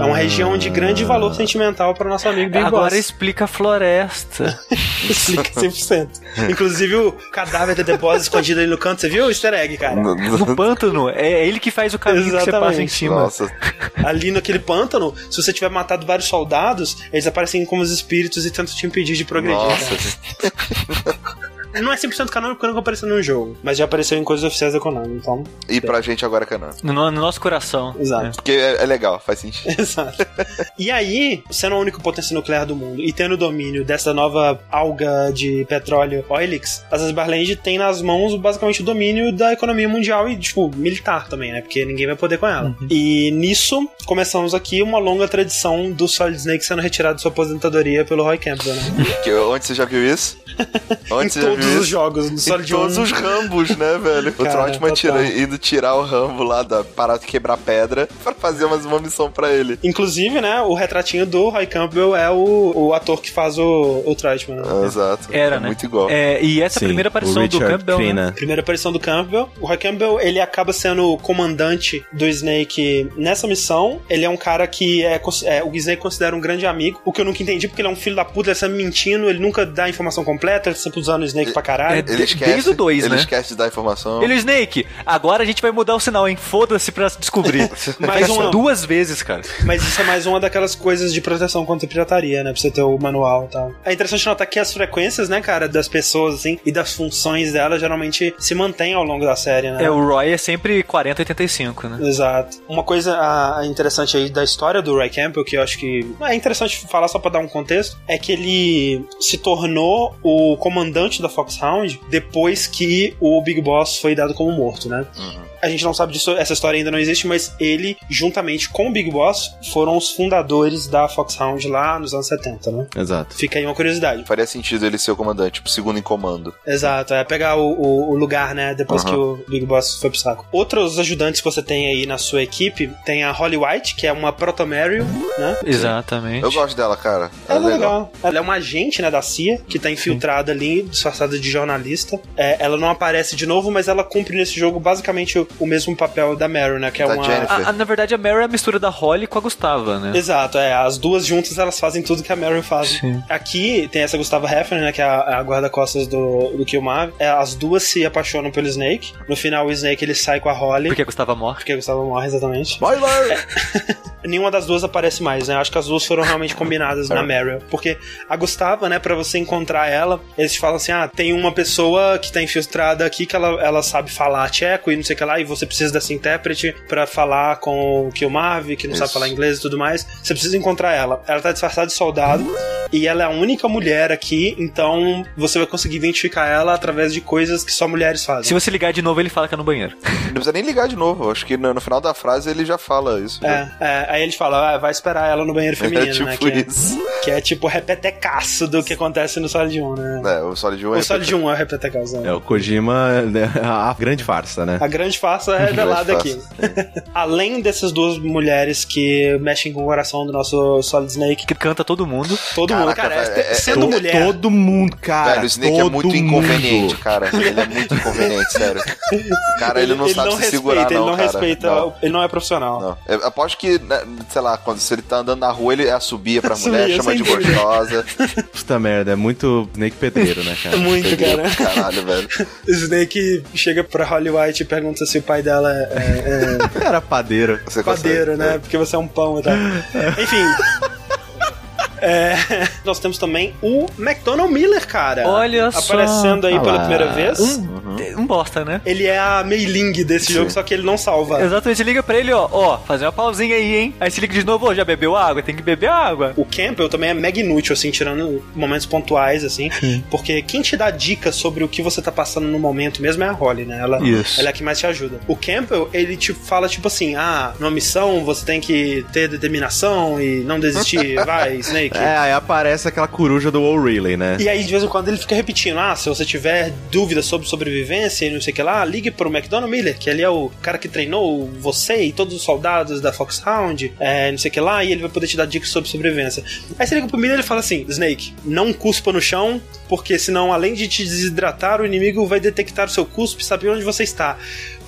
Speaker 1: É uma região de grande valor sentimental para o nosso amigo Big
Speaker 4: Agora
Speaker 1: Boss.
Speaker 4: explica a floresta. (laughs)
Speaker 1: explica 100%. Inclusive o cadáver da Boss escondido ali no canto, você viu o easter egg, cara?
Speaker 4: No pântano, é ele que faz o caminho Exatamente. que você passa em cima.
Speaker 2: Nossa.
Speaker 1: Ali naquele pântano, se você tiver matado vários soldados, eles aparecem como os espíritos e tentam te impedir de progredir.
Speaker 2: Nossa.
Speaker 1: Não é 100% canônico porque nunca apareceu no jogo, mas já apareceu em coisas oficiais da Konami, então.
Speaker 2: E pra gente agora é canônico.
Speaker 4: No, no, nosso coração.
Speaker 1: Exato. É.
Speaker 2: Porque é, é, legal, faz sentido. (laughs)
Speaker 1: Exato. e aí, sendo a única potência nuclear do mundo e tendo domínio dessa nova alga de petróleo Oilix, a Zanzibar Land tem nas mãos basicamente o domínio da economia mundial e, tipo, militar também, né? Porque ninguém vai poder com ela. Uhum. E nisso, começamos aqui uma longa tradição do Solid Snake sendo retirado de sua aposentadoria pelo Roy Campbell, né? (laughs)
Speaker 2: Que, onde você já viu isso? (laughs)
Speaker 1: Onde você já viu todos os jogos, no
Speaker 2: Solid todos os Rambos, né, velho? Cara, o Trotman tira, indo tirar o Rambo lá da parada de quebrar pedra pra fazer mais uma missão pra ele.
Speaker 1: Inclusive, né, o retratinho do Roy Campbell é o, o ator que faz o, o Trotman. Né?
Speaker 2: Ah, exato.
Speaker 4: Era,
Speaker 2: é
Speaker 4: né?
Speaker 2: Muito igual.
Speaker 4: É, e essa Sim, primeira aparição do Campbell, né?
Speaker 1: Primeira aparição do Campbell. O Roy Campbell, ele acaba sendo o comandante do Snake nessa missão. Ele é um cara que é, é, o Snake considera um grande amigo, o que eu nunca entendi, porque ele é um filho da puta, ele sempre mentindo, ele nunca dá informação completa, ele sempre usando o Snake pra caralho.
Speaker 2: É, ele esquece, desde o 2, né? Ele esquece de dar informação.
Speaker 4: Ele, Snake, agora a gente vai mudar o sinal, hein? Foda-se pra descobrir. (laughs)
Speaker 1: mais uma...
Speaker 4: Duas vezes, cara.
Speaker 1: Mas isso é mais uma daquelas coisas de proteção contra pirataria, né? Pra você ter o manual e tal. É interessante notar que as frequências, né, cara, das pessoas, assim, e das funções dela geralmente se mantêm ao longo da série, né?
Speaker 4: É, o Roy é sempre 40-85, né?
Speaker 1: Exato. Uma coisa ah, interessante aí da história do Roy Campbell, que eu acho que é interessante falar só pra dar um contexto, é que ele se tornou o comandante da Foxhound depois que o Big Boss foi dado como morto, né? Uhum. A gente não sabe disso, essa história ainda não existe, mas ele, juntamente com o Big Boss, foram os fundadores da Foxhound lá nos anos 70, né?
Speaker 3: Exato.
Speaker 1: Fica aí uma curiosidade.
Speaker 2: Faria sentido ele ser o comandante, tipo, segundo em comando.
Speaker 1: Exato, é pegar o, o, o lugar, né, depois uhum. que o Big Boss foi pro saco. Outros ajudantes que você tem aí na sua equipe, tem a Holly White, que é uma Proto-Meryl, né?
Speaker 4: Exatamente.
Speaker 2: Eu gosto dela, cara.
Speaker 1: Ela, ela é legal. legal. Ela é uma agente, né, da CIA, que tá infiltrada Sim. ali, disfarçada de jornalista. É, ela não aparece de novo, mas ela cumpre nesse jogo basicamente o, o mesmo papel da Meryl, né, que é da uma...
Speaker 4: A, a, na verdade, a Meryl é a mistura da Holly com a Gustava, né?
Speaker 1: Exato, é. As duas juntas, elas fazem tudo que a Meryl faz. Sim. Aqui tem essa Gustava Hefner, né, que é a, a guarda-costas do, do Killmar. É, as duas se apaixonam pelo Snake. No final, o Snake, ele sai com a Holly.
Speaker 4: Porque a Gustava morre.
Speaker 1: Porque a Gustava morre, exatamente.
Speaker 2: Spoiler!
Speaker 1: É. (laughs) Nenhuma das duas aparece mais, né? Acho que as duas foram realmente combinadas na Meryl. Porque a Gustava, né, pra você encontrar ela, eles te falam assim, ah, tem uma pessoa que tá infiltrada aqui que ela, ela sabe falar tcheco e não sei o que lá, e você precisa dessa intérprete para falar com o Kilmarv, que não Isso. sabe falar inglês e tudo mais. Você precisa encontrar ela. Ela tá disfarçada de soldado e ela é a única mulher aqui, então você vai conseguir identificar ela através de coisas que só mulheres fazem.
Speaker 4: Se você ligar de novo, ele fala que é no banheiro.
Speaker 2: Não precisa nem ligar de novo. Acho que no, no final da frase ele já fala isso.
Speaker 1: É, é aí ele fala, ah, vai esperar ela no banheiro feminino, é, tipo né? Que é, que é tipo repetecaço do que acontece no Solid 1, né?
Speaker 2: É, o Solid 1
Speaker 1: é. O Solid 1 é repetecaço.
Speaker 3: Né? É, o Kojima é (laughs) a grande farsa, né?
Speaker 1: A grande farsa é revelada aqui. (laughs) Além dessas duas mulheres que mexem com o coração do nosso Solid Snake.
Speaker 4: Que canta todo mundo.
Speaker 1: Todo Caraca, mundo, cara. É, é, sendo mulher.
Speaker 3: Todo mundo, cara. Velho,
Speaker 2: o Snake é muito mundo. inconveniente, cara. Ele é muito inconveniente, sério. Cara, ele, ele não ele sabe não se respeita, segurar,
Speaker 1: ele
Speaker 2: não,
Speaker 1: não respeita, não. ele não é profissional. Não.
Speaker 2: Eu aposto que, né, sei lá, quando se ele tá andando na rua, ele assobia pra (laughs) mulher, chama de gostosa.
Speaker 3: Puta merda, é muito Snake pedreiro, né, cara?
Speaker 1: Muito,
Speaker 2: pedreiro, cara. Caralho, velho. (laughs)
Speaker 1: Snake chega pra Holly White e pergunta se o pai dela é.
Speaker 3: é... (laughs) Era padeiro.
Speaker 1: Você padeiro, consegue, né? É. Porque você é um pão e tal. (laughs) Enfim. É, (laughs) nós temos também o McDonald Miller, cara.
Speaker 4: Olha
Speaker 1: só. Aparecendo aí pela primeira vez.
Speaker 4: Um, uhum. um bosta, né?
Speaker 1: Ele é a Meiling desse Sim. jogo, só que ele não salva.
Speaker 4: Exatamente, você liga pra ele, ó, ó, fazer uma pausinha aí, hein? Aí você liga de novo, ó, já bebeu água? Tem que beber água.
Speaker 1: O Campbell também é mega inútil, assim, tirando momentos pontuais, assim, Sim. porque quem te dá dicas sobre o que você tá passando no momento mesmo é a Holly, né? Ela, Isso. ela é a que mais te ajuda. O Campbell, ele te fala, tipo assim, ah, numa missão você tem que ter determinação e não desistir, (laughs) vai, Snake.
Speaker 3: É, aí aparece aquela coruja do O'Reilly, né?
Speaker 1: E aí, de vez em quando, ele fica repetindo: ah, se você tiver dúvidas sobre sobrevivência e não sei o que lá, ligue pro McDonald Miller, que ele é o cara que treinou você e todos os soldados da Foxhound, é, não sei o que lá, e ele vai poder te dar dicas sobre sobrevivência. Aí você liga pro Miller e ele fala assim: Snake, não cuspa no chão, porque senão, além de te desidratar, o inimigo vai detectar o seu cuspe e saber onde você está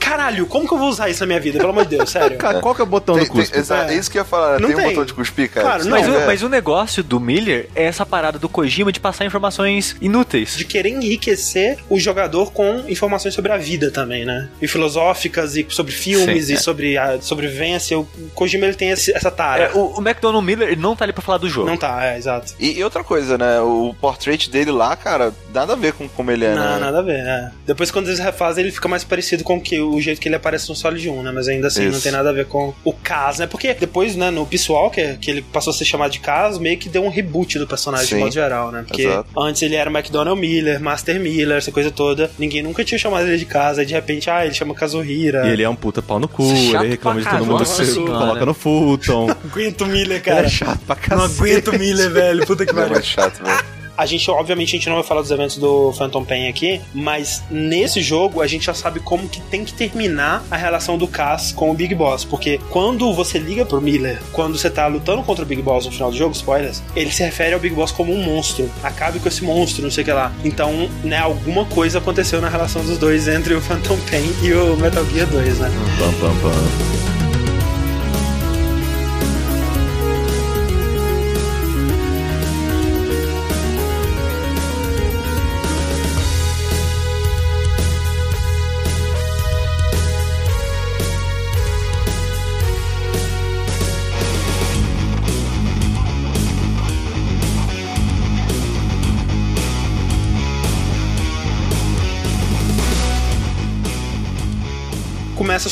Speaker 1: caralho, como que eu vou usar isso na minha vida? Pelo amor de Deus, sério.
Speaker 3: Cara, qual que é o botão
Speaker 2: tem,
Speaker 3: do cuspe?
Speaker 2: Tem, é. isso que eu ia falar, não tem, tem um botão de cuspir, cara.
Speaker 4: Claro, não, mas, o, mas o negócio do Miller é essa parada do Kojima de passar informações inúteis.
Speaker 1: De querer enriquecer o jogador com informações sobre a vida também, né? E filosóficas, e sobre filmes, Sim, e é. sobre a sobrevivência. O Kojima, ele tem esse, essa tara.
Speaker 4: É, o, o McDonald Miller, ele não tá ali pra falar do jogo.
Speaker 1: Não tá, é, exato.
Speaker 2: E, e, outra coisa, né? O portrait dele lá, cara, nada a ver com como ele é,
Speaker 1: não,
Speaker 2: né?
Speaker 1: nada a ver, é. Depois, quando eles refazem, ele fica mais parecido com que, o jeito que ele aparece no Solid 1, né? Mas ainda assim Isso. não tem nada a ver com o Cas, né? Porque depois, né, no Peace Walker, que ele passou a ser chamado de Cas, meio que deu um reboot do personagem Sim. de modo geral, né? Porque Exato. antes ele era McDonald Miller, Master Miller, essa coisa toda. Ninguém nunca tinha chamado ele de Cas. Aí de repente, ah, ele chama Kazuhira.
Speaker 3: E ele é um puta pau no cu, ele reclama de todo mundo, se coloca no Fulton. (laughs)
Speaker 1: aguento Miller, cara. Ele
Speaker 3: é chato pra cacete.
Speaker 1: Não aguento Miller, velho. Puta que pariu.
Speaker 2: É chato, velho.
Speaker 1: A gente, obviamente, a gente não vai falar dos eventos do Phantom Pain aqui, mas nesse jogo a gente já sabe como que tem que terminar a relação do Cass com o Big Boss. Porque quando você liga pro Miller, quando você tá lutando contra o Big Boss no final do jogo, spoilers, ele se refere ao Big Boss como um monstro. Acabe com esse monstro, não sei o que lá. Então, né, alguma coisa aconteceu na relação dos dois entre o Phantom Pain e o Metal Gear 2, né?
Speaker 3: Pam, pam, pam.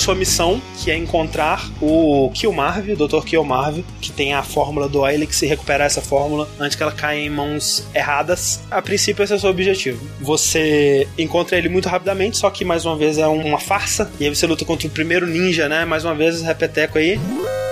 Speaker 1: Sua missão, que é encontrar o Killmarv, o Dr. Killmarv, que tem a fórmula do Helix e recuperar essa fórmula antes que ela caia em mãos erradas. A princípio, esse é o seu objetivo. Você encontra ele muito rapidamente, só que mais uma vez é uma farsa. E aí você luta contra o primeiro ninja, né? Mais uma vez, repeteco aí.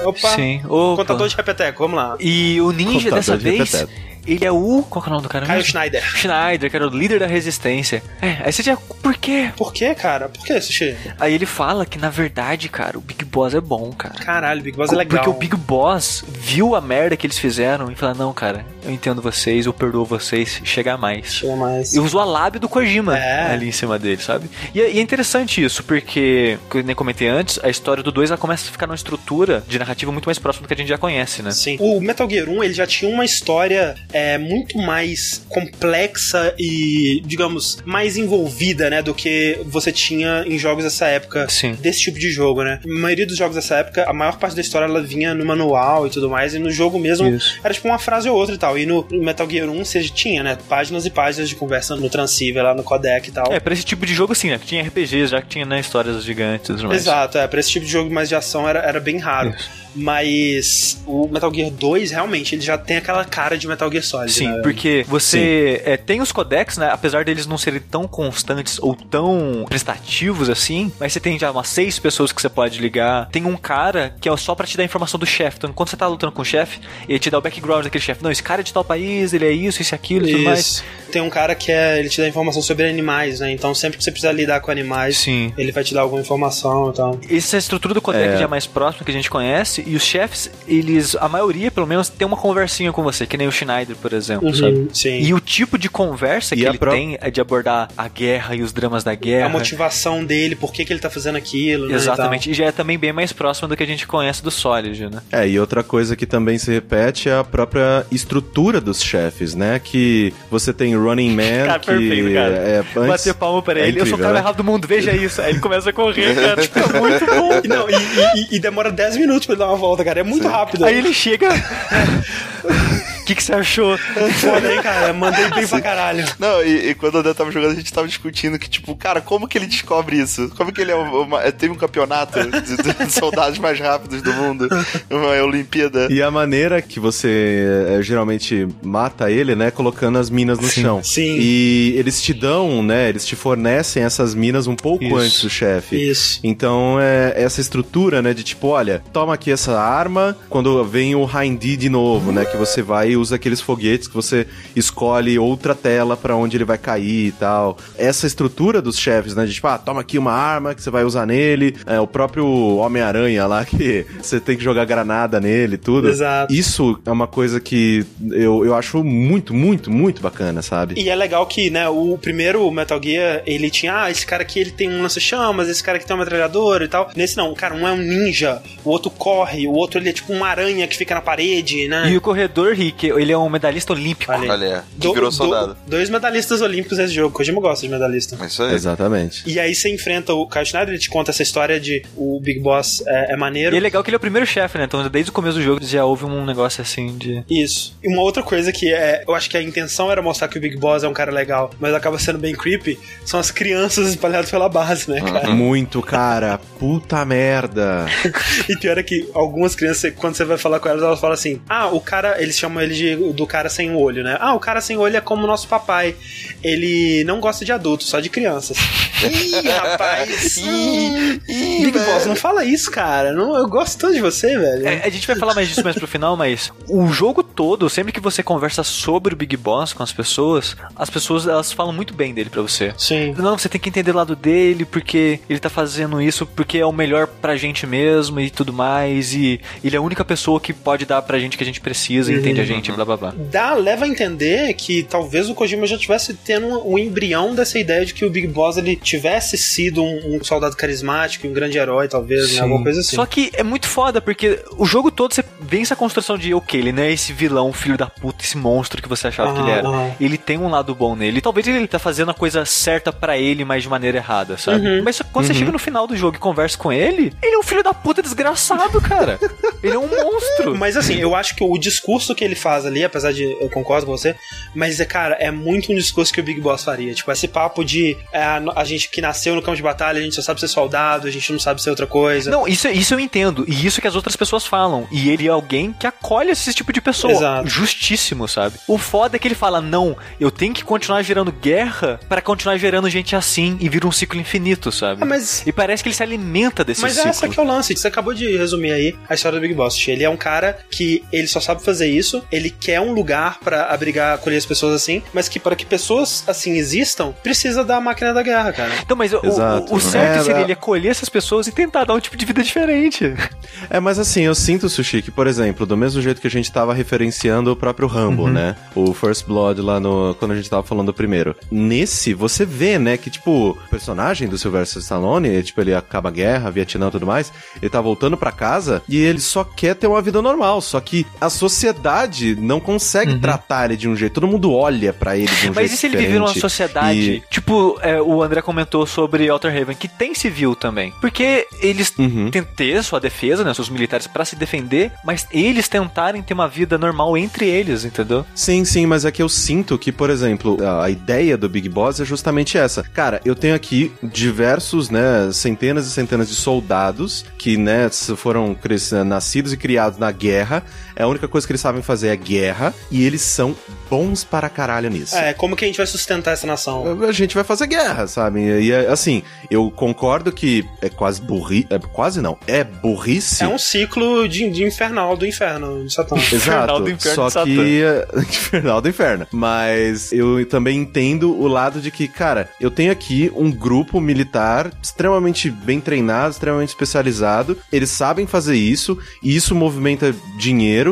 Speaker 1: Opa!
Speaker 4: Sim. Opa.
Speaker 1: Contador de repeteco, vamos lá.
Speaker 4: E o ninja Contador dessa de vez. Repeteco ele é o. Qual é o nome do cara?
Speaker 1: Caio Schneider.
Speaker 4: Schneider, que era o líder da resistência. É, aí você já. Por quê?
Speaker 1: Por quê, cara? Por que, Sushi?
Speaker 4: Aí ele fala que, na verdade, cara, o Big Boss é bom, cara.
Speaker 1: Caralho, o Big Boss é legal.
Speaker 4: Porque o Big Boss viu a merda que eles fizeram e falou: não, cara, eu entendo vocês, eu perdoo vocês, chega mais.
Speaker 1: Chega mais.
Speaker 4: E usou a lábio do Kojima é. ali em cima dele, sabe? E, é, e, é interessante isso, porque, como eu nem comentei antes, a história do 2 ela começa a ficar numa estrutura de narrativa muito mais próxima do que a gente já conhece, né?
Speaker 1: Sim. O Metal Gear 1 ele já tinha uma história é, muito mais mais complexa e, digamos, mais envolvida, né, do que você tinha em jogos dessa época,
Speaker 4: Sim.
Speaker 1: desse tipo de jogo, né? A maioria dos jogos dessa época, a maior parte da história ela vinha no manual e tudo mais, e no jogo mesmo Isso. era tipo uma frase ou outra e tal. E no Metal Gear 1 você tinha, né, páginas e páginas de conversa no transceiver, lá no codec e tal.
Speaker 4: É, pra esse tipo de jogo sim, né? Tinha RPGs, já que tinha, né, histórias gigantes e tudo mais.
Speaker 1: Exato, é, pra esse tipo de jogo mais de ação era, era bem raro. Isso. Mas o Metal Gear 2, realmente, ele já tem aquela cara de Metal Gear Solid.
Speaker 4: Sim, né? porque você é, tem os codecs, né? Apesar deles não serem tão constantes ou tão prestativos assim, mas você tem já umas seis pessoas que você pode ligar. Tem um cara que é só para te dar informação do chefe. Então, quando você tá lutando com o chefe, ele te dá o background daquele chefe. Não, esse cara é de tal país, ele é isso, isso e aquilo e tudo mais.
Speaker 1: Tem um cara que é, ele te dá informação sobre animais, né? Então, sempre que você precisar lidar com animais,
Speaker 4: Sim.
Speaker 1: ele vai te dar alguma informação e tal.
Speaker 4: Essa estrutura do codec é. já é mais próxima que a gente conhece e os chefes, eles, a maioria pelo menos, tem uma conversinha com você, que nem o Schneider, por exemplo, uhum, sabe?
Speaker 1: Sim.
Speaker 4: E o tipo de conversa e que ele pro... tem é de abordar a guerra e os dramas da guerra. A
Speaker 1: motivação dele, por que, que ele tá fazendo aquilo,
Speaker 4: né, Exatamente. E, e, já é também bem mais próximo do que a gente conhece do Solid, né?
Speaker 3: É, e outra coisa que também se repete é a própria estrutura dos chefes, né? Que você tem Running Man, (laughs) cara, que perfeito, cara. é...
Speaker 4: Antes... Bater palma pra é ele, é incrível, eu sou o cara né? errado do mundo, veja isso. Aí ele começa a correr, cara, (laughs) tipo, é muito bom.
Speaker 1: E, não, e, e, e demora 10 minutos pra ele dar uma volta, cara, é muito Sim. rápido.
Speaker 4: Aí ele chega. (laughs) O que, que você achou?
Speaker 1: Foda, hein, cara? Mandei bem pra caralho.
Speaker 2: Não, e, e, quando o André tava jogando, a gente tava discutindo que, tipo, cara, como que ele descobre isso? Como que ele é uma, é, teve um campeonato de, de, soldados mais rápidos do mundo? Uma Olimpíada.
Speaker 3: E a maneira que você é, geralmente mata ele, né? Colocando as minas no
Speaker 1: Sim.
Speaker 3: chão.
Speaker 1: Sim.
Speaker 3: E eles te dão, né? Eles te fornecem essas minas um pouco isso. antes do chefe.
Speaker 1: Isso.
Speaker 3: Então é essa estrutura, né? De tipo, olha, toma aqui essa arma quando vem o Hindy de novo, né? Que você vai e usa aqueles foguetes que você escolhe outra tela para onde ele vai cair e tal. Essa estrutura dos chefes, né? De tipo, ah, toma aqui uma arma que você vai usar nele. É, o próprio Homem-Aranha lá (laughs) que você tem que jogar granada nele e tudo.
Speaker 1: Exato.
Speaker 3: Isso é uma coisa que eu, eu acho muito, muito, muito bacana, sabe?
Speaker 1: E é legal que, né, o primeiro Metal Gear, ele tinha, ah, esse cara aqui ele tem um lança-chamas, esse cara aqui tem uma metralhadora e tal. Nesse não, cara, um é um ninja, o outro corre, o outro ele é tipo uma aranha que fica na parede, né?
Speaker 4: E o corredor, Rick, que ele é um medalhista olímpico.
Speaker 2: Olha, Olha do, virou soldado.
Speaker 1: Do, dois medalhistas olímpicos nesse jogo. Kojima gosta de medalhista.
Speaker 2: Isso aí.
Speaker 3: Exatamente.
Speaker 1: E aí você enfrenta o Kyle Schneider, ele te conta essa história de o Big Boss é, é maneiro.
Speaker 4: E é legal que ele é o primeiro chefe, né? Então desde o começo do jogo já houve um negócio assim de...
Speaker 1: Isso. E uma outra coisa que é... Eu acho que a intenção era mostrar que o Big Boss é um cara legal, mas acaba sendo bem creepy, são as crianças espalhadas pela base, né, cara?
Speaker 3: Muito, cara. Puta merda. (laughs)
Speaker 1: e pior é que algumas crianças, quando você vai falar com elas, elas falam assim, ah, o cara... Eles chamam ele de, do cara sem o olho, né? Ah, o cara sem olho é como o nosso papai. Ele não gosta de adultos, só de crianças. Ih, rapaz! (laughs) Ih, ih, Big Boss, não fala isso, cara. Não, eu gosto tanto de você, velho.
Speaker 4: É, a gente vai falar mais disso mais pro final, mas o jogo todo, sempre que você conversa sobre o Big Boss com as pessoas, as pessoas elas falam muito bem dele pra você.
Speaker 1: Sim.
Speaker 4: Não, você tem que entender o lado dele, porque ele tá fazendo isso porque é o melhor pra gente mesmo e tudo mais. E ele é a única pessoa que pode dar pra gente que a gente precisa, uhum. entende a gente, blá blá blá
Speaker 1: dá, leva a entender que talvez o Kojima já tivesse tendo um, um embrião dessa ideia de que o Big Boss ele tivesse sido um, um soldado carismático, um grande herói, talvez, né? alguma coisa assim.
Speaker 4: Só que é muito foda, porque o jogo todo você vê essa construção de, ok, ele não é esse vilão, filho da puta, esse monstro que você achava ah, que ele era. Ah. Ele tem um lado bom nele. Talvez ele tá fazendo a coisa certa para ele, mas de maneira errada, sabe? Uhum. Mas quando uhum. você chega no final do jogo e conversa com ele, ele é um filho da puta desgraçado, cara. ele é um monstro. (laughs)
Speaker 1: Mas assim, eu acho que o discurso que ele faz faz ali, apesar de eu concordo com você, mas, é, cara, é muito um discurso que o Big Boss faria. Tipo, esse papo de é, a gente que nasceu no campo de batalha, a gente só sabe ser soldado, a gente não sabe ser outra coisa.
Speaker 4: Não, isso, isso eu entendo. E isso que as outras pessoas falam. E ele é alguém que acolhe esse tipo de pessoa. Exato. Justíssimo, sabe? O foda é que ele fala: não, eu tenho que continuar gerando guerra para continuar gerando gente assim e vira um ciclo infinito, sabe? Ah, mas... E parece que ele se alimenta desse
Speaker 1: mas
Speaker 4: ciclo.
Speaker 1: Mas é essa que é o lance. Você acabou de resumir aí a história do Big Boss. Ele é um cara que ele só sabe fazer isso, ele quer um lugar para abrigar, acolher as pessoas assim, mas que para que pessoas assim existam, precisa da máquina da guerra, cara.
Speaker 4: Então, mas o, o, o, certo é, seria é... ele acolher essas pessoas e tentar dar um tipo de vida diferente.
Speaker 3: É, mas assim, eu sinto, Sushi, que, por exemplo, do mesmo jeito que a gente tava referenciando o próprio Rambo, uhum. né? O First Blood lá no. Quando a gente tava falando primeiro. Nesse, você vê, né, que, tipo, o personagem do Sylvester Stallone, tipo, ele acaba a guerra, Vietnã e tudo mais, ele tá voltando para casa e ele só quer ter uma vida normal. Só que a sociedade não consegue uhum. tratar ele de um jeito. Todo mundo olha para ele de um
Speaker 4: Mas
Speaker 3: jeito Mas
Speaker 4: e se ele vive numa sociedade. E... Tipo, é, o André comentou sobre Outer Haven, que tem civil também. Porque eles uhum. têm ter sua defesa, né? Seus militares para se defender, mas eles tentarem ter uma vida normal entre eles, entendeu?
Speaker 3: Sim, sim, mas é que eu sinto que, por exemplo, a ideia do Big Boss é justamente essa. Cara, eu tenho aqui diversos, né, centenas e centenas de soldados que, né, foram nascidos e criados na guerra. É a única coisa que eles sabem fazer é guerra e eles são bons para caralho nisso.
Speaker 1: É, como que a gente vai sustentar essa nação?
Speaker 3: A gente vai fazer guerra, sabe? E assim, eu concordo que é quase burri, é quase não, é burrice.
Speaker 1: É um ciclo de, de infernal do inferno de Satã. (laughs)
Speaker 3: Exato. do inferno só que (laughs) infernal do inferno. Mas eu também entendo o lado de que, cara, eu tenho aqui um grupo militar extremamente bem treinado, extremamente especializado. Eles sabem fazer isso e isso movimenta dinheiro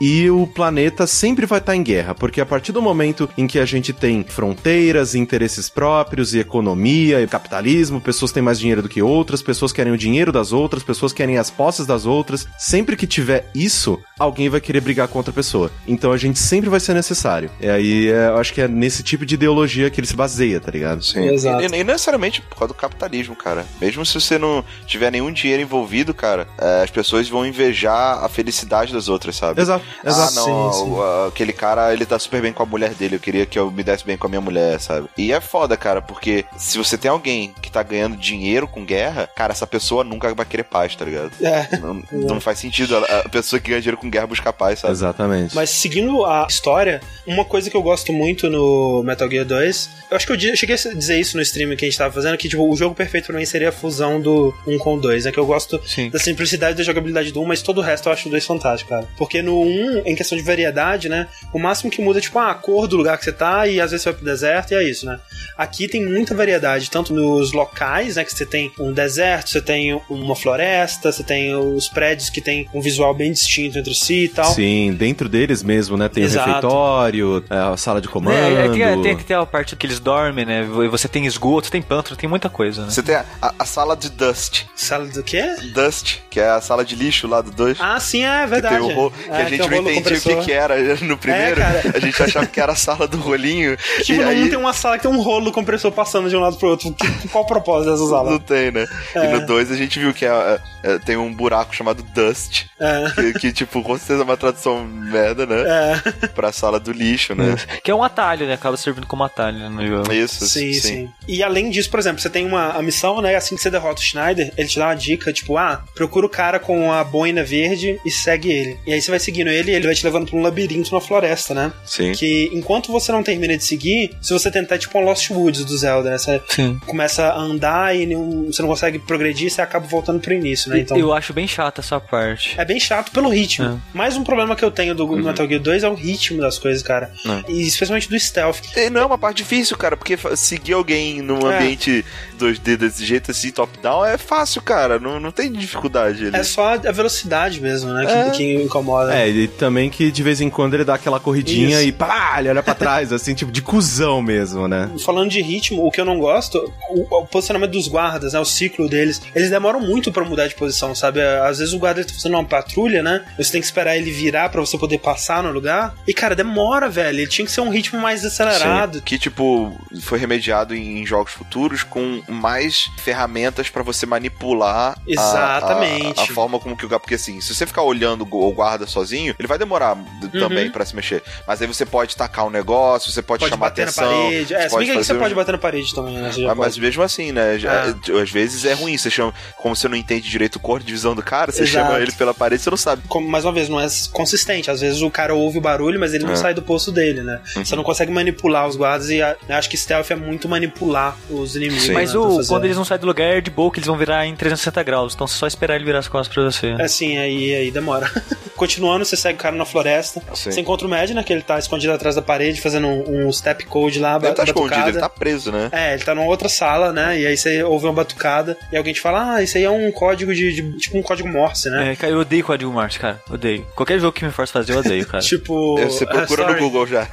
Speaker 3: e o planeta sempre vai estar em guerra, porque a partir do momento em que a gente tem fronteiras, interesses próprios e economia e capitalismo, pessoas têm mais dinheiro do que outras, pessoas querem o dinheiro das outras, pessoas querem as posses das outras. Sempre que tiver isso, alguém vai querer brigar com outra pessoa. Então a gente sempre vai ser necessário. E aí é, eu acho que é nesse tipo de ideologia que ele se baseia, tá ligado?
Speaker 2: Sim. Exato. E, e, necessariamente por causa do capitalismo, cara. Mesmo se você não tiver nenhum dinheiro envolvido, cara, é, as pessoas vão invejar a felicidade das outras, sabe?
Speaker 3: Exato. Exato.
Speaker 2: Ah, não, sim, sim. O, aquele cara, ele tá super bem com a mulher dele, eu queria que eu me desse bem com a minha mulher, sabe? E é foda, cara, porque se você tem alguém que tá ganhando dinheiro com guerra, cara, essa pessoa nunca vai querer paz, tá ligado? É. Não, (laughs) não faz sentido a, a, pessoa que ganha dinheiro com guerra buscar paz, sabe?
Speaker 3: Exatamente.
Speaker 1: Mas seguindo a história, uma coisa que eu gosto muito no Metal Gear 2, eu acho que eu cheguei a dizer isso no stream que a gente tava fazendo, que tipo, o jogo perfeito pra mim seria a fusão do 1 com o 2, né? Que eu gosto Sim. da simplicidade da jogabilidade do 1, mas todo o resto eu acho o 2 fantástico, cara. Porque no 1, em questão de variedade, né? O máximo que muda é tipo ah, a cor do lugar que você tá e às vezes você vai pro deserto e é isso, né? Aqui tem muita variedade, tanto nos locais, né? Que você tem um deserto, você tem uma floresta, você tem os prédios que tem um visual bem distinto entre si e tal.
Speaker 3: Sim, dentro deles mesmo, né? Tem Exato. o refeitório, é, a sala de comando. É,
Speaker 4: tem, tem, tem a parte que eles dormem, né? Você tem esgoto, tem pântano, tem muita coisa, né?
Speaker 2: Você tem a, a, a sala de Dust.
Speaker 1: Sala do quê?
Speaker 2: Dust, que é a sala de lixo lá do 2.
Speaker 1: Ah, sim, é verdade.
Speaker 2: Que, tem o ro... que a é, gente não entendia o que, que, era (laughs) no primeiro. É, a gente achava que era a sala do rolinho. (laughs)
Speaker 1: Tipo, não aí... tem uma sala que tem um rolo compressor passando de um lado pro outro. Qual o propósito dessa sala?
Speaker 2: Não tem, né? É. E no 2 a gente viu que é, é, tem um buraco chamado Dust. É. Que, que, tipo, com certeza é uma tradução merda, né? É. Pra sala do lixo, né?
Speaker 4: Que é um atalho, né? Acaba servindo como atalho no jogo.
Speaker 2: Isso,
Speaker 1: sim, sim, sim. E além disso, por exemplo, você tem uma a missão, né? Assim que você derrota o Schneider, ele te dá uma dica, tipo, ah, procura o cara com a boina verde e segue ele. E aí você vai seguindo ele e ele vai te levando pra um labirinto na floresta, né?
Speaker 2: Sim.
Speaker 1: Que enquanto você não termina de seguir, se você tentar, tipo, um Lost Woods do Zelda, né? Você sim. começa a andar e não, você não consegue progredir, você acaba voltando pro início, né?
Speaker 4: Então, eu acho bem chato essa parte.
Speaker 1: É bem chato pelo ritmo. É. Mais um problema que eu tenho do uhum. Metal Gear 2 é o ritmo das coisas, cara. É. E especialmente do stealth.
Speaker 2: E não é uma parte difícil, cara, porque seguir alguém num é. ambiente 2D desse jeito assim, top-down, é fácil, cara. Não, não tem dificuldade. Ali.
Speaker 1: É só a velocidade mesmo, né? É. Que, que, incomoda.
Speaker 3: É, e também que de vez em quando ele dá aquela corridinha Isso. e pá, ele olha pra trás, assim, tipo de cuzão mesmo, né?
Speaker 1: Falando de ritmo, o que eu não gosto, o, o posicionamento dos guardas, né? O ciclo deles, eles demoram muito para mudar de posição, sabe? Às vezes o guarda tá fazendo uma patrulha, né? Você tem que esperar ele virar para você poder passar no lugar. E, cara, demora, velho. Ele tinha que ser um ritmo mais acelerado. Sim.
Speaker 2: Que, tipo, foi remediado em jogos futuros com mais ferramentas para você manipular
Speaker 1: Exatamente.
Speaker 2: A, a, a, forma como que o porque assim, se você ficar olhando o guarda sozinho, ele vai demorar uhum. também para se mexer. Mas aí você pode tacar um negócio, você pode, pode chamar
Speaker 1: bater
Speaker 2: atenção.
Speaker 1: Na parede. É, se bem que você um... pode bater na parede também, né?
Speaker 2: Mas, mas, mesmo assim, né? Já, é. Às vezes é ruim. Você chama, como você não entende direito cor de visão do cara, você Exato. chama ele pela parede, você não sabe.
Speaker 1: Como, mais uma vez, não é consistente. Às vezes o cara ouve o barulho, mas ele não é. sai do posto dele, né? Uhum. Você não consegue manipular os guardas e a, acho que stealth é muito manipular os inimigos. Sim.
Speaker 4: Mas né, o, quando eles não saem do lugar, é de boa que eles vão virar em 360 graus. Então é só esperar ele virar as costas pra você.
Speaker 1: É sim, aí, aí demora. (laughs) Continuando, você segue o cara na floresta. Sim. Você encontra o Mad, né? Que ele tá escondido atrás da parede, fazendo um, um step code lá.
Speaker 2: Ele tá escondido, ele tá preso, né?
Speaker 1: É, ele tá numa outra sala, né? E aí você ouve uma batucada e alguém te fala, ah, isso aí é um código de, de tipo um código Morse, né?
Speaker 4: É, cara, eu odeio código Morse, cara. Odeio. Qualquer jogo que me force fazer, eu odeio, (laughs) cara.
Speaker 1: tipo.
Speaker 2: Você (laughs) procura no Google já.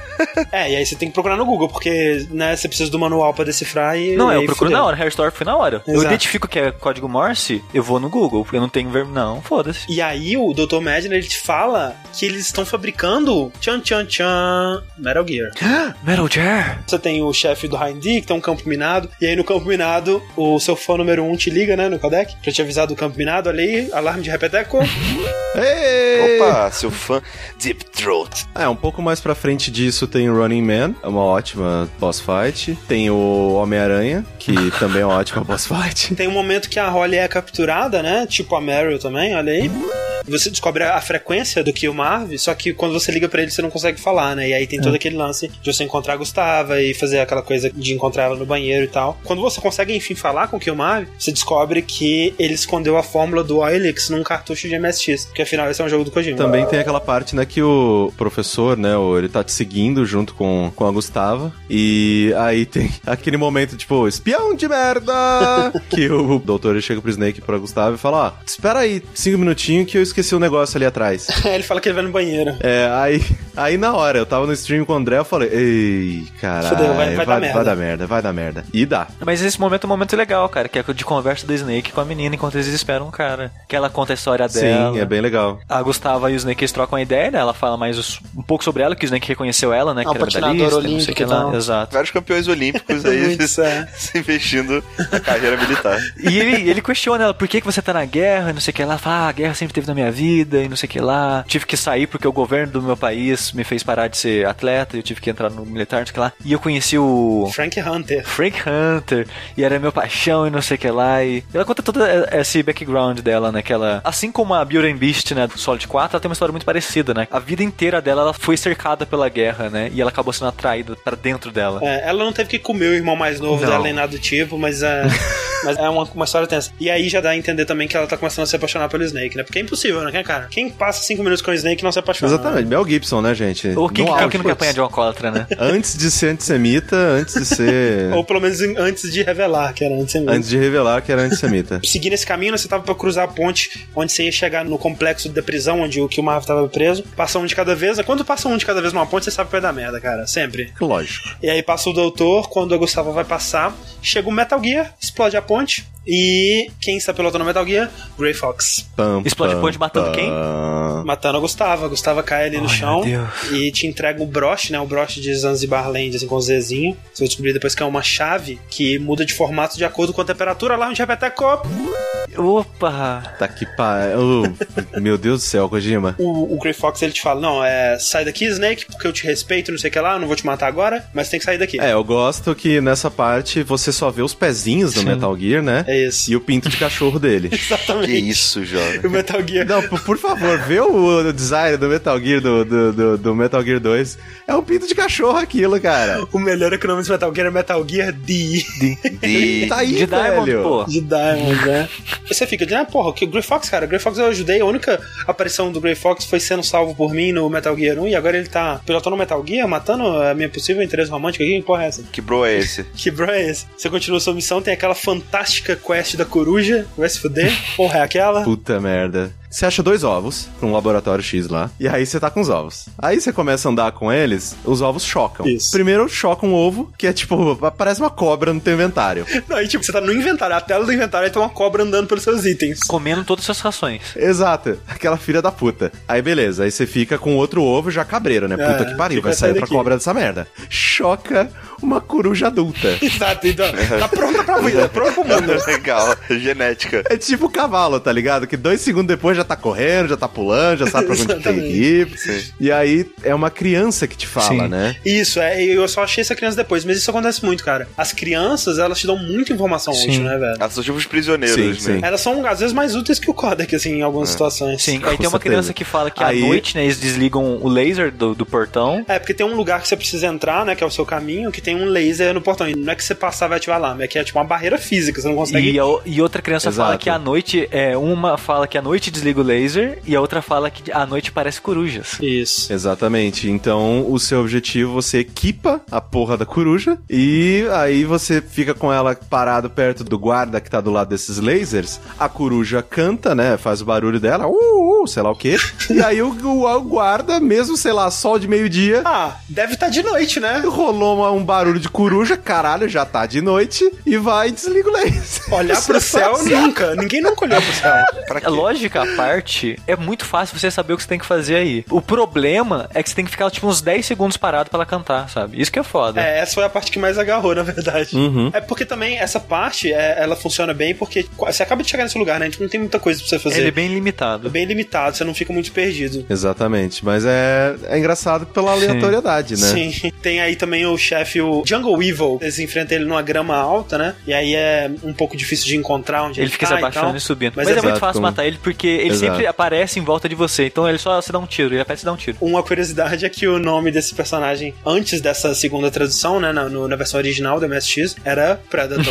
Speaker 1: é, e aí você tem que procurar no Google, porque, né, você precisa do manual pra decifrar e.
Speaker 4: Não,
Speaker 1: e
Speaker 4: eu procuro fudeu. na hora. Hairstore foi na hora. Exato. Eu identifico que é código Morse, eu vou no Google, porque eu não tenho verbo. Não, foda-se.
Speaker 1: E aí o Dr. Madden, ele te fala que eles estão fabricando tchan tchan tchan Metal Gear. (gasps)
Speaker 4: Metal Gear?
Speaker 1: Você tem o chefe do Hindy, que tem um campo minado, e aí no campo minado, o seu fã número 1 um te liga, né, no codec, pra te avisar do campo minado, olha aí, alarme de repeteco. (laughs)
Speaker 2: Ei! Opa, seu fã Deep Throat.
Speaker 3: É, um pouco mais pra frente disso tem o Running Man, é uma ótima boss fight. Tem o Homem-Aranha, que (laughs) também é uma ótima boss fight.
Speaker 1: Tem um momento que a Holly é capturada, né? Tipo a Meryl também, olha aí. Você descobre a frequência do Kill Marv, só que quando você liga para ele você não consegue falar, né? E aí tem todo é. aquele lance de você encontrar a Gustava e fazer aquela coisa de encontrar ela no banheiro e tal. Quando você consegue enfim falar com o Kill Marv, você descobre que ele escondeu a fórmula do Oilix num cartucho de MSX, porque afinal esse é um jogo do Kojima.
Speaker 3: Também tem aquela parte, né, que o professor, né, ele tá te seguindo junto com, com a Gustava e aí tem (laughs) aquele momento, tipo, espião de merda! (laughs) que o doutor chega pro Snake pra Gustavo e fala: Ó, ah, espera aí, cinco minutinhos que eu esqueci o um negócio ali atrás. (laughs)
Speaker 1: ele fala que ele vai no banheiro.
Speaker 3: É, aí, aí na hora, eu tava no stream com o André, eu falei: Ei, caralho, vai, vai, vai, dar merda. vai dar merda, vai dar merda. E dá.
Speaker 4: Mas esse momento é um momento legal, cara, que é de conversa do Snake com a menina enquanto eles esperam um cara. Que ela conta a história dela.
Speaker 3: Sim, é bem legal.
Speaker 4: A Gustava e o Snake eles trocam a ideia, né? Ela fala mais um pouco sobre ela, que o Snake reconheceu ela, né?
Speaker 1: Ah, que era medalhista, não sei o que lá.
Speaker 2: Exato. Vários campeões olímpicos aí se, (laughs) se investindo na carreira militar.
Speaker 4: E ele, ele questiona ela, por que, que você tá na guerra, e não sei o que lá. Fala, ah, a guerra sempre teve na minha vida, e não sei o que lá. Tive que sair porque o governo do meu país me fez parar de ser atleta, e eu tive que entrar no militar, não sei o que lá. E eu conheci o...
Speaker 1: Frank Hunter.
Speaker 4: Frank Hunter. E era meu paixão, e não sei o que lá. E ela conta todo esse background dela, né? Que ela, assim como a Beauty and Beast, né, do Solid 4, ela tem uma história muito parecida, né? A vida inteira dela, ela foi cercada pela guerra, né? E ela acabou sendo atraída para dentro dela.
Speaker 1: É, ela não teve que comer o irmão mais novo não. dela nem nada do tipo, mas é, (laughs) mas é uma, uma história tensa. E aí já dá a entender também que ela tá começando a se apaixonar pelo Snake, né? Porque é impossível, né, cara? Quem passa cinco minutos com Snake não se apaixona.
Speaker 3: Exatamente. Né? Mel Gibson, né, gente?
Speaker 4: Ou quem, no que não quer apanhar de um alcoólatra, né? (laughs)
Speaker 3: antes de ser antissemita, antes de ser... (laughs)
Speaker 1: Ou pelo menos antes de revelar que era antissemita.
Speaker 3: Antes de revelar que era antissemita. (laughs)
Speaker 1: Seguindo esse caminho, você tava pra cruzar a ponte onde você ia chegar no complexo da prisão onde o Kilmarv tava preso. Passa um de cada vez. Quando passa um de cada vez numa ponte, você sabe que vai dar merda, cara. Sempre.
Speaker 3: Lógico.
Speaker 1: E aí passa o doutor, quando a Gustavo vai passar, chega o Metal Gear, explode a ponte, e quem está pilotando o Metal Gear? Grey Fox.
Speaker 4: Pam, Explode pam, ponte matando pam. quem?
Speaker 1: Matando a Gustava. A Gustava cai ali no chão e te entrega o broche, né? O broche de Zanzibar Land, assim, com o Zzinho. Você vai descobrir depois que é uma chave que muda de formato de acordo com a temperatura lá onde repeteco.
Speaker 4: Opa!
Speaker 3: Tá que pariu. Oh, meu Deus do céu, Kojima.
Speaker 1: O, o Grey Fox ele te fala: Não, é sai daqui, Snake, porque eu te respeito, não sei o que lá, não vou te matar agora, mas tem que sair daqui.
Speaker 3: É, eu gosto que nessa parte você só vê os pezinhos do Sim. Metal Gear, né?
Speaker 1: É isso.
Speaker 3: E o pinto de cachorro dele. (laughs)
Speaker 1: Exatamente.
Speaker 2: Que isso, jovem.
Speaker 1: O Metal Gear.
Speaker 3: Não, por favor, vê o, design do Metal Gear, do, do, do, do, Metal Gear 2. É um pinto de cachorro aquilo, cara.
Speaker 1: O melhor é que o nome do Metal Gear é Metal Gear D.
Speaker 2: D. (laughs) D.
Speaker 3: tá aí, de velho. Diamond, pô.
Speaker 1: De Diamond, né? Você fica de, ah, porra, que o Grey Fox, cara, o Grey Fox eu ajudei. A única aparição do Grey Fox foi sendo salvo por mim no Metal Gear 1 e agora ele tá pilotando o Metal Gear, matando a minha possível interesse romântico aqui. Que porra é essa?
Speaker 2: Que bro é esse? (laughs)
Speaker 1: que bro é esse? Você continua sua missão, tem aquela fantástica quest da coruja. Vai se fuder. Porra, é aquela?
Speaker 3: Puta merda. Você acha dois ovos pra um laboratório X lá. E aí você tá com os ovos. Aí você começa a andar com eles, os ovos chocam.
Speaker 1: Isso.
Speaker 3: Primeiro choca um ovo, que é tipo, parece uma cobra no teu inventário. (laughs)
Speaker 1: Não, aí tipo, você tá no inventário, a tela do inventário, aí tem uma cobra andando pelos seus itens.
Speaker 4: Comendo todas as suas rações.
Speaker 3: Exato. Aquela filha da puta. Aí beleza, aí você fica com outro ovo já cabreiro, né? Puta é, que pariu, vai sair outra cobra dessa merda. Choca uma coruja adulta. (laughs)
Speaker 1: Exato, então tá pronta pra vida, pronta pro mundo. (laughs)
Speaker 2: Legal, genética.
Speaker 3: É tipo cavalo, tá ligado? Que dois segundos depois já tá correndo, já tá pulando, já sabe pra onde tem que ir. E aí é uma criança que te fala, Sim. né?
Speaker 1: Isso, é, eu só achei essa criança depois, mas isso acontece muito, cara. As crianças, elas te dão muita informação Sim. útil, né, velho?
Speaker 2: Elas são tipo os prisioneiros,
Speaker 1: sim, né? Elas são, às vezes, mais úteis que o codec, assim, em algumas é. situações.
Speaker 4: Sim, aí tem uma criança que fala que aí... à noite, né, eles desligam o laser do, do portão.
Speaker 1: É, porque tem um lugar que você precisa entrar, né, que é o seu caminho, que tem um laser no portão. E não é que você passar vai ativar alarme, é que é tipo uma barreira física, você não consegue...
Speaker 4: E, a, e outra criança Exato. fala que à noite, é, uma fala que à noite desliga o laser e a outra fala que à noite parece corujas.
Speaker 1: Isso.
Speaker 3: Exatamente. Então, o seu objetivo, você equipa a porra da coruja e aí você fica com ela parado perto do guarda que tá do lado desses lasers. A coruja canta, né? Faz o barulho dela, uh, uh sei lá o quê. (laughs) e aí o, o, o, guarda, mesmo, sei lá, sol de meio-dia.
Speaker 1: Ah, deve estar tá de noite, né?
Speaker 3: Rolou uma, um barulho de coruja, caralho, já tá de noite. E vai e desliga o laser.
Speaker 1: Olhar (laughs) pro céu nunca. Ninguém nunca olhou pro céu.
Speaker 4: Pra quê? Lógica à parte, é muito fácil você saber o que você tem que fazer aí. O problema é que você tem que ficar tipo uns 10 segundos parado para ela cantar, sabe? Isso que é foda.
Speaker 1: É, essa foi a parte que mais agarrou, na verdade. Uhum. É porque também essa parte, é, ela funciona bem porque você acaba de chegar nesse lugar, né? A gente não tem muita coisa pra você fazer.
Speaker 4: Ele é bem limitado.
Speaker 1: É bem limitado, você não fica muito perdido.
Speaker 3: Exatamente, mas é, é engraçado pela aleatoriedade,
Speaker 1: Sim. né? Sim. (laughs) Tem aí também o chefe, o Jungle Evil. Eles enfrentam ele numa grama alta, né? E aí é um pouco difícil de encontrar onde ele,
Speaker 4: ele fica tá se abaixando e, e, subindo. Mas, mas é, é muito fácil matar ele porque ele Exato. sempre aparece em volta de você. Então ele só se dá um tiro, ele aparece e dá um tiro.
Speaker 1: Uma curiosidade é que o nome desse personagem, antes dessa segunda tradução, né, na, no, na versão original do MSX, era Predator.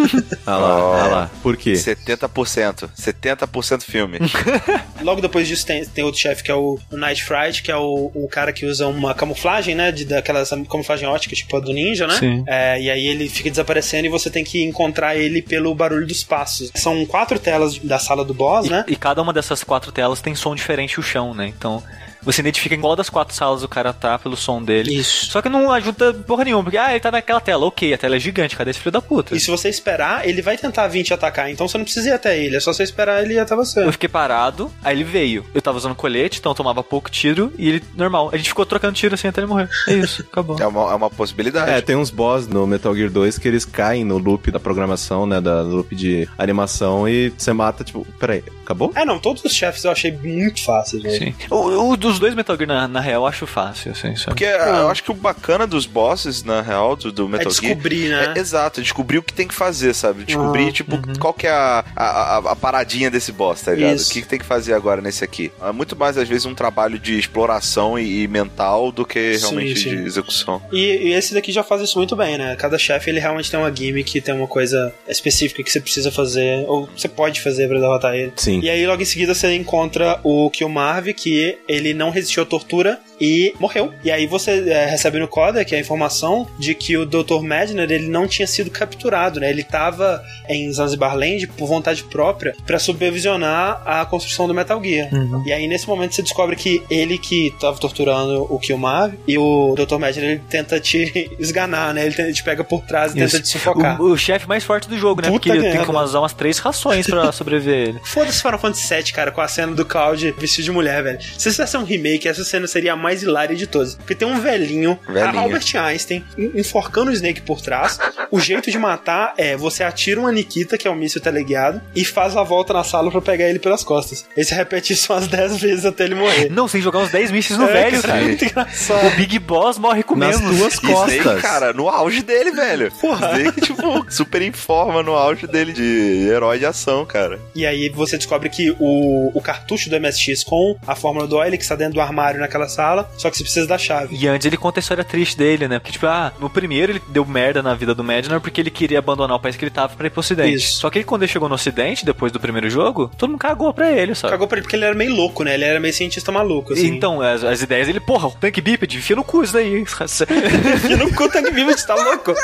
Speaker 1: (laughs)
Speaker 3: ah lá, oh, ah lá. Por quê?
Speaker 2: 70%. 70% filme. (laughs)
Speaker 1: Logo depois disso tem, tem outro chefe que é o, o Night Fright, que é o, o cara que usa uma camuflagem, né, de, daquela camuflagem ótica, tipo a do ninja, né? Sim. É, e aí ele fica desaparecendo e você tem que encontrar ele pelo barulho dos passos. São quatro telas da sala do boss,
Speaker 4: e,
Speaker 1: né?
Speaker 4: E cada uma dessas quatro telas tem som diferente o chão, né? Então você identifica em qual das quatro salas o cara tá pelo som dele.
Speaker 1: Isso.
Speaker 4: Só que não ajuda porra nenhuma, porque, ah, ele tá naquela tela. Ok, a tela é gigante, cadê esse filho da puta?
Speaker 1: E se você esperar, ele vai tentar vir te atacar, então você não precisa ir até ele, é só você esperar ele ir até você.
Speaker 4: Eu fiquei parado, aí ele veio. Eu tava usando colete, então eu tomava pouco tiro, e ele, normal. A gente ficou trocando tiro assim até ele morrer. É isso, acabou.
Speaker 2: É uma, é uma possibilidade.
Speaker 3: É, tem uns boss no Metal Gear 2 que eles caem no loop da programação, né, da loop de animação, e você mata, tipo, peraí, acabou?
Speaker 1: É, não, todos os chefes eu achei muito fáceis, velho. Sim.
Speaker 4: O, o, dos dois Metal Gear na, na real, acho fácil, assim, sabe?
Speaker 2: Porque eu acho que o bacana dos bosses, na real, do, do Metal
Speaker 1: é descobrir,
Speaker 2: Gear...
Speaker 1: né?
Speaker 2: É, exato, descobrir o que tem que fazer, sabe? Descobrir, ah, tipo, uhum. qual que é a, a, a, paradinha desse boss, tá ligado? Isso. O que, que tem que fazer agora nesse aqui? É muito mais, às vezes, um trabalho de exploração e, e mental do que realmente sim, sim. de execução.
Speaker 1: E, e, esse daqui já faz isso muito bem, né? Cada chefe, ele realmente tem uma gimmick, tem uma coisa específica que você precisa fazer, ou você pode fazer pra derrotar ele.
Speaker 3: Sim.
Speaker 1: E aí, logo em seguida, você encontra o Killmarv, que ele não resistiu à tortura e morreu. E aí você é, recebe no codec a informação de que o Dr. Madner ele não tinha sido capturado, né? Ele estava em Zanzibar Land por vontade própria para supervisionar a construção do Metal Gear. Uhum. E aí nesse momento você descobre que ele que estava torturando o Killmarv e o Dr. Madner ele tenta te (laughs) esganar, né? Ele, tenta, te pega por trás e Isso. tenta te sufocar.
Speaker 4: O, o chefe mais forte do jogo, né? Puta Porque ele tem que usar umas três rações para (laughs) sobreviver ele.
Speaker 1: Foda-se Final Fantasy VII, cara, com a cena do Cloud vestido de mulher, velho. Se isso fosse um remake, essa cena seria a mais hilária de todas. Porque tem um velhinho, velhinho. Albert Einstein, enforcando o Snake por trás. o jeito de matar é você atira uma Nikita, que é um míssil teleguiado, e faz a volta na sala para pegar ele pelas costas. Aí você repete isso umas (laughs) 10 vezes até ele morrer.
Speaker 4: Não, sem jogar uns 10 mísseis no é, velho, cara. É muito engraçado. O Big Boss morre com Nas
Speaker 3: duas (laughs) costas. Snake,
Speaker 2: cara, no auge dele, velho. Porra. Snake, tipo, super em forma no auge dele de herói de ação, cara.
Speaker 1: E aí você descobre que o, o cartucho do MSX com a fórmula do Oil que está dentro do armário naquela sala, só que você precisa da chave.
Speaker 4: E antes ele conta a história triste dele, né? Porque, tipo, ah, no primeiro ele deu merda na vida do Madner porque ele queria abandonar o país que ele tava pra ir pro ocidente. Isso. Só que quando ele chegou no ocidente, depois do primeiro jogo, todo mundo cagou pra ele, sabe?
Speaker 1: Cagou pra ele porque ele era meio louco, né? Ele era meio cientista maluco, assim.
Speaker 4: Então, as, as ideias dele, porra, o tanque bípede, enfia no cu isso daí. (laughs)
Speaker 1: enfia no cu o tanque bípede, tá louco?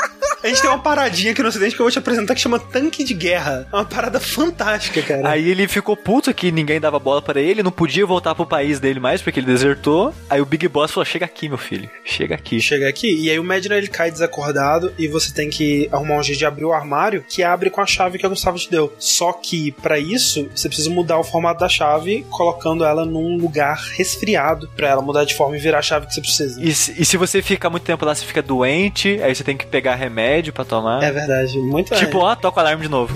Speaker 1: A gente tem uma paradinha aqui no ocidente que eu vou te apresentar que chama tanque de guerra. É uma parada fantástica, cara.
Speaker 4: Aí ele ficou puto que ninguém dava bola para ele, não podia voltar pro país dele mais porque ele desertou. Aí o Big Boss falou: chega aqui, meu filho. Chega aqui.
Speaker 1: Chega aqui. E aí o Medina ele cai desacordado e você tem que arrumar um jeito de abrir o armário que abre com a chave que a Gustavo te deu. Só que para isso você precisa mudar o formato da chave, colocando ela num lugar resfriado para ela mudar de forma e virar a chave que você precisa.
Speaker 4: E se, e se você ficar muito tempo lá, você fica doente, aí você tem que pegar remédio para tomar.
Speaker 1: É verdade, muito
Speaker 4: Tipo, ó, toca o alarme de novo.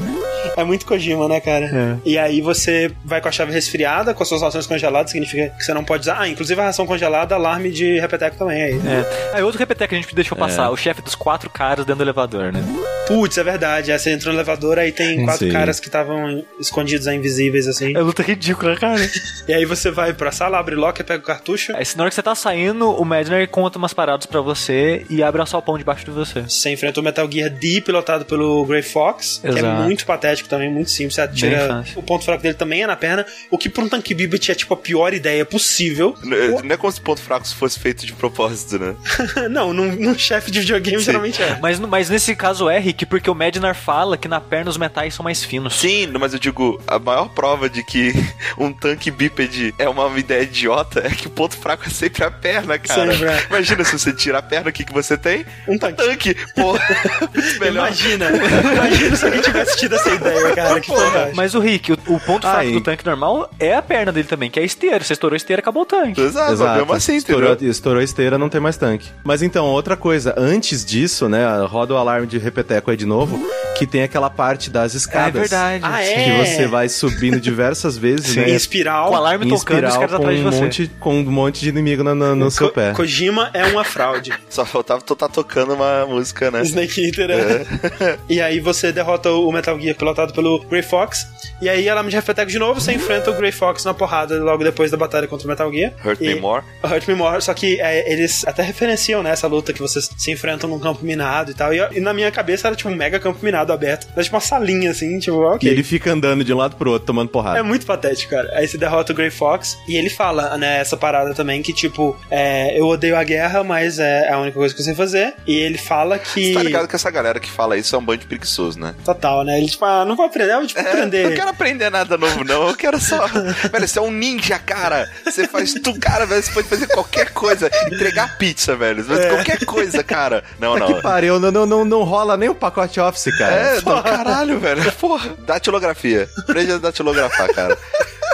Speaker 1: É muito Kojima, né, cara?
Speaker 3: É.
Speaker 1: E aí você vai com a chave resfriada, com as suas rações congeladas, significa que você não pode usar. Ah, inclusive a ração congelada, alarme de repeteco também aí.
Speaker 4: É. Aí outro repeteco que a gente deixou passar, o chefe dos quatro caras dentro do elevador, né?
Speaker 1: Putz, é verdade. Aí você entra no elevador, aí tem quatro
Speaker 3: Sim.
Speaker 1: caras que estavam escondidos, aí, invisíveis, assim.
Speaker 4: É luta ridícula, cara. (laughs)
Speaker 1: E aí você vai pra sala, abre locker, pega o cartucho.
Speaker 4: Aí, na hora que você tá saindo, o Madner conta umas paradas pra você e abre um salpão debaixo de você.
Speaker 1: Você enfrenta o Metal Gear D, pilotado pelo Grey Fox, que é
Speaker 4: Exato.
Speaker 1: muito patético também, muito simples. Você atira. O ponto fraco dele também é na perna, o que pra um Tank Bibit é tipo a pior ideia possível.
Speaker 2: N- Não é como se ponto fraco fosse feito de propósito, né? (laughs)
Speaker 1: não, num, num chefe de videogame
Speaker 2: Sim.
Speaker 1: geralmente é.
Speaker 4: Mas, mas nesse caso é, Rick, porque o Madner fala que na perna os metais são mais finos.
Speaker 2: Sim, mas eu digo, a maior prova de que (laughs) um tanque bípede é uma ideia idiota é que o ponto fraco é sempre a perna, cara.
Speaker 1: Sempre é.
Speaker 2: Imagina se você tira a perna, o que, que você tem?
Speaker 1: Um tanque.
Speaker 2: Tanque. Pô. (laughs)
Speaker 1: Imagina, imagina se alguém tivesse tido essa ideia, cara. Que fantástico.
Speaker 4: Mas o Rick, o, o ponto fraco
Speaker 3: Aí.
Speaker 4: do tanque normal é a perna dele também, que é a esteira. Você estourou a esteira, acabou o tanque.
Speaker 2: Exato, mesmo assim,
Speaker 3: estourou,
Speaker 2: entendeu?
Speaker 3: estourou a esteira, não tem mais tanque. Mas então, outra coisa, antes disso, né, roda o alarme de repeteco aí de novo, que tem aquela parte das escadas.
Speaker 4: É verdade.
Speaker 1: Ah, é?
Speaker 3: Que você vai subindo diversas vezes, né?
Speaker 1: Em espiral.
Speaker 4: Com o alarme tocando e os
Speaker 3: espiral
Speaker 4: caras
Speaker 3: com
Speaker 4: atrás de
Speaker 3: um
Speaker 4: você.
Speaker 3: monte, com um monte de inimigo no, no- no seu pé.
Speaker 1: Kojima é uma fraude. (laughs)
Speaker 2: Só faltava tu tá tocando uma música, né?
Speaker 1: Snake Eater, é. E aí você derrota o Metal Gear pilotado pelo Grey Fox. E aí, alarme de repeteco de novo, você enfrenta o Grey Fox na porrada logo depois da batalha contra o Metal Gear.
Speaker 2: Hurt
Speaker 1: E-
Speaker 2: Me More. (laughs)
Speaker 1: Hurt Me More, só que é, eles até referenciam né, essa luta que vocês se enfrentam num campo minado e tal. E, e na minha cabeça era tipo um mega campo minado aberto. Era tipo uma salinha assim, tipo,
Speaker 3: E
Speaker 1: ok.
Speaker 3: ele fica andando de um lado pro outro, tomando porrada.
Speaker 1: É muito patético, cara. Aí você derrota o Grey Fox e ele fala, né, essa parada também que, tipo, é, eu odeio a guerra, mas é a única coisa que eu sei fazer. E ele fala que.
Speaker 2: Você tá ligado que essa galera que fala isso é um bando de preguiçoso, né?
Speaker 1: Total, né? Ele, tipo, ah, não vou aprender, eu vou tipo,
Speaker 2: É,
Speaker 1: aprender.
Speaker 2: não quero aprender nada novo, não. Eu quero só. (laughs) velho, você é um ninja, cara. Você faz tudo, cara, velho. Você pode fazer qualquer coisa. Entregar pizza, velho. Você faz qualquer coisa, cara. Não,
Speaker 3: Que
Speaker 2: não.
Speaker 3: pariu, não, não, não, não rola nem o pacote Office, cara.
Speaker 2: É, não, caralho, velho. Porra, datilografia. Aprende a datilografar, cara.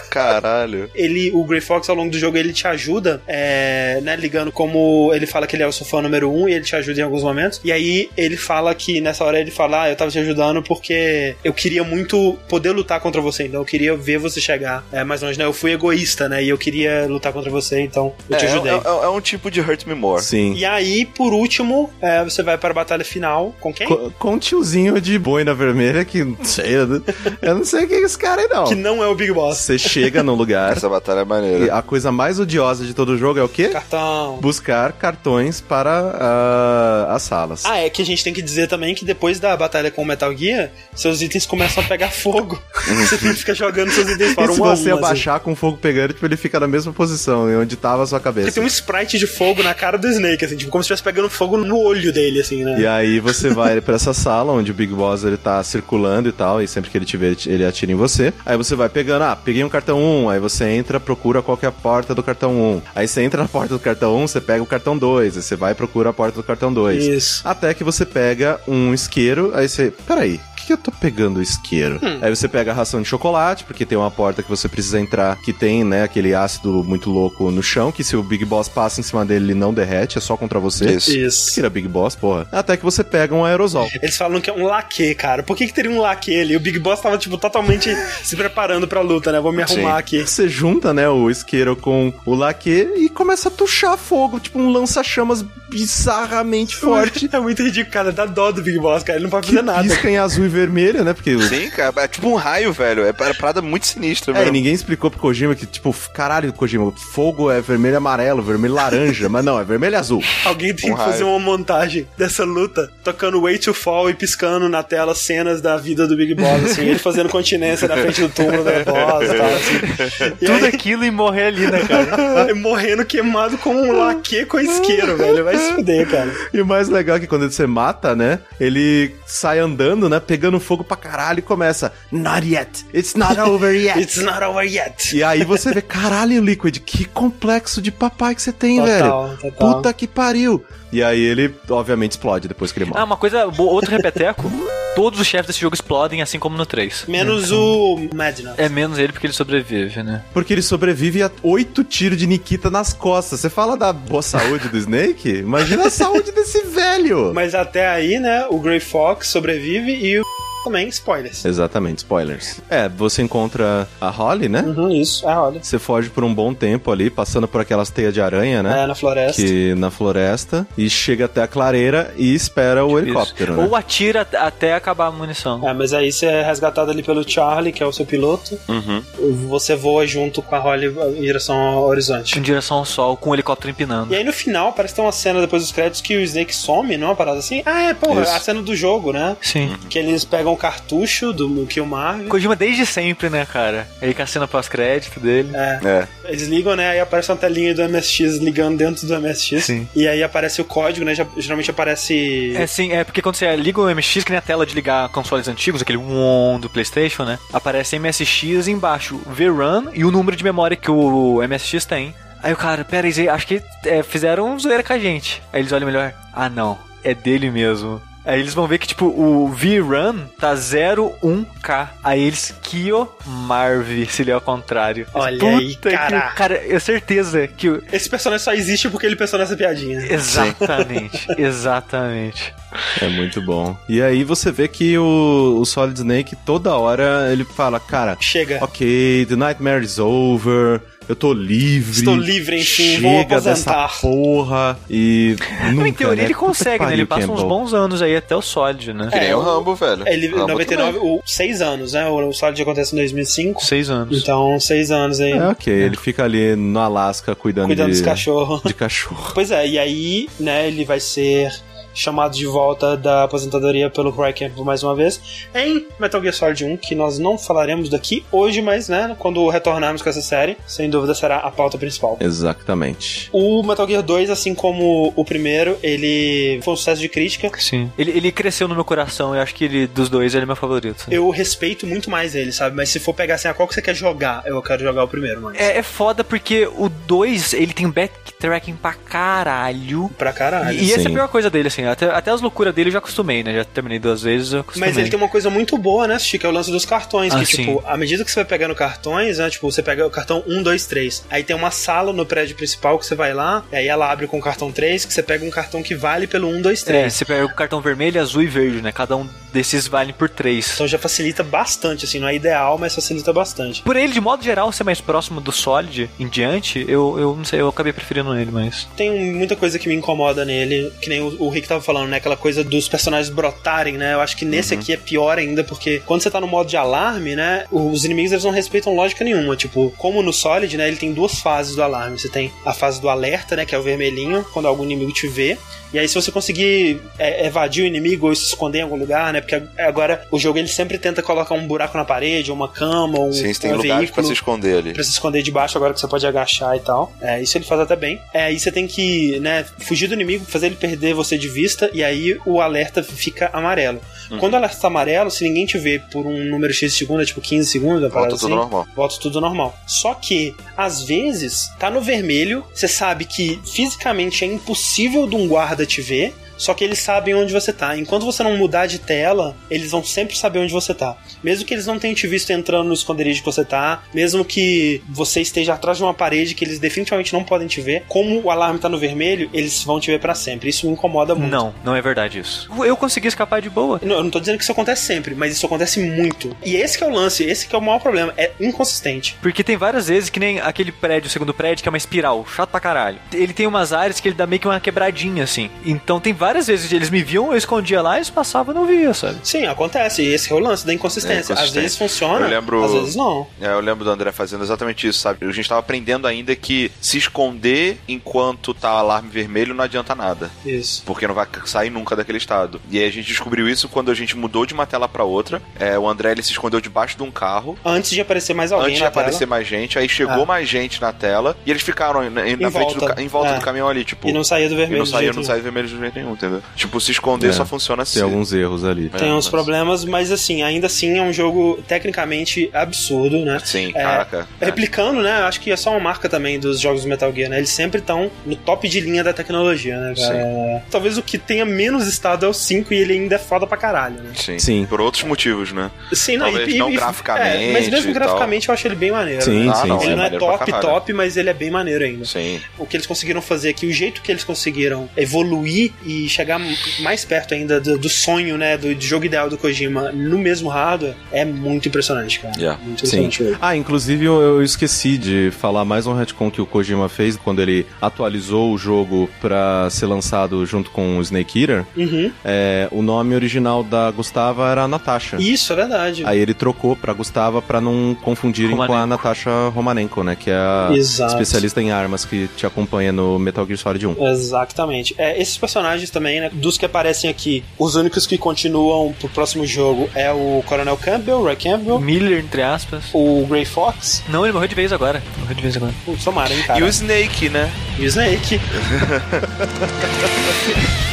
Speaker 2: Caralho.
Speaker 1: Ele, o Grey Fox, ao longo do jogo, ele te ajuda, é, né, ligando como ele fala que ele é o seu fã número um e ele te ajuda em alguns momentos. E aí ele fala que nessa hora ele fala, ah, eu tava te ajudando porque eu queria muito poder lutar contra você, então eu queria ver você chegar é, mais longe, né? Eu fui egoísta, né? E eu queria lutar contra você, então eu te
Speaker 2: É,
Speaker 1: ajudei.
Speaker 2: é, é- é um tipo de Hurt Me More.
Speaker 3: Sim.
Speaker 1: E aí, por último, é, você vai para a batalha final com quem?
Speaker 3: Com, com um tiozinho de boina vermelha que, não (laughs) sei, eu não- eu não sei quem é esse cara aí, não.
Speaker 1: Que não é o Big Boss.
Speaker 3: Você chega num lugar
Speaker 2: Essa batalha é
Speaker 3: e
Speaker 2: maneira.
Speaker 3: a coisa mais odiosa de todo o jogo é o quê?
Speaker 1: Cartão.
Speaker 3: Buscar cartões para ah, as salas.
Speaker 1: Ah, é que a gente tem que dizer também que depois da batalha com o Metal Gear, seus itens começam a pegar fogo. você tem que ficar jogando seus itens
Speaker 3: e
Speaker 1: para
Speaker 3: se
Speaker 1: um a um,
Speaker 3: você
Speaker 1: assim.
Speaker 3: abaixar com o fogo pegando, tipo, ele fica na mesma posição, onde tava a sua
Speaker 1: Porque
Speaker 3: cabeça.
Speaker 1: tem um sprite de fogo na cara do Snake, assim, tipo, como se estivesse pegando fogo no olho dele, assim, né?
Speaker 3: E aí você vai pra essa sala onde o Big Boss ele tá circulando e tal, e sempre que ele tiver, ele atira em você. Aí você vai pegando, ah, peguei um cartão 1, aí você entra, procura qual é a porta do cartão 1. Aí você entra na porta do cartão 1, você pega o cartão 2, aí você vai e procura a porta do cartão 2.
Speaker 1: Isso.
Speaker 3: Até que você pega um isqueiro, aí você. Peraí, que que eu tô pegando isqueiro?
Speaker 1: Hum.
Speaker 3: Aí você pega a ração de chocolate, porque tem uma porta que você precisa entrar que tem, né, aquele ácido muito louco no chão, que se o Big Boss passa em cima dele, ele não derrete, é só contra você.
Speaker 2: Isso.
Speaker 1: Isso.
Speaker 3: Tira Big Boss, porra. Até que você pega um aerosol.
Speaker 1: Eles falam que é um laque, cara. Por que, que teria um laque ali? O Big Boss tava, tipo, totalmente (laughs) se preparando pra luta, né? Vou me arrumar
Speaker 2: Sim.
Speaker 1: aqui.
Speaker 3: Você junta, né, o isqueiro com o laque e começa a tuchar fogo, tipo um lança-chamas bizarramente forte. (laughs)
Speaker 1: É muito ridículo, cara. Dá dó do Big Boss, cara. Ele não pode
Speaker 3: Que
Speaker 1: fazer nada.
Speaker 3: pisca em azul e vermelho, né? Porque
Speaker 2: Sim, cara. É tipo um raio, velho. É uma parada muito sinistra,
Speaker 3: É, e
Speaker 2: mesmo.
Speaker 3: ninguém explicou pro Kojima que, tipo, caralho, Kojima, fogo é vermelho e amarelo, vermelho e laranja, mas não, é vermelho e azul. (laughs)
Speaker 1: Alguém tem
Speaker 2: Um
Speaker 1: que fazer
Speaker 2: raio.
Speaker 1: uma montagem dessa luta, tocando Way to Fall e piscando na tela cenas da vida do Big Boss, assim, ele fazendo continência na frente do túmulo da boss e tal, assim. E
Speaker 4: Tudo
Speaker 1: aí,
Speaker 4: aquilo e morrer ali, né, cara? (laughs)
Speaker 1: morrendo queimado com um laque com isqueiro, velho. Vai se fuder, cara.
Speaker 3: E o mais legal é que quando você mata, né, ele sai andando, né, pegando fogo pra caralho e começa, not yet, it's not over yet. (laughs)
Speaker 1: It's not over yet.
Speaker 3: E aí você vê, caralho, Liquid, que complexo de papai que você tem,
Speaker 1: Total,
Speaker 3: velho.
Speaker 1: total.
Speaker 3: Puta que pariu. E aí ele, obviamente, explode depois que ele morre.
Speaker 4: Ah, uma coisa, boa, outro repeteco. (laughs) Todos os chefes desse jogo explodem, assim como no 3.
Speaker 1: Menos o Madness.
Speaker 4: É menos ele porque ele sobrevive, né?
Speaker 3: Porque ele sobrevive a oito tiros de Nikita nas costas. Você fala da boa saúde do Snake? Imagina a saúde desse velho.
Speaker 1: Mas até aí, né, o Grey Fox sobrevive e o também spoilers.
Speaker 3: Exatamente, spoilers. É, você encontra a Holly, né?
Speaker 1: Uhum, isso, é a Holly.
Speaker 3: Você foge por um bom tempo ali, passando por aquelas teias de aranha, né?
Speaker 1: É, na floresta.
Speaker 3: Que na floresta. E chega até a clareira e espera o helicóptero, né?
Speaker 4: Ou atira até acabar a munição.
Speaker 1: É, mas aí você é resgatado ali pelo Charlie, que é o seu piloto.
Speaker 2: Uhum.
Speaker 1: Você voa junto com a Holly em direção ao horizonte.
Speaker 4: Em direção ao sol, com o helicóptero empinando.
Speaker 1: E aí no final, parece ter uma cena depois dos créditos que o Snake some, não é uma parada assim? Ah, é, porra, Isso. a cena do jogo, né?
Speaker 4: Sim.
Speaker 1: Que eles pegam o cartucho do Kill Marvel.
Speaker 4: Kojima desde sempre, né, cara? Ele com a cena pós-crédito dele.
Speaker 1: É. é. Eles ligam, né? Aí aparece uma telinha do MSX ligando dentro do MSX.
Speaker 4: Sim.
Speaker 1: E aí aparece o código, né? Geralmente aparece.
Speaker 4: É, sim, é porque quando você liga o MSX, que nem a tela de ligar consoles antigos, aquele one do PlayStation, né? Aparece MSX embaixo, VRAM e o número de memória que o MSX tem. Aí o cara, pera aí, acho que é, fizeram um zoeira com a gente. Aí eles olham melhor, ah não, é dele mesmo. Aí eles vão ver que, tipo, o V-Run tá 01K. Aí eles, Kyo Marv, se ele é ao contrário.
Speaker 1: Olha Puta aí, cara.
Speaker 4: Que, cara, eu certeza que...
Speaker 1: Esse personagem só existe porque ele pensou nessa piadinha.
Speaker 4: Exatamente, (laughs) exatamente.
Speaker 3: É muito bom. E aí você vê que o, o Solid Snake, toda hora, ele fala, cara...
Speaker 1: Chega.
Speaker 3: Ok, the nightmare is over eu tô livre.
Speaker 1: Estou livre, enfim,
Speaker 3: chega vou aposentar. dessa porra e nunca,
Speaker 4: Em teoria
Speaker 3: né?
Speaker 4: ele consegue, né? Ele passa Campbell. uns bons anos aí até o Solid, né?
Speaker 2: Que nem o Rambo, velho.
Speaker 1: Ele, Rambo 99, o, seis anos, né? O Solid acontece em 2005.
Speaker 4: Seis anos.
Speaker 1: Então, seis anos aí.
Speaker 3: É, ok. É. Ele fica ali no Alasca cuidando,
Speaker 1: cuidando
Speaker 3: de...
Speaker 1: dos cachorros.
Speaker 3: De cachorro.
Speaker 1: Pois é, e aí, né, ele vai ser chamado de volta da aposentadoria pelo Cry Campbell mais uma vez, em Metal Gear Solid 1, que nós não falaremos daqui hoje, mas né, quando retornarmos com essa série, sem dúvida será a pauta principal.
Speaker 3: Exatamente.
Speaker 1: O Metal Gear 2, assim como o primeiro, ele foi um sucesso de crítica.
Speaker 4: Sim. Ele, ele cresceu no meu coração, eu acho que ele, dos dois ele é meu favorito.
Speaker 1: Eu respeito muito mais ele, sabe? Mas se for pegar assim, a qual que você quer jogar, eu quero jogar o primeiro, mano.
Speaker 4: É, é foda porque o 2, ele tem backtracking pra caralho.
Speaker 1: Pra caralho.
Speaker 4: E, e essa é a pior coisa dele, assim. Até, até as loucuras dele eu já acostumei, né? Já terminei duas vezes, eu acostumei.
Speaker 1: Mas ele tem uma coisa muito boa, né, Chico? É o lance dos cartões.
Speaker 4: Ah,
Speaker 1: que,
Speaker 4: sim.
Speaker 1: tipo, à medida que você vai pegando cartões, né? Tipo, você pega o cartão 1, 2, 3. Aí tem uma sala no prédio principal que você vai lá, e aí ela abre com o cartão 3, que você pega um cartão que vale pelo 1, 2, 3.
Speaker 4: É, você pega o cartão vermelho, azul e verde, né? Cada um desses vale por 3.
Speaker 1: Então já facilita bastante, assim, não é ideal, mas facilita bastante.
Speaker 4: Por ele, de modo geral, ser mais próximo do Solid em diante, eu, eu não sei, eu acabei preferindo ele, mas.
Speaker 1: Tem muita coisa que me incomoda nele, que nem o, o Rick tava falando, né? Aquela coisa dos personagens brotarem, né? Eu acho que nesse uhum. aqui é pior ainda, porque quando você tá no modo de alarme, né? Os inimigos eles não respeitam lógica nenhuma. Tipo, como no Solid, né? Ele tem duas fases do alarme. Você tem a fase do alerta, né? Que é o vermelhinho, quando algum inimigo te vê. E aí, se você conseguir é, evadir o inimigo ou se esconder em algum lugar, né? Porque agora o jogo ele sempre tenta colocar um buraco na parede, ou uma cama, ou um,
Speaker 2: Sim,
Speaker 1: um
Speaker 2: tem lugares pra se esconder ali.
Speaker 1: Pra se esconder debaixo, agora que você pode agachar e tal. É, isso ele faz até bem. É, aí você tem que, né, fugir do inimigo, fazer ele perder você de vista, e aí o alerta fica amarelo. Uhum. Quando o alerta tá amarelo, se ninguém te vê por um número X de segundo, é tipo 15 segundos,
Speaker 2: volta
Speaker 1: assim,
Speaker 2: tudo normal.
Speaker 1: Volta tudo normal. Só que, às vezes, tá no vermelho, você sabe que fisicamente é impossível de um guarda te ver, só que eles sabem onde você tá. Enquanto você não mudar de tela, eles vão sempre saber onde você tá. Mesmo que eles não tenham te visto entrando no esconderijo que você tá, mesmo que você esteja atrás de uma parede que eles definitivamente não podem te ver, como o alarme tá no vermelho, eles vão te ver para sempre. Isso me incomoda muito.
Speaker 4: Não, não é verdade isso. Eu consegui escapar de boa.
Speaker 1: Não, eu não tô dizendo que isso acontece sempre, mas isso acontece muito. E esse que é o lance, esse que é o maior problema, é inconsistente.
Speaker 4: Porque tem várias vezes que nem aquele prédio, o segundo prédio, que é uma espiral, chato pra caralho. Ele tem umas áreas que ele dá meio que uma quebradinha assim. Então tem várias vezes eles me viam, eu escondia lá, eles passavam e não via, sabe?
Speaker 1: Sim, acontece. Esse é o lance da inconsistência. É, às vezes funciona, eu lembro, às vezes não.
Speaker 2: É, eu lembro do André fazendo exatamente isso, sabe? A gente tava aprendendo ainda que se esconder enquanto tá o alarme vermelho não adianta nada.
Speaker 1: Isso.
Speaker 2: Porque não vai sair nunca daquele estado. E aí a gente descobriu isso quando a gente mudou de uma tela para outra. É, o André ele se escondeu debaixo de um carro.
Speaker 1: Antes de aparecer mais alguém
Speaker 2: Antes de aparecer tela. mais gente. Aí chegou é. mais gente na tela e eles ficaram na, na frente volta. do, em volta é. do caminhão ali, tipo.
Speaker 1: E não saía do vermelho. E
Speaker 2: não saía, não saía vermelho de jeito nenhum, entendeu? Tipo, se esconder é. só funciona assim.
Speaker 3: Tem alguns erros ali.
Speaker 1: Tem uns mas... problemas, mas assim, ainda assim é um jogo tecnicamente absurdo, né?
Speaker 2: Sim, caraca.
Speaker 1: Replicando, né? Acho que é só uma marca também dos jogos do Metal Gear, né? Eles sempre estão no top de linha da tecnologia, né, cara? Talvez o que tenha menos estado é o 5 e ele ainda é foda pra caralho, né?
Speaker 2: Sim. Sim. Por outros motivos, né?
Speaker 1: Sim, não,
Speaker 2: Talvez
Speaker 1: e,
Speaker 2: não
Speaker 1: e,
Speaker 2: graficamente.
Speaker 1: É, mas mesmo graficamente eu acho ele bem maneiro.
Speaker 3: Sim,
Speaker 1: né?
Speaker 3: sim,
Speaker 1: ah, não,
Speaker 3: sim.
Speaker 1: Ele não é top, top, mas ele é bem maneiro ainda.
Speaker 2: Sim.
Speaker 1: O que eles conseguiram fazer aqui, o jeito que eles conseguiram evoluir e chegar mais perto ainda do, do sonho, né, do, do, jogo ideal do Kojima no mesmo hardware é muito impressionante, cara.
Speaker 3: Yeah.
Speaker 1: Muito impressionante.
Speaker 3: Sim. Ah, inclusive eu, eu, esqueci de falar mais um retcon que o Kojima fez quando ele atualizou o jogo para ser lançado junto com o Snake Eater.
Speaker 1: Uhum.
Speaker 3: É, o nome original da Gustava era Natasha.
Speaker 1: Isso, é verdade.
Speaker 3: Aí ele trocou pra Gustava para não confundirem Romanenko. com a Natasha Romanenko, né, que é a Exato. especialista em armas que te acompanha no Metal Gear Solid 1.
Speaker 1: Exatamente. É, esses personagens também, né, dos que aparecem aqui, os únicos que continuam pro próximo jogo é o Coronel Campbell, Ray Campbell.
Speaker 4: Miller, entre aspas.
Speaker 1: O Grey Fox.
Speaker 4: Não, ele morreu de vez agora. Morreu de vez agora.
Speaker 1: Tomara, hein, cara.
Speaker 2: E o Snake, né?
Speaker 1: E o Snake. (laughs)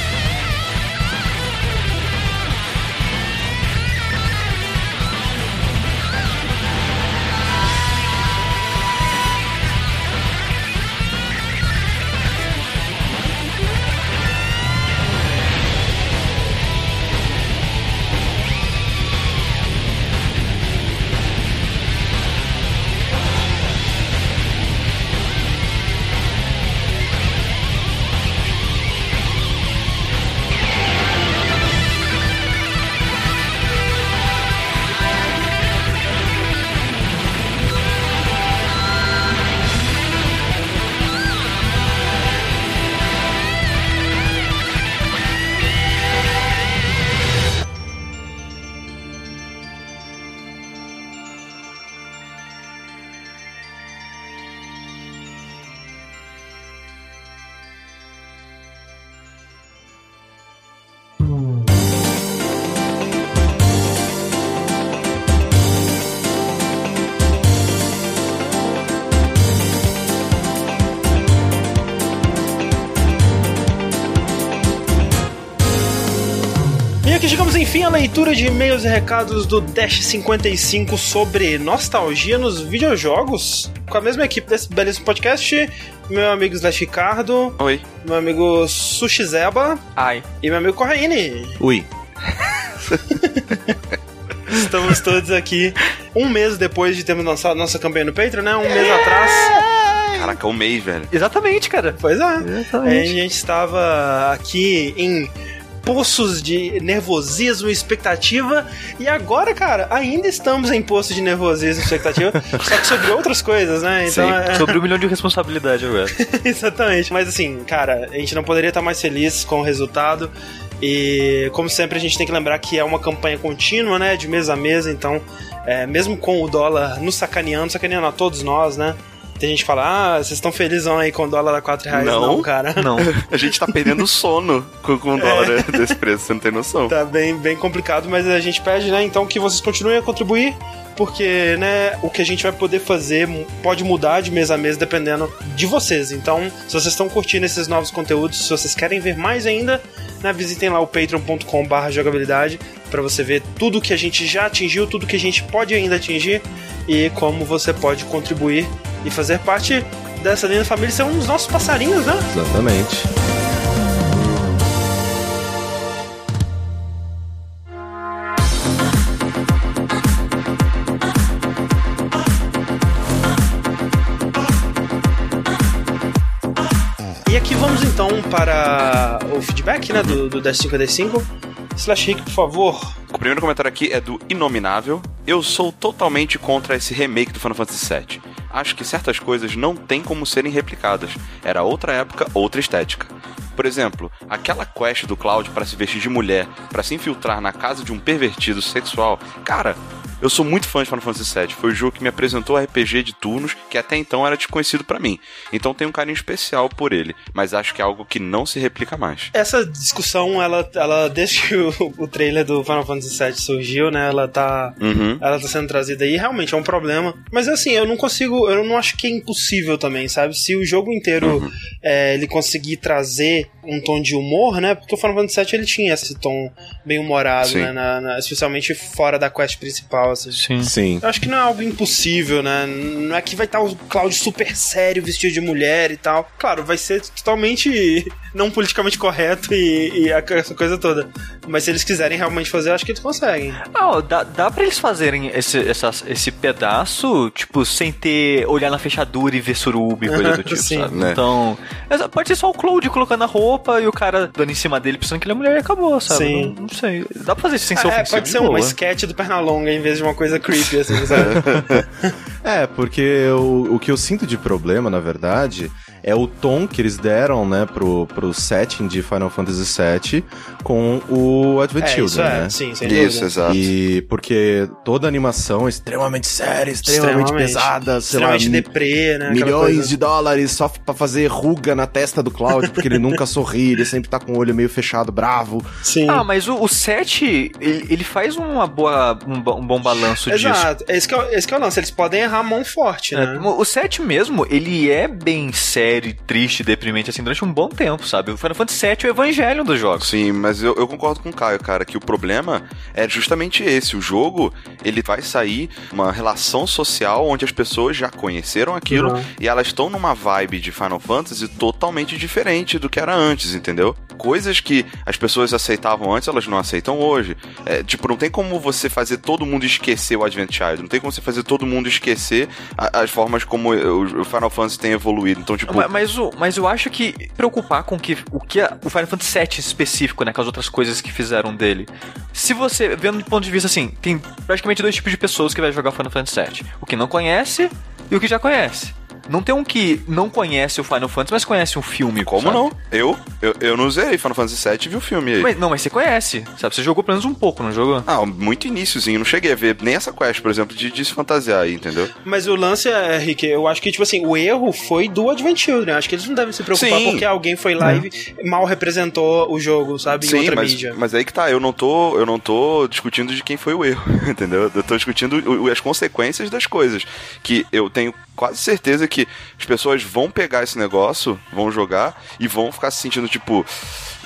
Speaker 1: leitura de e-mails e recados do Dash 55 sobre nostalgia nos videojogos. Com a mesma equipe desse belíssimo podcast, meu amigo Slash Ricardo.
Speaker 2: Oi.
Speaker 1: Meu amigo Sushi Zeba.
Speaker 4: Ai.
Speaker 1: E meu amigo Corraine.
Speaker 3: Ui. (laughs)
Speaker 1: Estamos todos aqui um mês depois de termos lançado nossa campanha no Patreon, né? Um mês atrás.
Speaker 2: Caraca, um mês, velho.
Speaker 1: Exatamente, cara. Pois é. Exatamente. A gente estava aqui em poços de nervosismo e expectativa. E agora, cara, ainda estamos em poços de nervosismo e expectativa, (laughs) só que sobre outras coisas, né?
Speaker 4: Então, Sim, é... sobre um milhão de responsabilidade agora. (laughs)
Speaker 1: Exatamente. Mas assim, cara, a gente não poderia estar mais feliz com o resultado. E como sempre a gente tem que lembrar que é uma campanha contínua, né, de mês a mês, então é, mesmo com o dólar nos sacaneando, sacaneando a todos nós, né, tem gente que fala, ah, vocês estão felizes aí com o dólar a 4 reais. Não, não cara.
Speaker 4: Não. (laughs)
Speaker 2: a gente tá perdendo sono com, com o dólar é. desse preço, você não tem noção.
Speaker 1: Tá bem, bem complicado, mas a gente pede, né, então que vocês continuem a contribuir porque, né, o que a gente vai poder fazer pode mudar de mês a mês dependendo de vocês. Então, se vocês estão curtindo esses novos conteúdos, se vocês querem ver mais ainda, né, visitem lá o patreon.com/jogabilidade para você ver tudo que a gente já atingiu, tudo que a gente pode ainda atingir e como você pode contribuir e fazer parte dessa linda família, ser um dos nossos passarinhos, né?
Speaker 3: Exatamente.
Speaker 1: E aqui vamos então para o feedback né, do, do 1055. Slash Rick, por favor.
Speaker 2: O primeiro comentário aqui é do Inominável. Eu sou totalmente contra esse remake do Final Fantasy VII. Acho que certas coisas não têm como serem replicadas. Era outra época, outra estética. Por exemplo, aquela quest do Cloud para se vestir de mulher, para se infiltrar na casa de um pervertido sexual. Cara, eu sou muito fã de Final Fantasy VII. Foi o jogo que me apresentou RPG de turnos que até então era desconhecido para mim. Então tenho um carinho especial por ele, mas acho que é algo que não se replica mais.
Speaker 1: Essa discussão, ela, ela desde que o, o trailer do Final Fantasy VII surgiu, né, ela tá,
Speaker 2: uhum.
Speaker 1: ela tá sendo trazida aí. Realmente é um problema. Mas assim, eu não consigo, eu não acho que é impossível também, sabe? Se o jogo inteiro uhum. é, ele conseguir trazer um tom de humor, né? Porque o Final Fantasy VII ele tinha esse tom bem humorado, Sim. né? Na, na, especialmente fora da quest principal. Assim.
Speaker 3: Sim. Sim.
Speaker 1: Eu acho que não é algo impossível, né? Não é que vai estar o Cloud super sério, vestido de mulher e tal. Claro, vai ser totalmente não politicamente correto e, e essa coisa toda. Mas se eles quiserem realmente fazer, acho que eles conseguem.
Speaker 4: Não, dá, dá pra eles fazerem esse, essa, esse pedaço, tipo, sem ter olhar na fechadura e ver suruba e coisa do tipo, Sim, sabe? Né? Então, pode ser só o Cloud colocando a roupa e o cara dando em cima dele pensando que ele é mulher e acabou, sabe? Sim. Não, não sei. Dá pra fazer isso sem ser
Speaker 1: é, Pode ser uma sketch do Pernalonga em vez de uma coisa creepy, assim, sabe? (laughs)
Speaker 3: é, porque o, o que eu sinto de problema, na verdade, é o tom que eles deram, né, pro, pro setting de Final Fantasy VII com o Advent é, Children, é, né?
Speaker 1: Sim, sem Isso,
Speaker 3: exato. E porque toda a animação é extremamente séria, extremamente, extremamente pesada,
Speaker 1: extremamente lá, deprê, né?
Speaker 3: Milhões de dólares só pra fazer ruga na testa do Cloud, porque ele nunca sorri, ele sempre tá com o olho meio fechado, bravo.
Speaker 4: Sim. Ah, mas o, o 7, ele, ele faz uma boa, um, um bom balanço
Speaker 1: exato.
Speaker 4: disso.
Speaker 1: Exato, esse, é, esse que é o lance, eles podem errar a mão forte, né?
Speaker 4: É, o 7 mesmo, ele é bem sério série triste, deprimente, assim, durante um bom tempo, sabe? O Final Fantasy VII é o evangelho dos jogos.
Speaker 2: Sim, mas eu, eu concordo com o Caio, cara, que o problema é justamente esse. O jogo, ele vai sair uma relação social onde as pessoas já conheceram aquilo uhum. e elas estão numa vibe de Final Fantasy totalmente diferente do que era antes, entendeu? Coisas que as pessoas aceitavam antes, elas não aceitam hoje. É, tipo, não tem como você fazer todo mundo esquecer o Advent Child, não tem como você fazer todo mundo esquecer a, as formas como o Final Fantasy tem evoluído. Então, tipo,
Speaker 4: mas, o, mas eu acho que preocupar com que, o que a, o Final Fantasy VII específico, né, com as outras coisas que fizeram dele. Se você, vendo do ponto de vista assim, tem praticamente dois tipos de pessoas que vai jogar Final Fantasy VII. O que não conhece e o que já conhece. Não tem um que não conhece o Final Fantasy, mas conhece um filme.
Speaker 2: Como
Speaker 4: sabe?
Speaker 2: não? Eu, eu, eu não usei Final Fantasy VII e vi o filme aí.
Speaker 4: Mas, não, mas você conhece, sabe? Você jogou pelo menos um pouco, não jogou?
Speaker 2: Ah, muito iníciozinho. Não cheguei a ver nem essa quest, por exemplo, de, de se fantasiar aí, entendeu?
Speaker 1: Mas o lance é, Rick, eu acho que, tipo assim, o erro foi do Advent Children. Acho que eles não devem se preocupar Sim. porque alguém foi lá é. e mal representou o jogo, sabe? Em Sim, outra
Speaker 2: mas,
Speaker 1: mídia.
Speaker 2: Mas aí que tá, eu não tô, eu não tô discutindo de quem foi o erro, (laughs) entendeu? Eu tô discutindo as consequências das coisas. Que eu tenho quase certeza que as pessoas vão pegar esse negócio, vão jogar e vão ficar se sentindo tipo.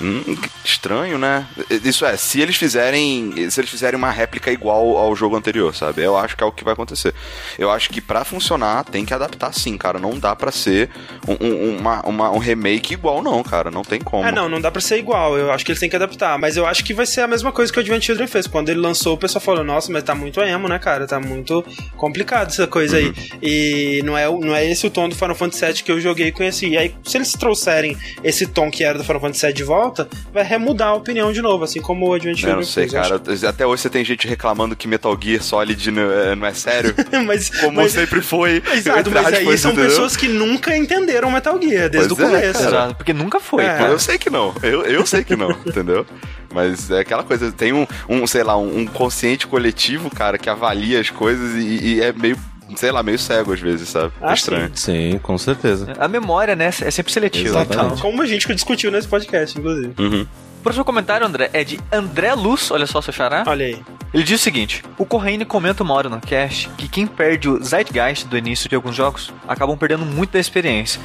Speaker 2: Hum, estranho, né? Isso é, se eles fizerem. Se eles fizerem uma réplica igual ao jogo anterior, sabe? Eu acho que é o que vai acontecer. Eu acho que para funcionar tem que adaptar sim, cara. Não dá para ser um, um, uma, uma, um remake igual, não, cara. Não tem como.
Speaker 1: É, não, não dá pra ser igual. Eu acho que eles têm que adaptar. Mas eu acho que vai ser a mesma coisa que o Advent Children fez. Quando ele lançou, o pessoal falou, nossa, mas tá muito emo, né, cara? Tá muito complicado essa coisa uhum. aí. E não é, não é esse o tom do Final Fantasy VII que eu joguei e conheci. E aí, se eles trouxerem esse tom que era do Final Fantasy VII de volta, vai remudar a opinião de novo, assim como o Advent
Speaker 2: Eu não sei, fez, cara. Acho. Até hoje você tem gente reclamando que Metal Gear Solid não é, não é sério. (laughs)
Speaker 1: mas,
Speaker 2: como
Speaker 1: mas,
Speaker 2: sempre foi.
Speaker 1: Exato, mas aí são entendeu? pessoas que nunca entenderam Metal Gear desde pois o é, começo.
Speaker 4: Exato, porque nunca foi.
Speaker 2: É. Eu sei que não. Eu, eu sei que não, entendeu? Mas é aquela coisa, tem um, um sei lá, um, consciente coletivo, cara, que avalia as coisas e, e é meio sei lá, meio cego às vezes, sabe? É ah, é estranho.
Speaker 3: Sim. sim. com certeza.
Speaker 4: A memória, né, é sempre seletiva.
Speaker 1: Então, como a gente discutiu nesse podcast, inclusive.
Speaker 2: Uhum.
Speaker 4: O próximo comentário, André, é de André Luz, olha só seu xará.
Speaker 1: Olha aí.
Speaker 4: Ele diz o seguinte: O Corraine comenta uma hora no cast que quem perde o Zeitgeist do início de alguns jogos acabam perdendo muito da experiência.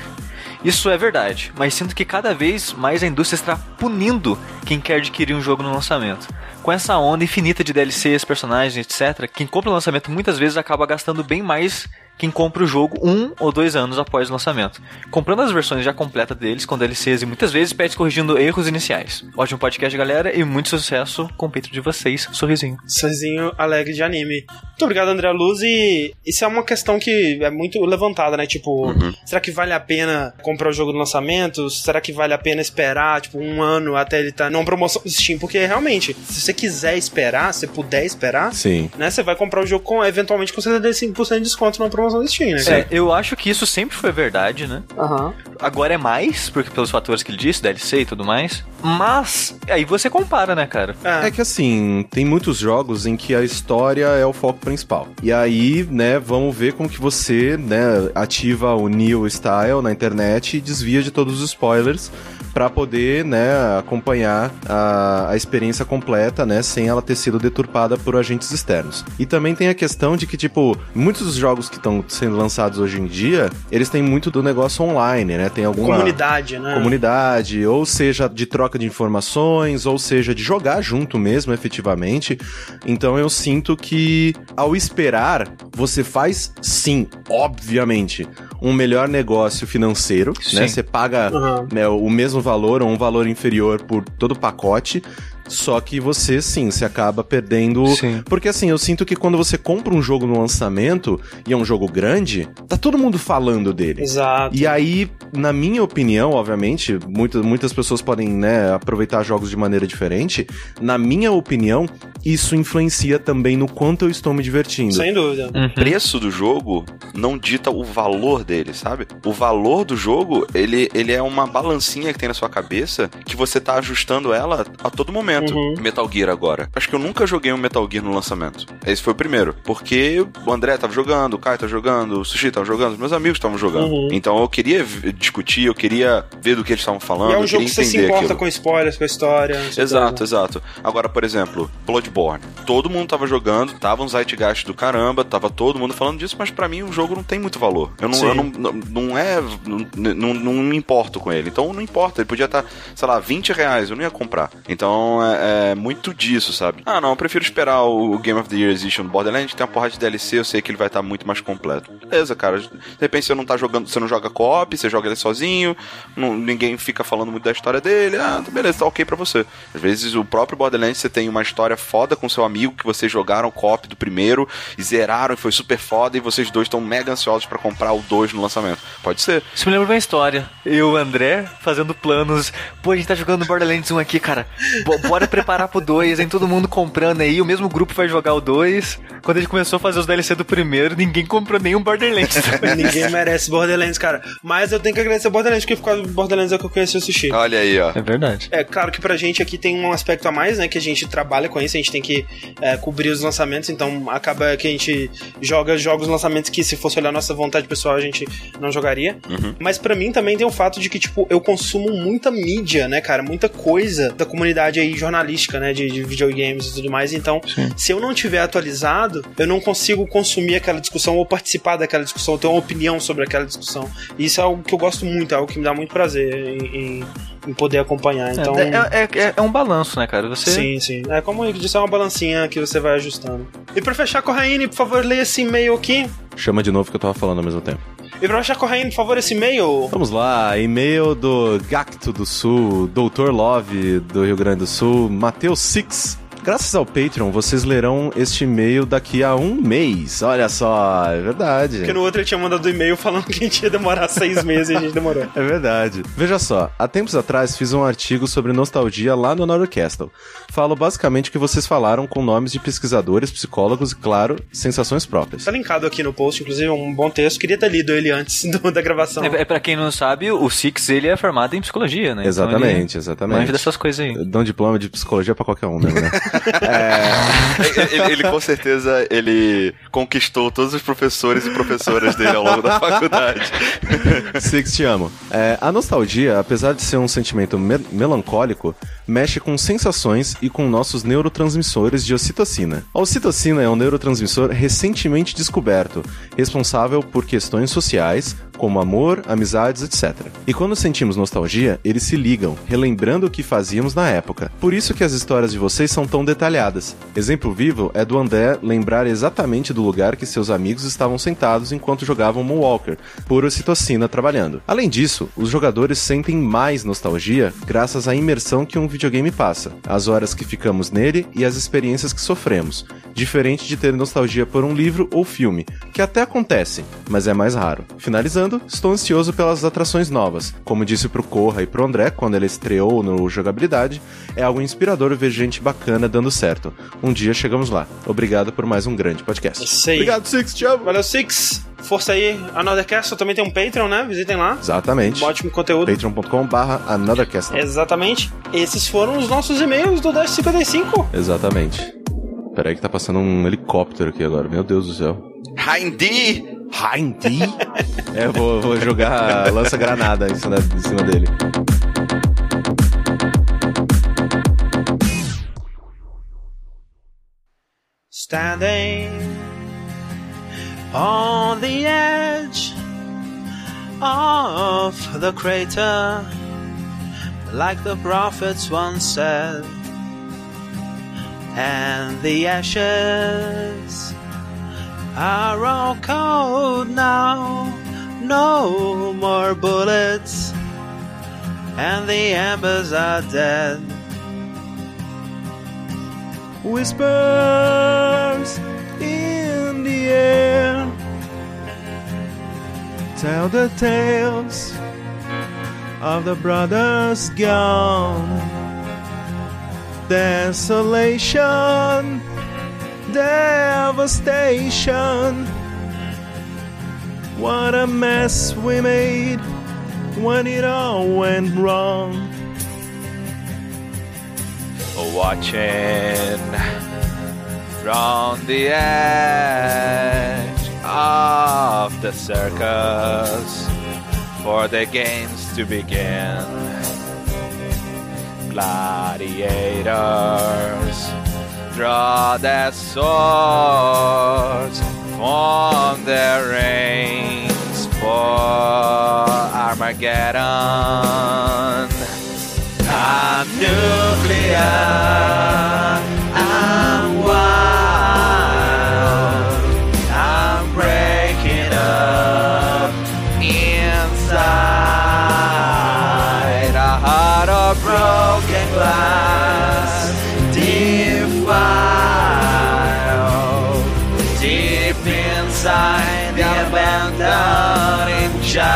Speaker 4: Isso é verdade, mas sinto que cada vez mais a indústria está punindo quem quer adquirir um jogo no lançamento. Com essa onda infinita de DLCs, personagens, etc., quem compra o lançamento muitas vezes acaba gastando bem mais quem compra o jogo um ou dois anos após o lançamento, comprando as versões já completas deles com DLCs e muitas vezes pets corrigindo erros iniciais. Ótimo podcast, galera, e muito sucesso com o peito de vocês. Sorrisinho.
Speaker 1: Sorrisinho alegre de anime. Muito obrigado, André Luz. E isso é uma questão que é muito levantada, né? Tipo, uhum. será que vale a pena comprar o jogo no lançamento? Será que vale a pena esperar, tipo, um ano até ele estar tá numa promoção do Steam? Porque realmente, se você quiser esperar, se puder esperar,
Speaker 3: Sim.
Speaker 1: né? Você vai comprar o jogo com, eventualmente, com 75% de desconto numa promoção do Steam, né? É,
Speaker 4: eu acho que isso sempre foi verdade, né?
Speaker 1: Uhum.
Speaker 4: Agora é mais, porque pelos fatores que ele disse, DLC e tudo mais. Mas, aí você compara, né, cara?
Speaker 3: É. é que assim, tem muitos jogos em que a história é o foco principal. E aí, né, vamos ver como que você, né, ativa o New Style na internet e desvia de todos os spoilers para poder, né, acompanhar a, a experiência completa, né, sem ela ter sido deturpada por agentes externos. E também tem a questão de que, tipo, muitos dos jogos que estão sendo lançados hoje em dia, eles têm muito do negócio online, né? Tem alguma
Speaker 1: comunidade, né?
Speaker 3: Comunidade, ou seja, de troca de informações, ou seja, de jogar junto mesmo, efetivamente. Então eu sinto que ao esperar, você faz sim, obviamente, um melhor negócio financeiro, né? sim. né? Você paga uhum. né, o mesmo valor ou um valor inferior por todo o pacote. Só que você, sim, se acaba perdendo. Sim. Porque assim, eu sinto que quando você compra um jogo no lançamento e é um jogo grande, tá todo mundo falando dele.
Speaker 1: Exato.
Speaker 3: E aí, na minha opinião, obviamente, muitas, muitas pessoas podem, né, aproveitar jogos de maneira diferente. Na minha opinião, isso influencia também no quanto eu estou me divertindo.
Speaker 1: Sem dúvida.
Speaker 2: Uhum. O preço do jogo não dita o valor dele, sabe? O valor do jogo, ele, ele é uma balancinha que tem na sua cabeça que você tá ajustando ela a todo momento lançamento. Uhum. Metal Gear agora. Acho que eu nunca joguei um Metal Gear no lançamento. Esse foi o primeiro. Porque o André tava jogando, o Kai tava jogando, o Sushi tava jogando, os meus amigos estavam jogando. Uhum. Então eu queria discutir, eu queria ver do que eles estavam falando. E
Speaker 1: é um jogo que você se importa aquilo. com spoilers, com a história.
Speaker 2: Exato, exato. Agora, por exemplo, Bloodborne. Todo mundo tava jogando, tava um zeitgeist do caramba, tava todo mundo falando disso, mas para mim o jogo não tem muito valor. Eu não, eu não, não, não é. Não, não, não me importo com ele. Então não importa. Ele podia estar, tá, sei lá, 20 reais, eu não ia comprar. Então é, é, muito disso, sabe? Ah, não, eu prefiro esperar o Game of the Year Edition do Borderlands, tem uma porrada de DLC, eu sei que ele vai estar tá muito mais completo. Beleza, cara. De repente você não tá jogando, você não joga co-op, você joga ele sozinho, não, ninguém fica falando muito da história dele, ah, beleza, tá ok pra você. Às vezes o próprio Borderlands você tem uma história foda com seu amigo que vocês jogaram co-op do primeiro e zeraram e foi super foda e vocês dois estão mega ansiosos para comprar o 2 no lançamento. Pode ser.
Speaker 4: Isso me lembra uma história. Eu e o André fazendo planos. Pô, a gente tá jogando Borderlands 1 aqui, cara. Bora preparar preparar pro 2, hein? Todo mundo comprando aí, o mesmo grupo vai jogar o 2. Quando a gente começou a fazer os DLC do primeiro, ninguém comprou nenhum Borderlands. (laughs)
Speaker 1: ninguém merece Borderlands, cara. Mas eu tenho que agradecer Borderlands, porque por causa do Borderlands é que eu conheci o Sushi.
Speaker 2: Olha aí, ó.
Speaker 4: É verdade.
Speaker 1: É claro que pra gente aqui tem um aspecto a mais, né? Que a gente trabalha com isso, a gente tem que é, cobrir os lançamentos, então acaba que a gente joga jogos lançamentos que, se fosse olhar nossa vontade pessoal, a gente não jogaria. Uhum. Mas para mim também tem o fato de que, tipo, eu consumo muita mídia, né, cara? Muita coisa da comunidade aí jornalística né, de, de videogames e tudo mais. Então, Sim. se eu não tiver atualizado, eu não consigo consumir aquela discussão ou participar daquela discussão, ter uma opinião sobre aquela discussão. E isso é algo que eu gosto muito, é algo que me dá muito prazer em, em, em poder acompanhar. É, então,
Speaker 4: é, é, é, é, um balanço, né, cara? Você...
Speaker 1: Sim, sim. É como o Rick disse, é uma balancinha que você vai ajustando. E pra fechar, Corraine, por favor, leia esse e-mail aqui.
Speaker 3: Chama de novo que eu tava falando ao mesmo tempo.
Speaker 1: E pra fechar, Corraine, por favor, esse e-mail.
Speaker 3: Vamos lá, e-mail do Gacto do Sul, Doutor Love do Rio Grande do Sul, Matheus Six. Graças ao Patreon, vocês lerão este e-mail daqui a um mês. Olha só, é verdade.
Speaker 1: Porque no outro ele tinha mandado e-mail falando que a gente ia demorar seis meses e a gente demorou.
Speaker 3: É verdade. Veja só, há tempos atrás fiz um artigo sobre nostalgia lá no Norcastle. Falo basicamente o que vocês falaram com nomes de pesquisadores, psicólogos e, claro, sensações próprias.
Speaker 1: Tá linkado aqui no post, inclusive, um bom texto. Queria ter lido ele antes do, da gravação.
Speaker 4: É, é pra quem não sabe, o Six ele é formado em psicologia, né?
Speaker 3: Exatamente, então exatamente.
Speaker 4: Manja dessas coisas aí.
Speaker 3: Dá um diploma de psicologia pra qualquer um, né? (laughs)
Speaker 2: é, ele, ele, com certeza ele conquistou todos os professores e professoras dele ao longo da faculdade.
Speaker 3: Six, te amo. É, a nostalgia, apesar de ser um sentimento me melancólico, mexe com sensações e com nossos neurotransmissores de ocitocina. A ocitocina é um neurotransmissor recentemente descoberto, responsável por questões sociais, como amor, amizades, etc. E quando sentimos nostalgia, eles se ligam, relembrando o que fazíamos na época. Por isso que as histórias de vocês são tão detalhadas. Exemplo vivo é do André lembrar exatamente do lugar que seus amigos estavam sentados enquanto jogavam Moonwalker, por ocitocina trabalhando. Além disso, os jogadores sentem mais nostalgia graças à imersão que um videogame passa, as horas que ficamos nele e as experiências que sofremos, diferente de ter nostalgia por um livro ou filme, que até acontece, mas é mais raro. Finalizando, estou ansioso pelas atrações novas. Como disse pro Corra e pro André quando ele estreou no Jogabilidade, é algo inspirador ver gente bacana dando certo. Um dia chegamos lá. Obrigado por mais um grande podcast.
Speaker 1: Sei.
Speaker 3: Obrigado, Six, te amo.
Speaker 1: Valeu, Six. Força aí, Anothercast também tem um Patreon, né? Visitem lá.
Speaker 3: Exatamente.
Speaker 1: Um ótimo conteúdo.
Speaker 3: patreon.com barra Anothercast.
Speaker 1: Exatamente. Esses foram os nossos e-mails do Dash 55.
Speaker 3: Exatamente. Peraí que tá passando um helicóptero aqui agora. Meu Deus do céu.
Speaker 2: Heindi!
Speaker 3: Heindi? é, vou, vou jogar lança-granada em cima, em cima dele. Standing on the edge of the crater, like the prophets once said, and the ashes are all cold now. No more bullets
Speaker 1: and the embers are dead.
Speaker 3: Whispers in the air tell the tales of the brothers gone. Desolation, devastation. What a mess we made when it all went wrong.
Speaker 5: Oh, Watching from the edge of the circus for the games to begin. Gladiators draw their swords, form their reins for Armageddon. I'm nuclear. I'm wild. I'm breaking up inside child.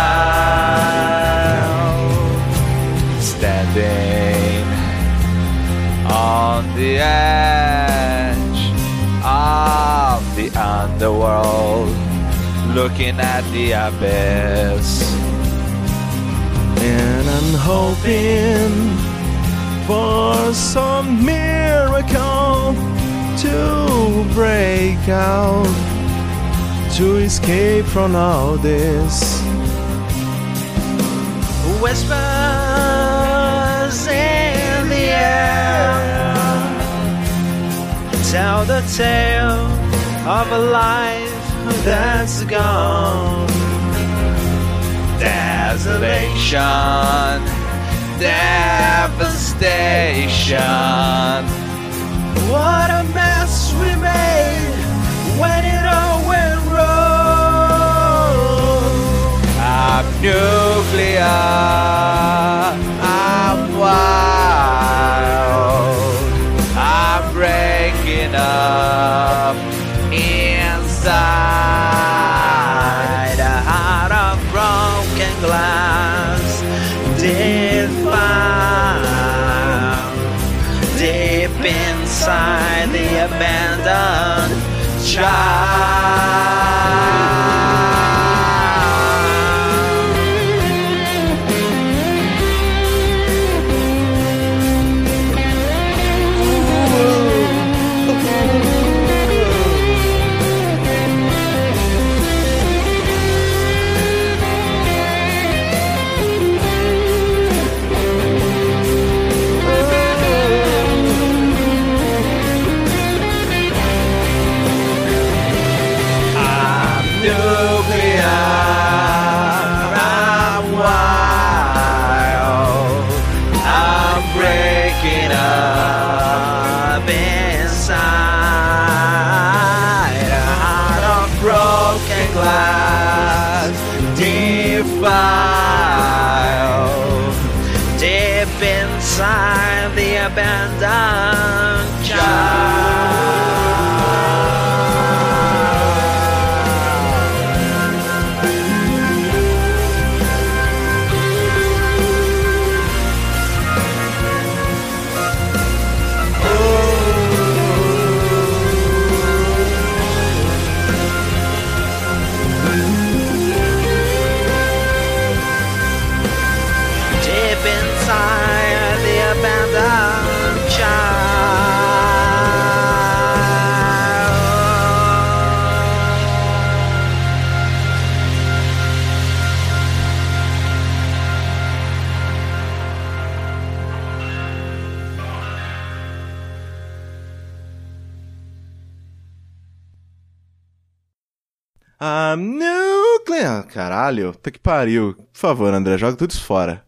Speaker 5: Standing on the edge of the underworld, looking at the abyss.
Speaker 3: And I'm hoping for some miracle to break out, to escape from all this.
Speaker 1: Whispers in the air tell the tale of a life that's gone.
Speaker 5: Desolation, devastation.
Speaker 1: What a mess we made
Speaker 5: nuclear. I'm wild. I'm breaking up inside
Speaker 1: a heart of broken glass, defiled deep inside the abandoned I'm
Speaker 3: Caralho, puta que pariu. Por favor, André, joga tudo isso fora.